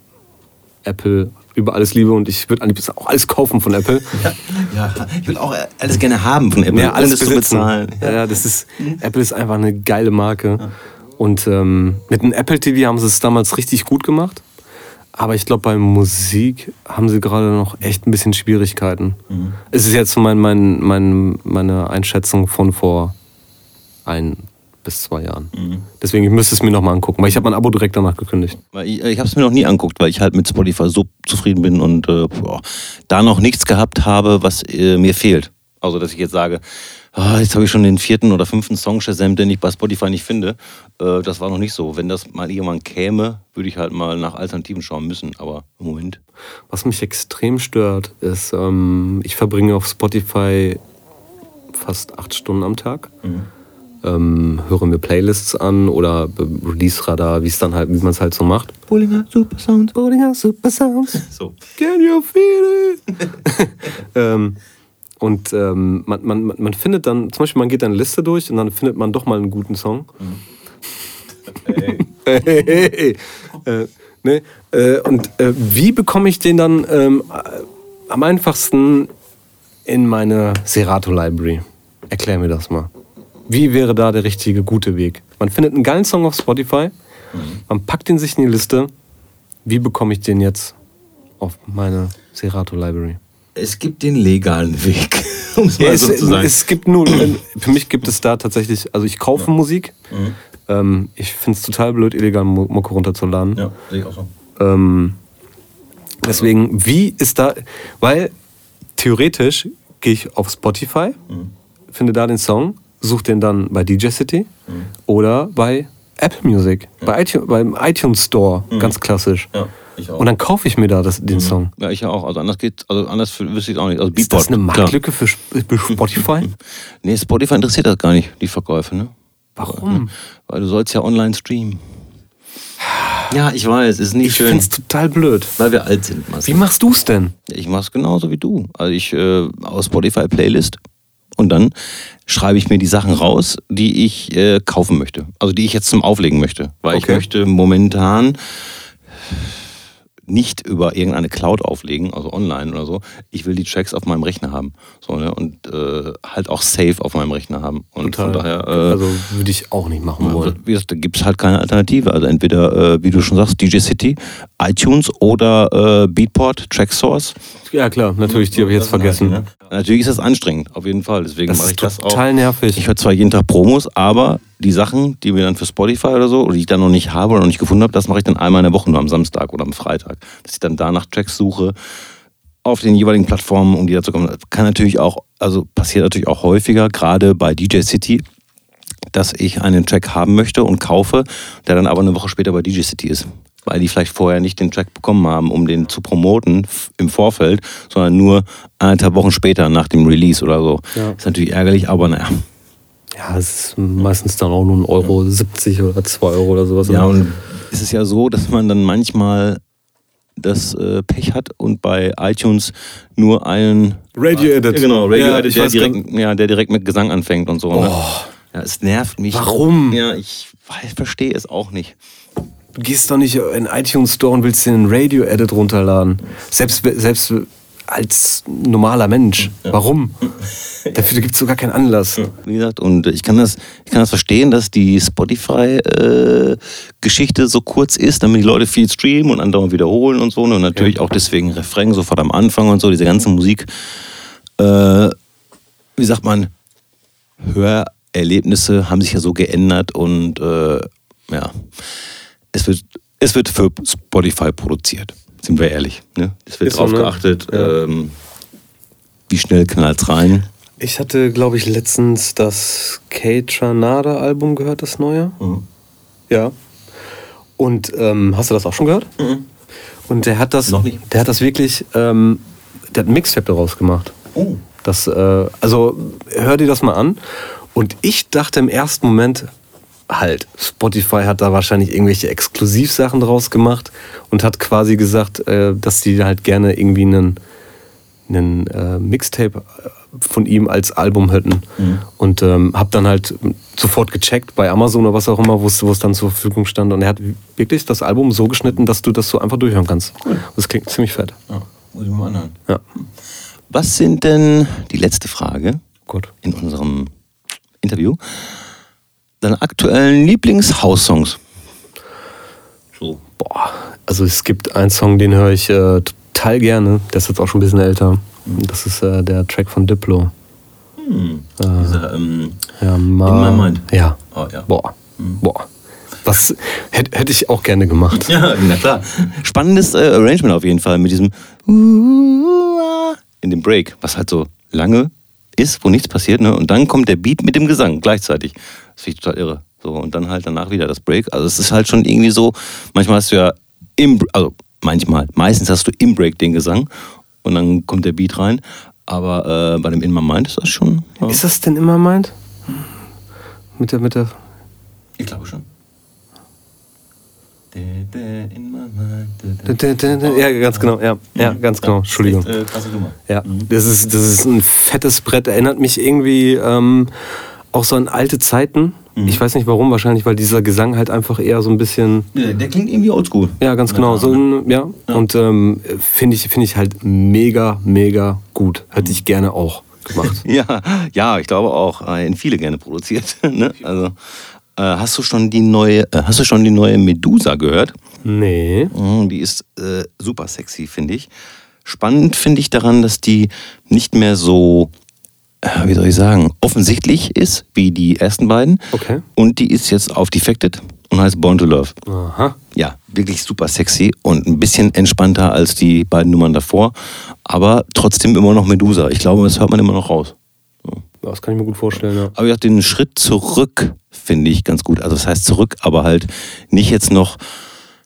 Apple über alles liebe und ich würde auch alles kaufen von Apple. Ja, <laughs> ja, ich will auch alles gerne haben von Apple, ja, alles besitzen. zu bezahlen. Ja, ja das ist, Apple ist einfach eine geile Marke. Ja. Und ähm, mit dem Apple TV haben sie es damals richtig gut gemacht. Aber ich glaube, bei Musik haben sie gerade noch echt ein bisschen Schwierigkeiten. Mhm. Es ist jetzt mein, mein, mein, meine Einschätzung von vor ein bis zwei Jahren. Mhm. Deswegen ich müsste es mir nochmal angucken, weil ich habe mein Abo direkt danach gekündigt. Ich, ich habe es mir noch nie anguckt, weil ich halt mit Spotify so zufrieden bin und äh, boah, da noch nichts gehabt habe, was äh, mir fehlt. Also, dass ich jetzt sage, ah, jetzt habe ich schon den vierten oder fünften Song Shazam, den ich bei Spotify nicht finde. Äh, das war noch nicht so. Wenn das mal irgendwann käme, würde ich halt mal nach Alternativen schauen müssen. Aber im Moment. Was mich extrem stört, ist, ähm, ich verbringe auf Spotify fast acht Stunden am Tag. Mhm. Ähm, höre mir Playlists an oder Release-Radar, wie es dann halt, wie man es halt so macht. Bollinger Super Sounds. Bollinger Super Sounds. <laughs> So. Can you feel it? <laughs> ähm, und ähm, man, man, man findet dann, zum Beispiel, man geht eine Liste durch und dann findet man doch mal einen guten Song. <laughs> Hey. hey, hey, äh, ne? äh, und äh, wie bekomme ich den dann ähm, am einfachsten in meine Serato Library? Erklär mir das mal. Wie wäre da der richtige, gute Weg? Man findet einen geilen Song auf Spotify, mhm. man packt ihn sich in die Liste. Wie bekomme ich den jetzt auf meine Serato Library? es gibt den legalen Weg, <laughs> um es ja, mal so es, zu sagen. Es gibt nur, für mich gibt es da tatsächlich, also ich kaufe ja. Musik. Mhm. Ähm, ich finde es total blöd, illegal Mucke runterzuladen. Ja, sehe ich auch so. Ähm, deswegen, wie ist da, weil theoretisch gehe ich auf Spotify, mhm. finde da den Song, suche den dann bei DJ City mhm. oder bei Apple Music, ja. bei iTunes, beim iTunes Store, mhm. ganz klassisch. Ja. Und dann kaufe ich mir da das, den mhm. Song. Ja, ich ja auch. Also anders geht, also anders wüsste ich auch nicht. Also Ist das eine Marktlücke für, für Spotify? <laughs> nee, Spotify interessiert das gar nicht, die Verkäufe, ne? Warum? Weil du sollst ja online streamen. Ja, ich weiß, ist nicht ich schön. Ich finde es total blöd. Weil wir alt sind. Marcel. Wie machst du es denn? Ich mach's genauso wie du. Also ich äh, aus Spotify Playlist und dann schreibe ich mir die Sachen raus, die ich äh, kaufen möchte. Also die ich jetzt zum Auflegen möchte. Weil okay. ich möchte momentan nicht über irgendeine Cloud auflegen, also online oder so. Ich will die Tracks auf meinem Rechner haben. So, ne? Und äh, halt auch safe auf meinem Rechner haben. Und Total. von daher. Äh, also würde ich auch nicht machen wollen. Wie gesagt, da gibt es halt keine Alternative. Also entweder, äh, wie du schon sagst, DJ City, iTunes oder äh, Beatport, Tracksource. Ja klar, natürlich, die habe ich jetzt vergessen. Halt, ne? Natürlich ist das anstrengend, auf jeden Fall. Deswegen mache ich das auch. Total nervig. Ich höre zwar jeden Tag Promos, aber die Sachen, die wir dann für Spotify oder so, oder die ich dann noch nicht habe oder noch nicht gefunden habe, das mache ich dann einmal in der Woche, nur am Samstag oder am Freitag. Dass ich dann da nach Tracks suche auf den jeweiligen Plattformen, um die dazu kommen. Kann natürlich auch, also passiert natürlich auch häufiger, gerade bei DJ City, dass ich einen Track haben möchte und kaufe, der dann aber eine Woche später bei DJ City ist weil die vielleicht vorher nicht den Track bekommen haben, um den zu promoten im Vorfeld, sondern nur eineinhalb Wochen später nach dem Release oder so. Ja. Ist natürlich ärgerlich, aber naja. Ja, es ist meistens dann auch nur ein Euro ja. 70 oder 2 Euro oder sowas. Ja, und es ist ja so, dass man dann manchmal das äh, Pech hat und bei iTunes nur einen Radio Edit. Ja, genau, Radio ja, Edit, der direkt, ja, der direkt mit Gesang anfängt und so. Ne? Oh. Ne? Ja, es nervt mich. Warum? Ja, ich verstehe es auch nicht. Du gehst doch nicht in iTunes Store und willst dir einen Radio-Edit runterladen. Selbst, selbst als normaler Mensch. Ja. Warum? <laughs> Dafür gibt es so gar keinen Anlass. Wie gesagt, und ich kann das, ich kann das verstehen, dass die Spotify-Geschichte äh, so kurz ist, damit die Leute viel streamen und andauernd wiederholen und so. Ne? Und natürlich ja. auch deswegen Refrain sofort am Anfang und so, diese ganze Musik. Äh, wie sagt man? Hörerlebnisse haben sich ja so geändert und äh, ja es wird, es wird für Spotify produziert, sind wir ehrlich. Ne? Es wird Ist drauf so, ne? geachtet, ja. ähm, wie schnell knallt es rein. Ich hatte, glaube ich, letztens das K-Tranada-Album gehört, das neue. Mhm. Ja. Und ähm, hast du das auch schon gehört? Mhm. Und der hat das, Noch nicht. der hat das wirklich, ähm, der hat ein Mixtape daraus gemacht. Oh. Das, äh, also hör dir das mal an. Und ich dachte im ersten Moment, halt, Spotify hat da wahrscheinlich irgendwelche Exklusivsachen draus gemacht und hat quasi gesagt, äh, dass die halt gerne irgendwie einen, einen äh, Mixtape von ihm als Album hätten. Und ähm, habe dann halt sofort gecheckt bei Amazon oder was auch immer, wo es wo es dann zur Verfügung stand. Und er hat wirklich das Album so geschnitten, dass du das so einfach durchhören kannst. Das klingt ziemlich fett. Ja, muss ich mal anhören. Ja. Was sind denn, die letzte Frage Gut. in unserem Interview, deine aktuellen Lieblings-House-Songs? So. Boah, also es gibt einen Song, den höre ich äh, total gerne. Der ist jetzt auch schon ein bisschen älter. Das ist äh, der Track von Diplo. Dieser, ähm, Ja, ma In My Mind. Ja. oh, ja. Boah. Boah. Was hätte hätte ich auch gerne gemacht. <laughs> Ja, na klar. Spannendes äh, Arrangement auf jeden Fall mit diesem in dem Break, was halt so lange ist, wo nichts passiert, ne? Und dann kommt der Beat mit dem Gesang gleichzeitig. Das finde ich total irre. So, und dann halt danach wieder das Break. Also es ist halt schon irgendwie so, manchmal hast du ja im, also manchmal, meistens hast du im Break den Gesang und dann kommt der Beat rein. Aber äh, bei dem In My Mind ist das schon. Ja, Ist das denn immer meint? Mit der, mit der. ich glaube schon. Ja, ganz genau. Ja, ja ganz genau. Entschuldigung. Äh. Ja, das ist, das ist ein fettes Brett. Erinnert mich irgendwie ähm, auch so an alte Zeiten. Ich weiß nicht warum, wahrscheinlich, weil dieser Gesang halt einfach eher so ein bisschen. Der, der klingt irgendwie oldschool. Ja, ganz genau. So ein, ja. Und ähm, finde ich, finde ich halt mega, mega gut. Hätte ich gerne auch gemacht. <laughs> Ja, ja, ich glaube auch. äh, In viele gerne produziert. <laughs> ne? Also, äh, hast du schon die neue, äh, hast du schon die neue Medusa gehört? nee. Mhm, Die ist äh, super sexy, finde ich. Spannend finde ich daran, dass die nicht mehr so, äh, wie soll ich sagen, offensichtlich ist wie die ersten beiden. Okay. Und die ist jetzt auf Defected und heißt Born to Love. Aha. Ja, wirklich super sexy und ein bisschen entspannter als die beiden Nummern davor. Aber trotzdem immer noch Medusa. Ich glaube, das hört man immer noch raus. Das kann ich mir gut vorstellen, ja. Aber ja, den Schritt zurück finde ich ganz gut. Also das heißt zurück, aber halt nicht jetzt noch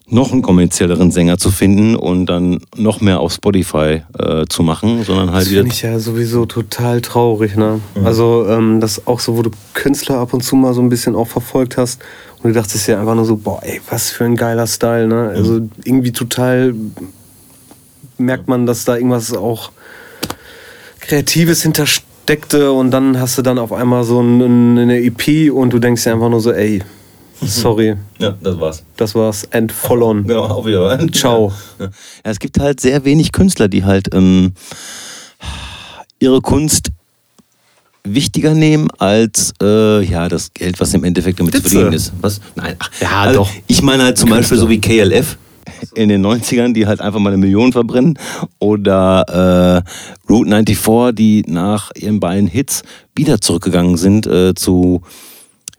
noch einen kommerzielleren Sänger zu finden und dann noch mehr auf Spotify äh, zu machen, sondern halt Das wieder. finde ich ja sowieso total traurig, ne? Also, ähm, das auch so, wo du Künstler ab und zu mal so ein bisschen auch verfolgt hast und du dachtest ja einfach nur so, boah, ey, was für ein geiler Style, ne? Also irgendwie total merkt man, dass da irgendwas auch Kreatives hintersteckte und dann hast du dann auf einmal so ein- eine EP und du denkst dir einfach nur so, ey, sorry, Ja, das war's. das war's, end voll on. Genau, auf Wiedersehen. Ciao. Ja. es gibt halt sehr wenig Künstler, die halt ähm, ihre Kunst wichtiger nehmen als äh, ja das Geld, was im Endeffekt damit zu Witze. verdienen ist. Was? Nein, ach, Ja, also, doch. Ich meine halt zum Beispiel so wie KLF in den 90ern, die halt einfach mal eine Million verbrennen. Oder äh, Route 94, die nach ihren beiden Hits wieder zurückgegangen sind äh, zu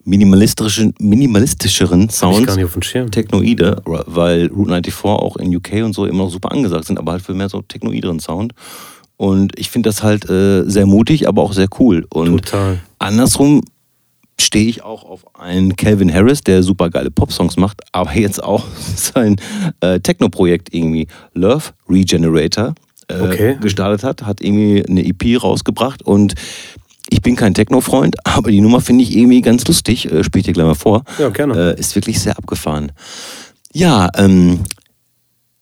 minimalistischen, minimalistischeren Hab ich Sounds. gar nicht auf dem Schirm. Technoide, weil Route 94 auch in UK und so immer noch super angesagt sind, aber halt für mehr so technoideren Sound. Und ich finde das halt äh, sehr mutig, aber auch sehr cool. Und Total. andersrum stehe ich auch auf einen Calvin Harris, der super geile Popsongs macht, aber jetzt auch <laughs> sein äh, Techno-Projekt irgendwie Love Regenerator äh, Okay. gestartet hat, hat irgendwie eine EP rausgebracht und ich bin kein Techno-Freund, <laughs> aber die Nummer finde ich irgendwie ganz lustig, äh, spiele ich dir gleich mal vor. Ja, gerne. Äh, ist wirklich sehr abgefahren. Ja, ähm,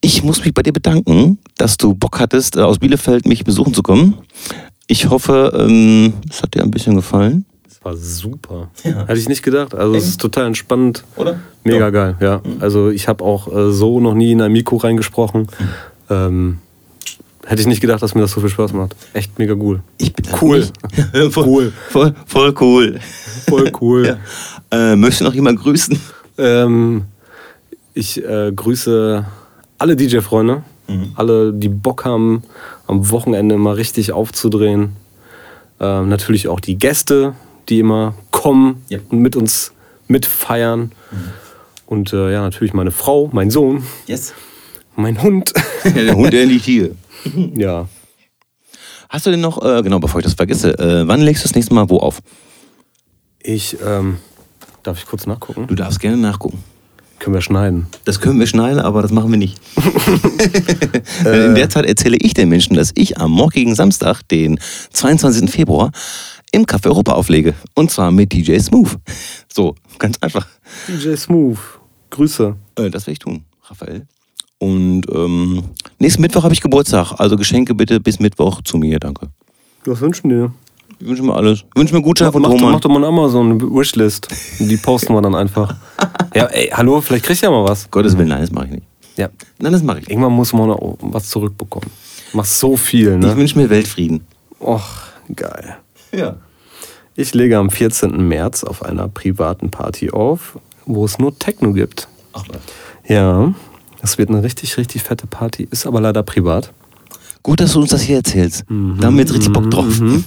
ich muss mich bei dir bedanken, dass du Bock hattest, äh, aus Bielefeld mich besuchen zu kommen. Ich hoffe, ähm, es hat dir ein bisschen gefallen. War super. Ja. Hätte ich nicht gedacht. Also es ist total entspannt. Oder? Mega Ja. geil, ja. Also ich habe auch äh, so noch nie in ein Mikro reingesprochen. Ähm, hätte ich nicht gedacht, dass mir das so viel Spaß macht. Echt mega cool. Ich bedanke Cool. mich. <laughs> voll, Cool. Voll, voll cool. Voll cool. <laughs> Ja. Äh, möchtest du noch jemand grüßen? ähm, ich äh, grüße alle DJ-Freunde, alle, die Bock haben, am Wochenende mal richtig aufzudrehen. Ähm, natürlich auch die Gäste, die immer kommen Ja. und mit uns mitfeiern. Und äh, ja, natürlich meine Frau, mein Sohn, Yes. mein Hund. <laughs> Der Hund, der liegt hier. <laughs> ja. Hast du denn noch, äh, genau, bevor ich das vergesse, äh, wann legst du das nächste Mal wo auf? Ich, ähm, darf ich kurz nachgucken? Du darfst gerne nachgucken. Können wir schneiden. Das können wir schneiden, aber das machen wir nicht. <laughs> In der Zeit erzähle ich den Menschen, dass ich am morgigen Samstag, den 22. Februar, im Café Europa auflege. Und zwar mit DJ Smooth. So, ganz einfach. DJ Smooth. Grüße. Äh, das werde ich tun, Raphael. Und ähm, nächsten Mittwoch habe ich Geburtstag. Also Geschenke bitte bis Mittwoch zu mir, danke. Was wünschen dir? Ich wünsche mir alles. Ich wünsche mir Gutschein von mach, Roman. mach doch mal eine Amazon-Wishlist. Die posten wir dann einfach. <laughs> Ja, ey, hallo, vielleicht kriegst du ja mal was. Gottes Willen, nein, das mache ich nicht. Ja. Nein, das mache ich. Irgendwann muss man auch was zurückbekommen. Machst so viel, Ich ne? wünsche mir Weltfrieden. Och, geil. Ja. Ich lege am 14. März auf einer privaten Party auf, wo es nur Techno gibt. Ach was. Ja, das wird eine richtig, richtig fette Party, ist aber leider privat. Gut, dass du uns das hier erzählst. Da haben wir jetzt richtig Bock drauf. Mhm.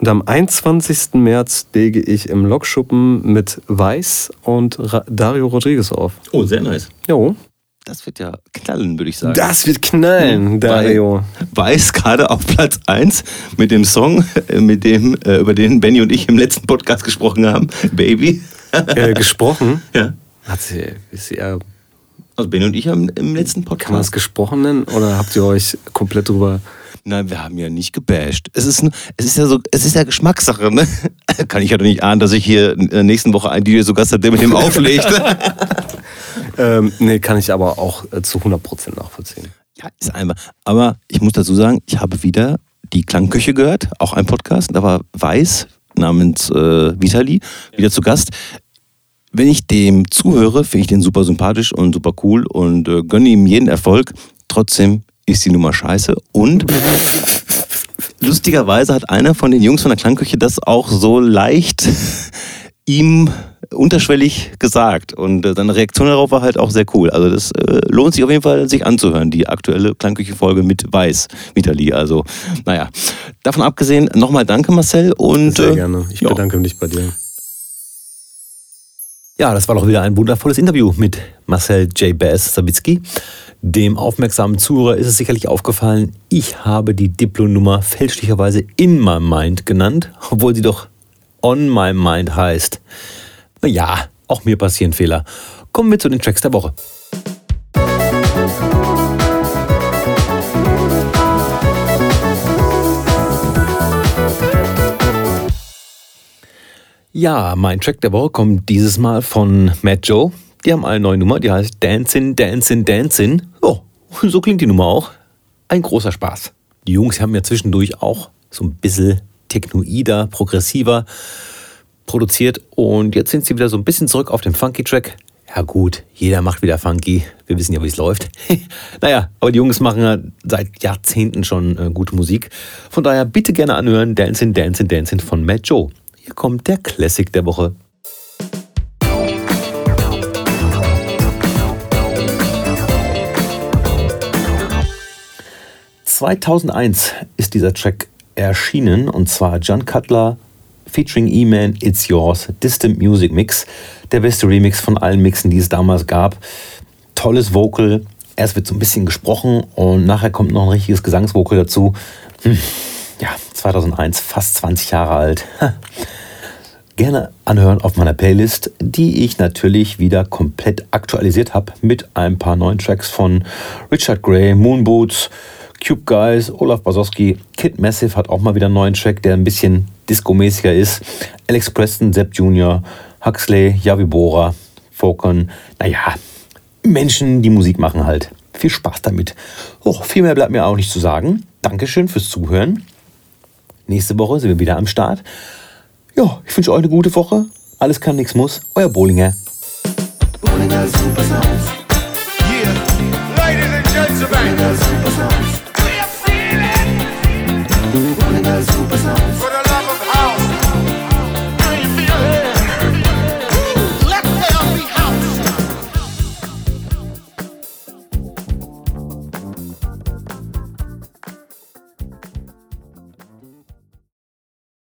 Und am 21. März lege ich im Lokschuppen mit Weiß und Ra Dario Rodriguez auf. Oh, sehr nice. Jo. Das wird ja knallen, würde ich sagen. Das wird knallen, Dario. Weiß gerade auf Platz 1 mit dem Song, äh, mit dem, äh, über den Benny und ich im letzten Podcast gesprochen haben. Baby. Äh, gesprochen. <laughs> Ja. Hat sie, ist sie eher, Also Benny und ich haben im letzten Podcast. kann man es gesprochen nennen oder habt ihr euch komplett drüber. Nein, wir haben ja nicht gebasht. Es ist, es ist ja so, es ist ja Geschmackssache, ne? <laughs> Kann ich ja doch nicht ahnen, dass ich hier in der nächsten Woche einen DJ so Gast hat, der mit dem auflegt. <laughs> Ähm, nee, kann ich aber auch äh, zu 100% nachvollziehen. ja, ist einfach. Aber ich muss dazu sagen, ich habe wieder die Klangküche gehört, auch ein Podcast. Da war Weiß namens äh, Vitali wieder zu Gast. Wenn ich dem zuhöre, finde ich den super sympathisch und super cool und äh, gönne ihm jeden Erfolg. Trotzdem ist die Nummer scheiße. Und lustigerweise hat einer von den Jungs von der Klangküche das auch so leicht ihm unterschwellig gesagt. Und äh, seine Reaktion darauf war halt auch sehr cool. Also das äh, lohnt sich auf jeden Fall, sich anzuhören, die aktuelle Klangküche-Folge mit Weiß, Vitali. Also, naja. Davon abgesehen, nochmal danke, Marcel. Und, Sehr äh, gerne. Ich ja. bedanke mich bei dir. Ja, das war doch wieder ein wundervolles Interview mit Marcel J. Bass Sabitzky. Dem aufmerksamen Zuhörer ist es sicherlich aufgefallen, ich habe die Diplo-Nummer fälschlicherweise in my mind genannt, obwohl sie doch on my mind heißt. Naja, auch mir passieren Fehler. Kommen wir zu den Tracks der Woche. Ja, mein Track der Woche kommt dieses Mal von Matt Joe. Die haben eine neue Nummer, die heißt Dancing, Dancing, Dancing. Oh, so klingt die Nummer auch. Ein großer Spaß. Die Jungs haben ja zwischendurch auch so ein bisschen technoider, progressiver produziert und jetzt sind sie wieder so ein bisschen zurück auf den Funky-Track. Ja gut, jeder macht wieder Funky. Wir wissen ja, wie es läuft. <laughs> naja, aber die Jungs machen ja seit Jahrzehnten schon äh, gute Musik. Von daher bitte gerne anhören Dancing, Dancing, Dancing von Matt Joe. Hier kommt der Classic der Woche. ...2001 ist dieser Track erschienen und zwar John Cutler featuring E-Man It's Yours Distant Music Mix. Der beste Remix von allen Mixen, die es damals gab. Tolles Vocal. Erst wird so ein bisschen gesprochen und nachher kommt noch ein richtiges Gesangsvocal dazu. Hm. Ja, 2001, fast 20 Jahre alt. Gerne anhören auf meiner Playlist, die ich natürlich wieder komplett aktualisiert habe mit ein paar neuen Tracks von Richard Gray, Moonboots, Cube Guys, Olaf Basowski, Kid Massive hat auch mal wieder einen neuen Track, der ein bisschen disco-mäßiger ist. Alex Preston, Sepp Jr., Huxley, Yavi Bora, Falcon. Naja, Menschen, die Musik machen halt. Viel Spaß damit. Oh, viel mehr bleibt mir auch nicht zu sagen. Dankeschön fürs Zuhören. Nächste Woche sind wir wieder am Start. Ja, ich wünsche euch eine gute Woche. Alles kann, nichts muss. Euer Bollinger. Bollinger Supersounds.